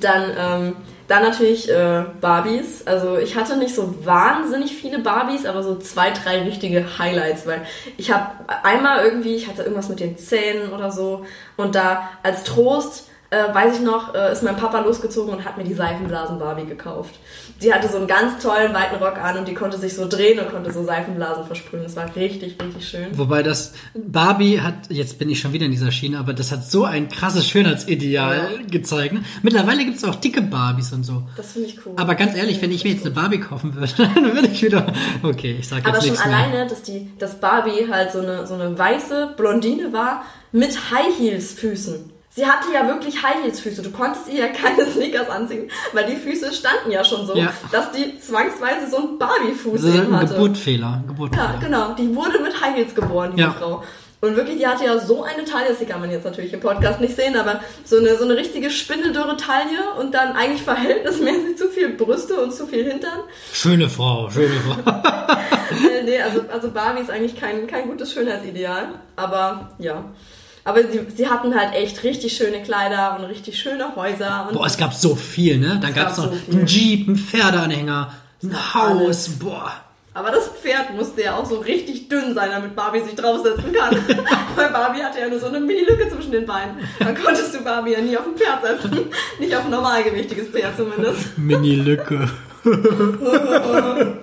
Speaker 2: Dann, ähm, dann natürlich äh, Barbies. Also ich hatte nicht so wahnsinnig viele Barbies, aber so zwei, drei richtige Highlights, weil ich habe einmal irgendwie, ich hatte irgendwas mit den Zähnen oder so und da als Trost äh, weiß ich noch, äh, ist mein Papa losgezogen und hat mir die Seifenblasen Barbie gekauft. Die hatte so einen ganz tollen weiten Rock an und die konnte sich so drehen und konnte so Seifenblasen versprühen. Das war richtig, richtig schön.
Speaker 3: Wobei das Barbie hat, jetzt bin ich schon wieder in dieser Schiene, aber das hat so ein krasses Schönheitsideal
Speaker 2: Ja.
Speaker 3: gezeigt. Ne? Mittlerweile gibt es auch dicke Barbies und so.
Speaker 2: Das finde ich cool.
Speaker 3: Aber ganz ehrlich, wenn ich mir jetzt eine Barbie kaufen würde, dann würde ich wieder. Okay, ich sag jetzt
Speaker 2: Aber schon
Speaker 3: nichts mehr.
Speaker 2: alleine, dass die, dass Barbie halt so eine, so eine weiße Blondine war mit High Heels Füßen. Sie hatte ja wirklich High Heels Füße. Du konntest ihr ja keine Sneakers anziehen, weil die Füße standen ja schon so,
Speaker 3: Ja.
Speaker 2: dass die zwangsweise so einen Barbie-Fuß eben
Speaker 3: ein
Speaker 2: hatte.
Speaker 3: Geburtfehler.
Speaker 2: Ja,
Speaker 3: Geburtfehler.
Speaker 2: genau. Die wurde mit High Heels geboren, diese
Speaker 3: Ja.
Speaker 2: Frau. Und wirklich, die hatte ja so eine Taille, das kann man jetzt natürlich im Podcast nicht sehen, aber so eine, so eine richtige spindeldürre Taille und dann eigentlich verhältnismäßig zu viel Brüste und zu viel Hintern.
Speaker 3: Schöne Frau, schöne Frau.
Speaker 2: Äh, nee, also, also Barbie ist eigentlich kein, kein gutes Schönheitsideal, aber ja. Aber sie, sie hatten halt echt richtig schöne Kleider und richtig schöne Häuser.
Speaker 3: Boah, es gab so viel, ne? Dann gab es noch
Speaker 2: so
Speaker 3: einen Jeep, einen Pferdeanhänger, ein Haus,
Speaker 2: Alles.
Speaker 3: boah.
Speaker 2: Aber das Pferd musste ja auch so richtig dünn sein, damit Barbie sich draufsetzen kann. Weil Barbie hatte ja nur so eine Mini-Lücke zwischen den Beinen. Da konntest du Barbie ja nie auf ein Pferd setzen. Nicht auf ein normalgewichtiges Pferd zumindest.
Speaker 3: Mini-Lücke.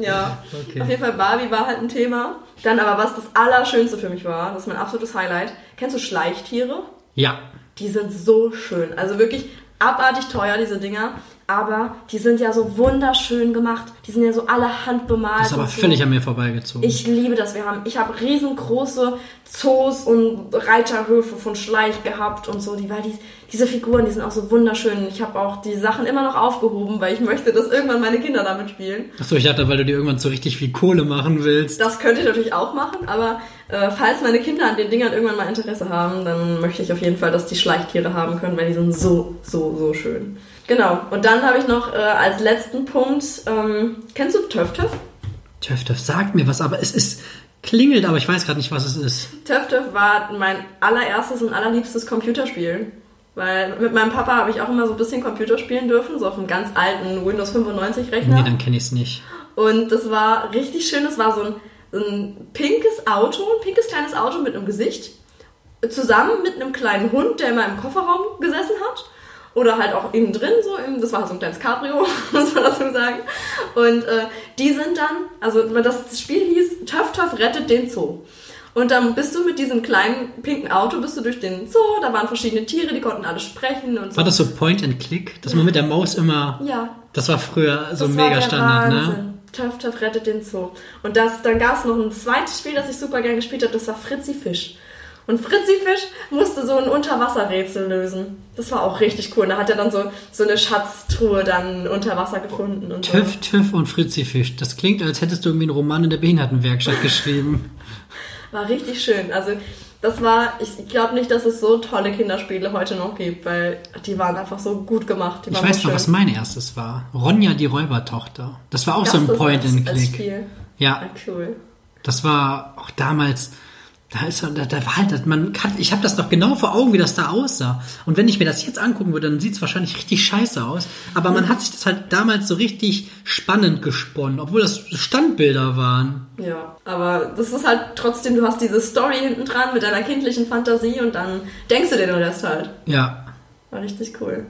Speaker 2: Ja.
Speaker 3: Okay.
Speaker 2: Auf jeden Fall Barbie war halt ein Thema. Dann aber was das Allerschönste für mich war, das ist mein absolutes Highlight. Kennst du Schleichtiere?
Speaker 3: Ja.
Speaker 2: Die sind so schön. Also wirklich abartig teuer, diese Dinger. Aber die sind ja so wunderschön gemacht. Die sind ja so alle handbemalt.
Speaker 3: Das ist aber
Speaker 2: und so.
Speaker 3: völlig an mir vorbeigezogen.
Speaker 2: Ich liebe das. Wir haben, ich habe riesengroße Zoos und Reiterhöfe von Schleich gehabt und so. Die, weil die, diese Figuren, die sind auch so wunderschön. Ich habe auch die Sachen immer noch aufgehoben, weil ich möchte, dass irgendwann meine Kinder damit spielen.
Speaker 3: Achso, ich dachte, weil du dir irgendwann so richtig viel Kohle machen willst.
Speaker 2: Das könnte ich natürlich auch machen, aber äh, falls meine Kinder an den Dingern irgendwann mal Interesse haben, dann möchte ich auf jeden Fall, dass die Schleichtiere haben können, weil die sind so, so, so schön. Genau. Und dann habe ich noch äh, als letzten Punkt, ähm, kennst du? Töff, Töff
Speaker 3: sagt mir was, aber es ist klingelt, aber ich weiß gerade nicht, was es ist.
Speaker 2: Töff war mein allererstes und allerliebstes Computerspiel. Weil mit meinem Papa habe ich auch immer so ein bisschen Computer spielen dürfen, so auf einem ganz alten Windows 95 Rechner.
Speaker 3: Nee, dann kenne ich es nicht.
Speaker 2: Und das war richtig schön. Das war so ein, ein pinkes Auto, ein pinkes kleines Auto mit einem Gesicht. Zusammen mit einem kleinen Hund, der immer im Kofferraum gesessen hat. Oder halt auch innen drin, so. im- Das war halt so ein kleines Cabrio, muss man dazu sagen. Und äh, die sind dann, also das Spiel hieß Töff Töff rettet den Zoo. Und dann bist du mit diesem kleinen pinken Auto, bist du durch den Zoo, da waren verschiedene Tiere, die konnten alle sprechen und so.
Speaker 3: War das so Point and Click, dass man mit der Maus immer.
Speaker 2: Ja,
Speaker 3: Das war früher so
Speaker 2: das war
Speaker 3: mega
Speaker 2: der
Speaker 3: Standard, ne?
Speaker 2: Wahnsinn. Töff Töff rettet den Zoo. Und das, dann gab es noch ein zweites Spiel, das ich super gern gespielt habe, das war Fritzi Fisch. Und Fritzi Fisch musste so ein Unterwasserrätsel lösen. Das war auch richtig cool. Da hat er dann so, so eine Schatztruhe dann unter Wasser gefunden und so.
Speaker 3: Töff, Töff und Fritzi Fisch. Das klingt, als hättest du irgendwie einen Roman in der Behindertenwerkstatt geschrieben.
Speaker 2: War richtig schön. Also das war, ich glaube nicht, dass es so tolle Kinderspiele heute noch gibt, weil die waren einfach so gut gemacht.
Speaker 3: Ich weiß
Speaker 2: so
Speaker 3: noch, was mein erstes war. Ronja, die Räubertochter. Das war auch so ein
Speaker 2: das
Speaker 3: Point
Speaker 2: als-
Speaker 3: and
Speaker 2: als
Speaker 3: Click.
Speaker 2: Spiel?
Speaker 3: Ja,
Speaker 2: Ah, cool.
Speaker 3: das war auch damals. Da ist da, da war halt, man kann, ich habe das noch genau vor Augen, wie das da aussah. Und wenn ich mir das jetzt angucken würde, dann sieht es wahrscheinlich richtig scheiße aus. Aber man hat sich das halt damals so richtig spannend gesponnen, obwohl das Standbilder waren.
Speaker 2: Ja, aber das ist halt trotzdem, du hast diese Story hinten dran mit deiner kindlichen Fantasie und dann denkst du dir den Rest halt.
Speaker 3: Ja,
Speaker 2: War richtig cool.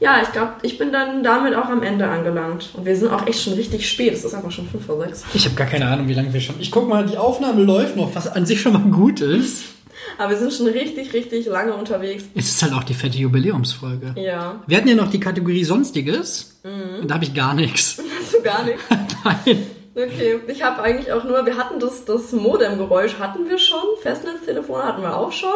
Speaker 2: Ja, ich glaube, ich bin dann damit auch am Ende angelangt. Und wir sind auch echt schon richtig spät. Es ist einfach schon 5 vor 6.
Speaker 3: ich habe gar keine Ahnung, wie lange wir schon. Ich guck mal, die Aufnahme läuft noch, was an sich schon mal gut ist.
Speaker 2: Aber wir sind schon richtig, richtig lange unterwegs.
Speaker 3: Es ist halt auch die fette Jubiläumsfolge.
Speaker 2: Ja.
Speaker 3: Wir hatten ja noch die Kategorie Sonstiges. Und da habe ich gar nichts.
Speaker 2: Hast du gar nichts?
Speaker 3: Nein.
Speaker 2: Okay, ich habe eigentlich auch nur, wir hatten das, das Modem-Geräusch hatten wir schon, Festnetztelefone hatten wir auch schon.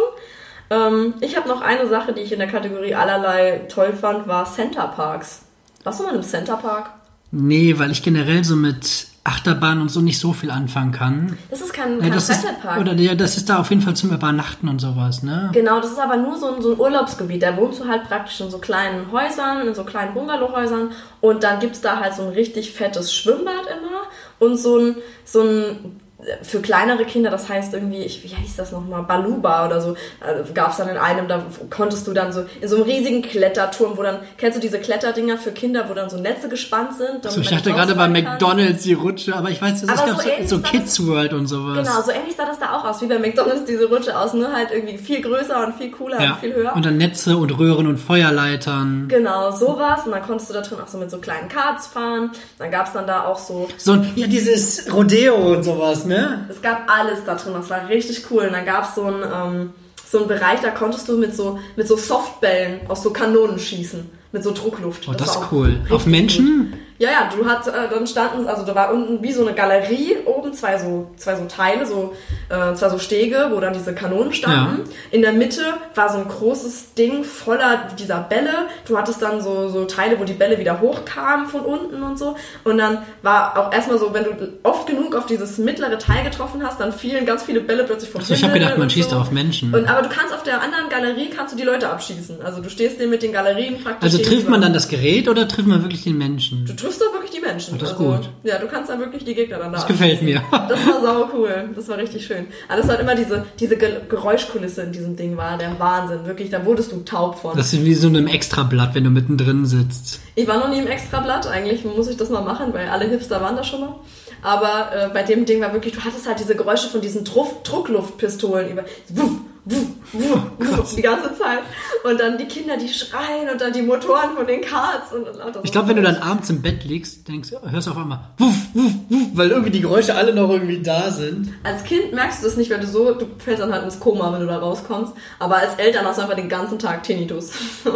Speaker 2: Ähm, ich habe noch eine Sache, die ich in der Kategorie allerlei toll fand, war Center Parks. Warst du mal im Center Park?
Speaker 3: Nee, weil ich generell so mit Achterbahn und so nicht so viel anfangen kann.
Speaker 2: Das ist kein,
Speaker 3: Ja,
Speaker 2: kein
Speaker 3: das ist, oder ja, das ist da auf jeden Fall zum Übernachten und sowas, ne?
Speaker 2: Genau, das ist aber nur so ein, so ein Urlaubsgebiet. Da wohnst du halt praktisch in so kleinen Häusern, in so kleinen Bungalowhäusern. Und dann gibt's da halt so ein richtig fettes Schwimmbad immer. Und so ein, so ein für kleinere Kinder, das heißt irgendwie, ich, wie hieß das nochmal, Baluba oder so, äh, gab es dann in einem, da konntest du dann so in so einem riesigen Kletterturm, wo dann, kennst du diese Kletterdinger für Kinder, wo dann so Netze gespannt sind?
Speaker 3: So, ich dachte gerade bei McDonalds die Rutsche, aber ich weiß, es
Speaker 2: Aber
Speaker 3: gab
Speaker 2: so
Speaker 3: so, so
Speaker 2: das-
Speaker 3: Kids World und sowas.
Speaker 2: Genau, so ähnlich sah das da auch aus, wie bei McDonalds diese Rutsche aus, nur halt irgendwie viel größer und viel cooler
Speaker 3: ja.
Speaker 2: und viel höher.
Speaker 3: Und dann Netze und Röhren und Feuerleitern.
Speaker 2: Genau, sowas. Und dann konntest du da drin auch so mit so kleinen Karts fahren. Dann gab's dann da auch so,
Speaker 3: So, ein- ja, dieses Rodeo und sowas, ne?
Speaker 2: es gab alles da drin. Das war richtig cool. Und dann gab's so ein, ähm, so ein Bereich, da konntest du mit so, mit so Softbällen aus so Kanonen schießen. Mit so Druckluft.
Speaker 3: Oh, das,
Speaker 2: war
Speaker 3: ist cool. Auf Menschen?
Speaker 2: Ja, ja, du hast, äh, dann standen, also da war unten wie so eine Galerie, oben zwei so, zwei so Teile, so, äh, zwei so Stege, wo dann diese Kanonen standen. In der Mitte war so ein großes Ding voller dieser Bälle. Du hattest dann so, so Teile, wo die Bälle wieder hochkamen von unten und so. Und dann war auch erstmal so, wenn du oft genug auf dieses mittlere Teil getroffen hast, dann fielen ganz viele Bälle plötzlich vom
Speaker 3: Also ich habe gedacht, man schießt
Speaker 2: so.
Speaker 3: auf Menschen.
Speaker 2: Und, aber du kannst auf der anderen Galerie, kannst du die Leute abschießen. Also du stehst dir mit den Galerien praktisch
Speaker 3: Also trifft man dann das Gerät oder trifft man wirklich den Menschen?
Speaker 2: Du triffst doch wirklich die Menschen.
Speaker 3: Ach, das ist
Speaker 2: also,
Speaker 3: gut.
Speaker 2: Ja, du kannst dann wirklich die Gegner dann da
Speaker 3: Das gefällt mir.
Speaker 2: Das war sau cool. Das war richtig schön. Aber das war immer diese, diese Ge Geräuschkulisse in diesem Ding war der Wahnsinn. Wirklich, da wurdest du taub von.
Speaker 3: Das ist wie so einem Extrablatt, wenn du mittendrin sitzt.
Speaker 2: ich war noch nie im Extrablatt. Eigentlich muss ich das mal machen, weil alle Hipster waren da schon mal. Aber äh, bei dem Ding war wirklich, du hattest halt diese Geräusche von diesen Druck, Druckluftpistolen über. Wuff, die ganze Zeit. Und dann die Kinder, die schreien und dann die Motoren von den Karts. Und, und
Speaker 3: Ich glaube, wenn du dann abends im Bett liegst, denkst, hörst du auf einmal, wuff, wuff, wuff, weil irgendwie die Geräusche alle noch irgendwie da sind.
Speaker 2: Als Kind merkst du das nicht, weil du so, du fällst dann halt ins Koma, wenn du da rauskommst. Aber als Eltern hast du einfach den ganzen Tag Tinnitus.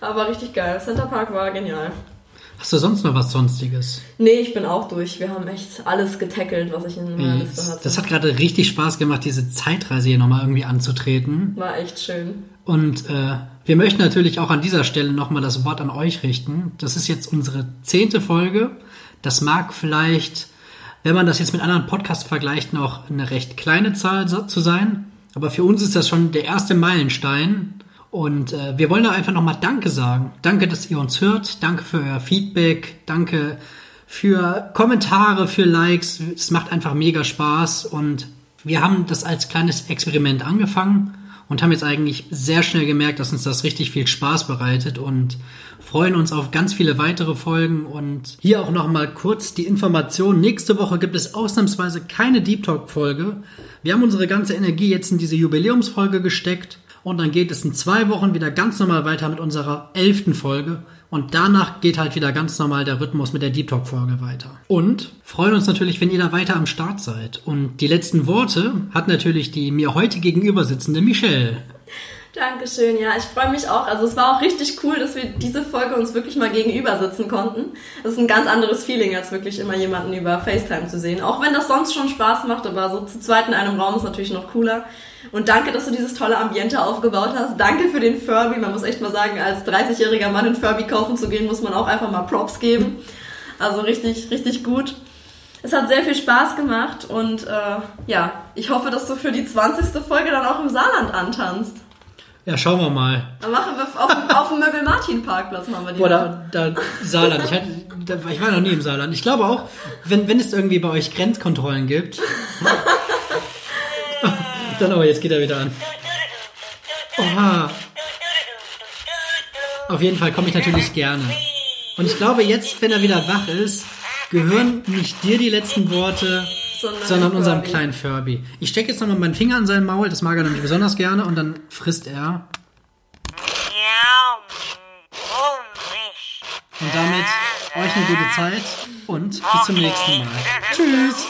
Speaker 2: Aber richtig geil. Center Park war genial.
Speaker 3: Hast du sonst noch was Sonstiges?
Speaker 2: Nee, ich bin auch durch. Wir haben echt alles getackelt, was ich in meiner Liste hatte.
Speaker 3: Das hat gerade richtig Spaß gemacht, diese Zeitreise hier nochmal irgendwie anzutreten.
Speaker 2: war echt schön.
Speaker 3: Und äh, wir möchten natürlich auch an dieser Stelle nochmal das Wort an euch richten. Das ist jetzt unsere zehnte Folge. Das mag vielleicht, wenn man das jetzt mit anderen Podcasts vergleicht, noch eine recht kleine Zahl zu sein. Aber für uns ist das schon der erste Meilenstein. Und äh, wir wollen da einfach nochmal Danke sagen. Danke, dass ihr uns hört. Danke für euer Feedback. Danke für Kommentare, für Likes. Es macht einfach mega Spaß. Und wir haben das als kleines Experiment angefangen und haben jetzt eigentlich sehr schnell gemerkt, dass uns das richtig viel Spaß bereitet und freuen uns auf ganz viele weitere Folgen. Und hier auch nochmal kurz die Information. Nächste Woche gibt es ausnahmsweise keine Deep Talk Folge. Wir haben unsere ganze Energie jetzt in diese Jubiläumsfolge gesteckt. Und dann geht es in zwei Wochen wieder ganz normal weiter mit unserer elften Folge. Und danach geht halt wieder ganz normal der Rhythmus mit der Deep Talk Folge weiter. Und freuen uns natürlich, wenn ihr da weiter am Start seid. Und die letzten Worte hat natürlich die mir heute gegenüber sitzende Michelle.
Speaker 2: Dankeschön, ja, ich freue mich auch. Also es war auch richtig cool, dass wir diese Folge uns wirklich mal gegenüber sitzen konnten. Das ist ein ganz anderes Feeling, als wirklich immer jemanden über FaceTime zu sehen. Auch wenn das sonst schon Spaß macht, aber so zu zweit in einem Raum ist natürlich noch cooler. Und danke, dass du dieses tolle Ambiente aufgebaut hast. Danke für den Furby. Man muss echt mal sagen, als 30-jähriger Mann einen Furby kaufen zu gehen, muss man auch einfach mal Props geben. Also richtig, richtig gut. Es hat sehr viel Spaß gemacht und äh, ja, ich hoffe, dass du für die 20. Folge dann auch im Saarland antanzt.
Speaker 3: Ja, schauen wir mal.
Speaker 2: Dann machen wir auf, dem- auf dem Möbel-Martin-Parkplatz machen wir die.
Speaker 3: Da, da Saarland. Ich, hatte, da, ich war noch nie im Saarland. Ich glaube auch, wenn, wenn es irgendwie bei euch Grenzkontrollen gibt. dann, oh, jetzt geht er wieder an. Oha. Auf jeden Fall komme ich natürlich gerne. Und ich glaube, jetzt, wenn er wieder wach ist, gehören nicht dir die letzten Worte,
Speaker 2: Sondern
Speaker 3: sondern unserem
Speaker 2: Furby.
Speaker 3: kleinen Furby. Ich stecke jetzt nochmal meinen Finger in sein Maul, das mag er nämlich besonders gerne, und dann frisst er. Und damit euch eine gute Zeit und bis zum nächsten Mal. Tschüss.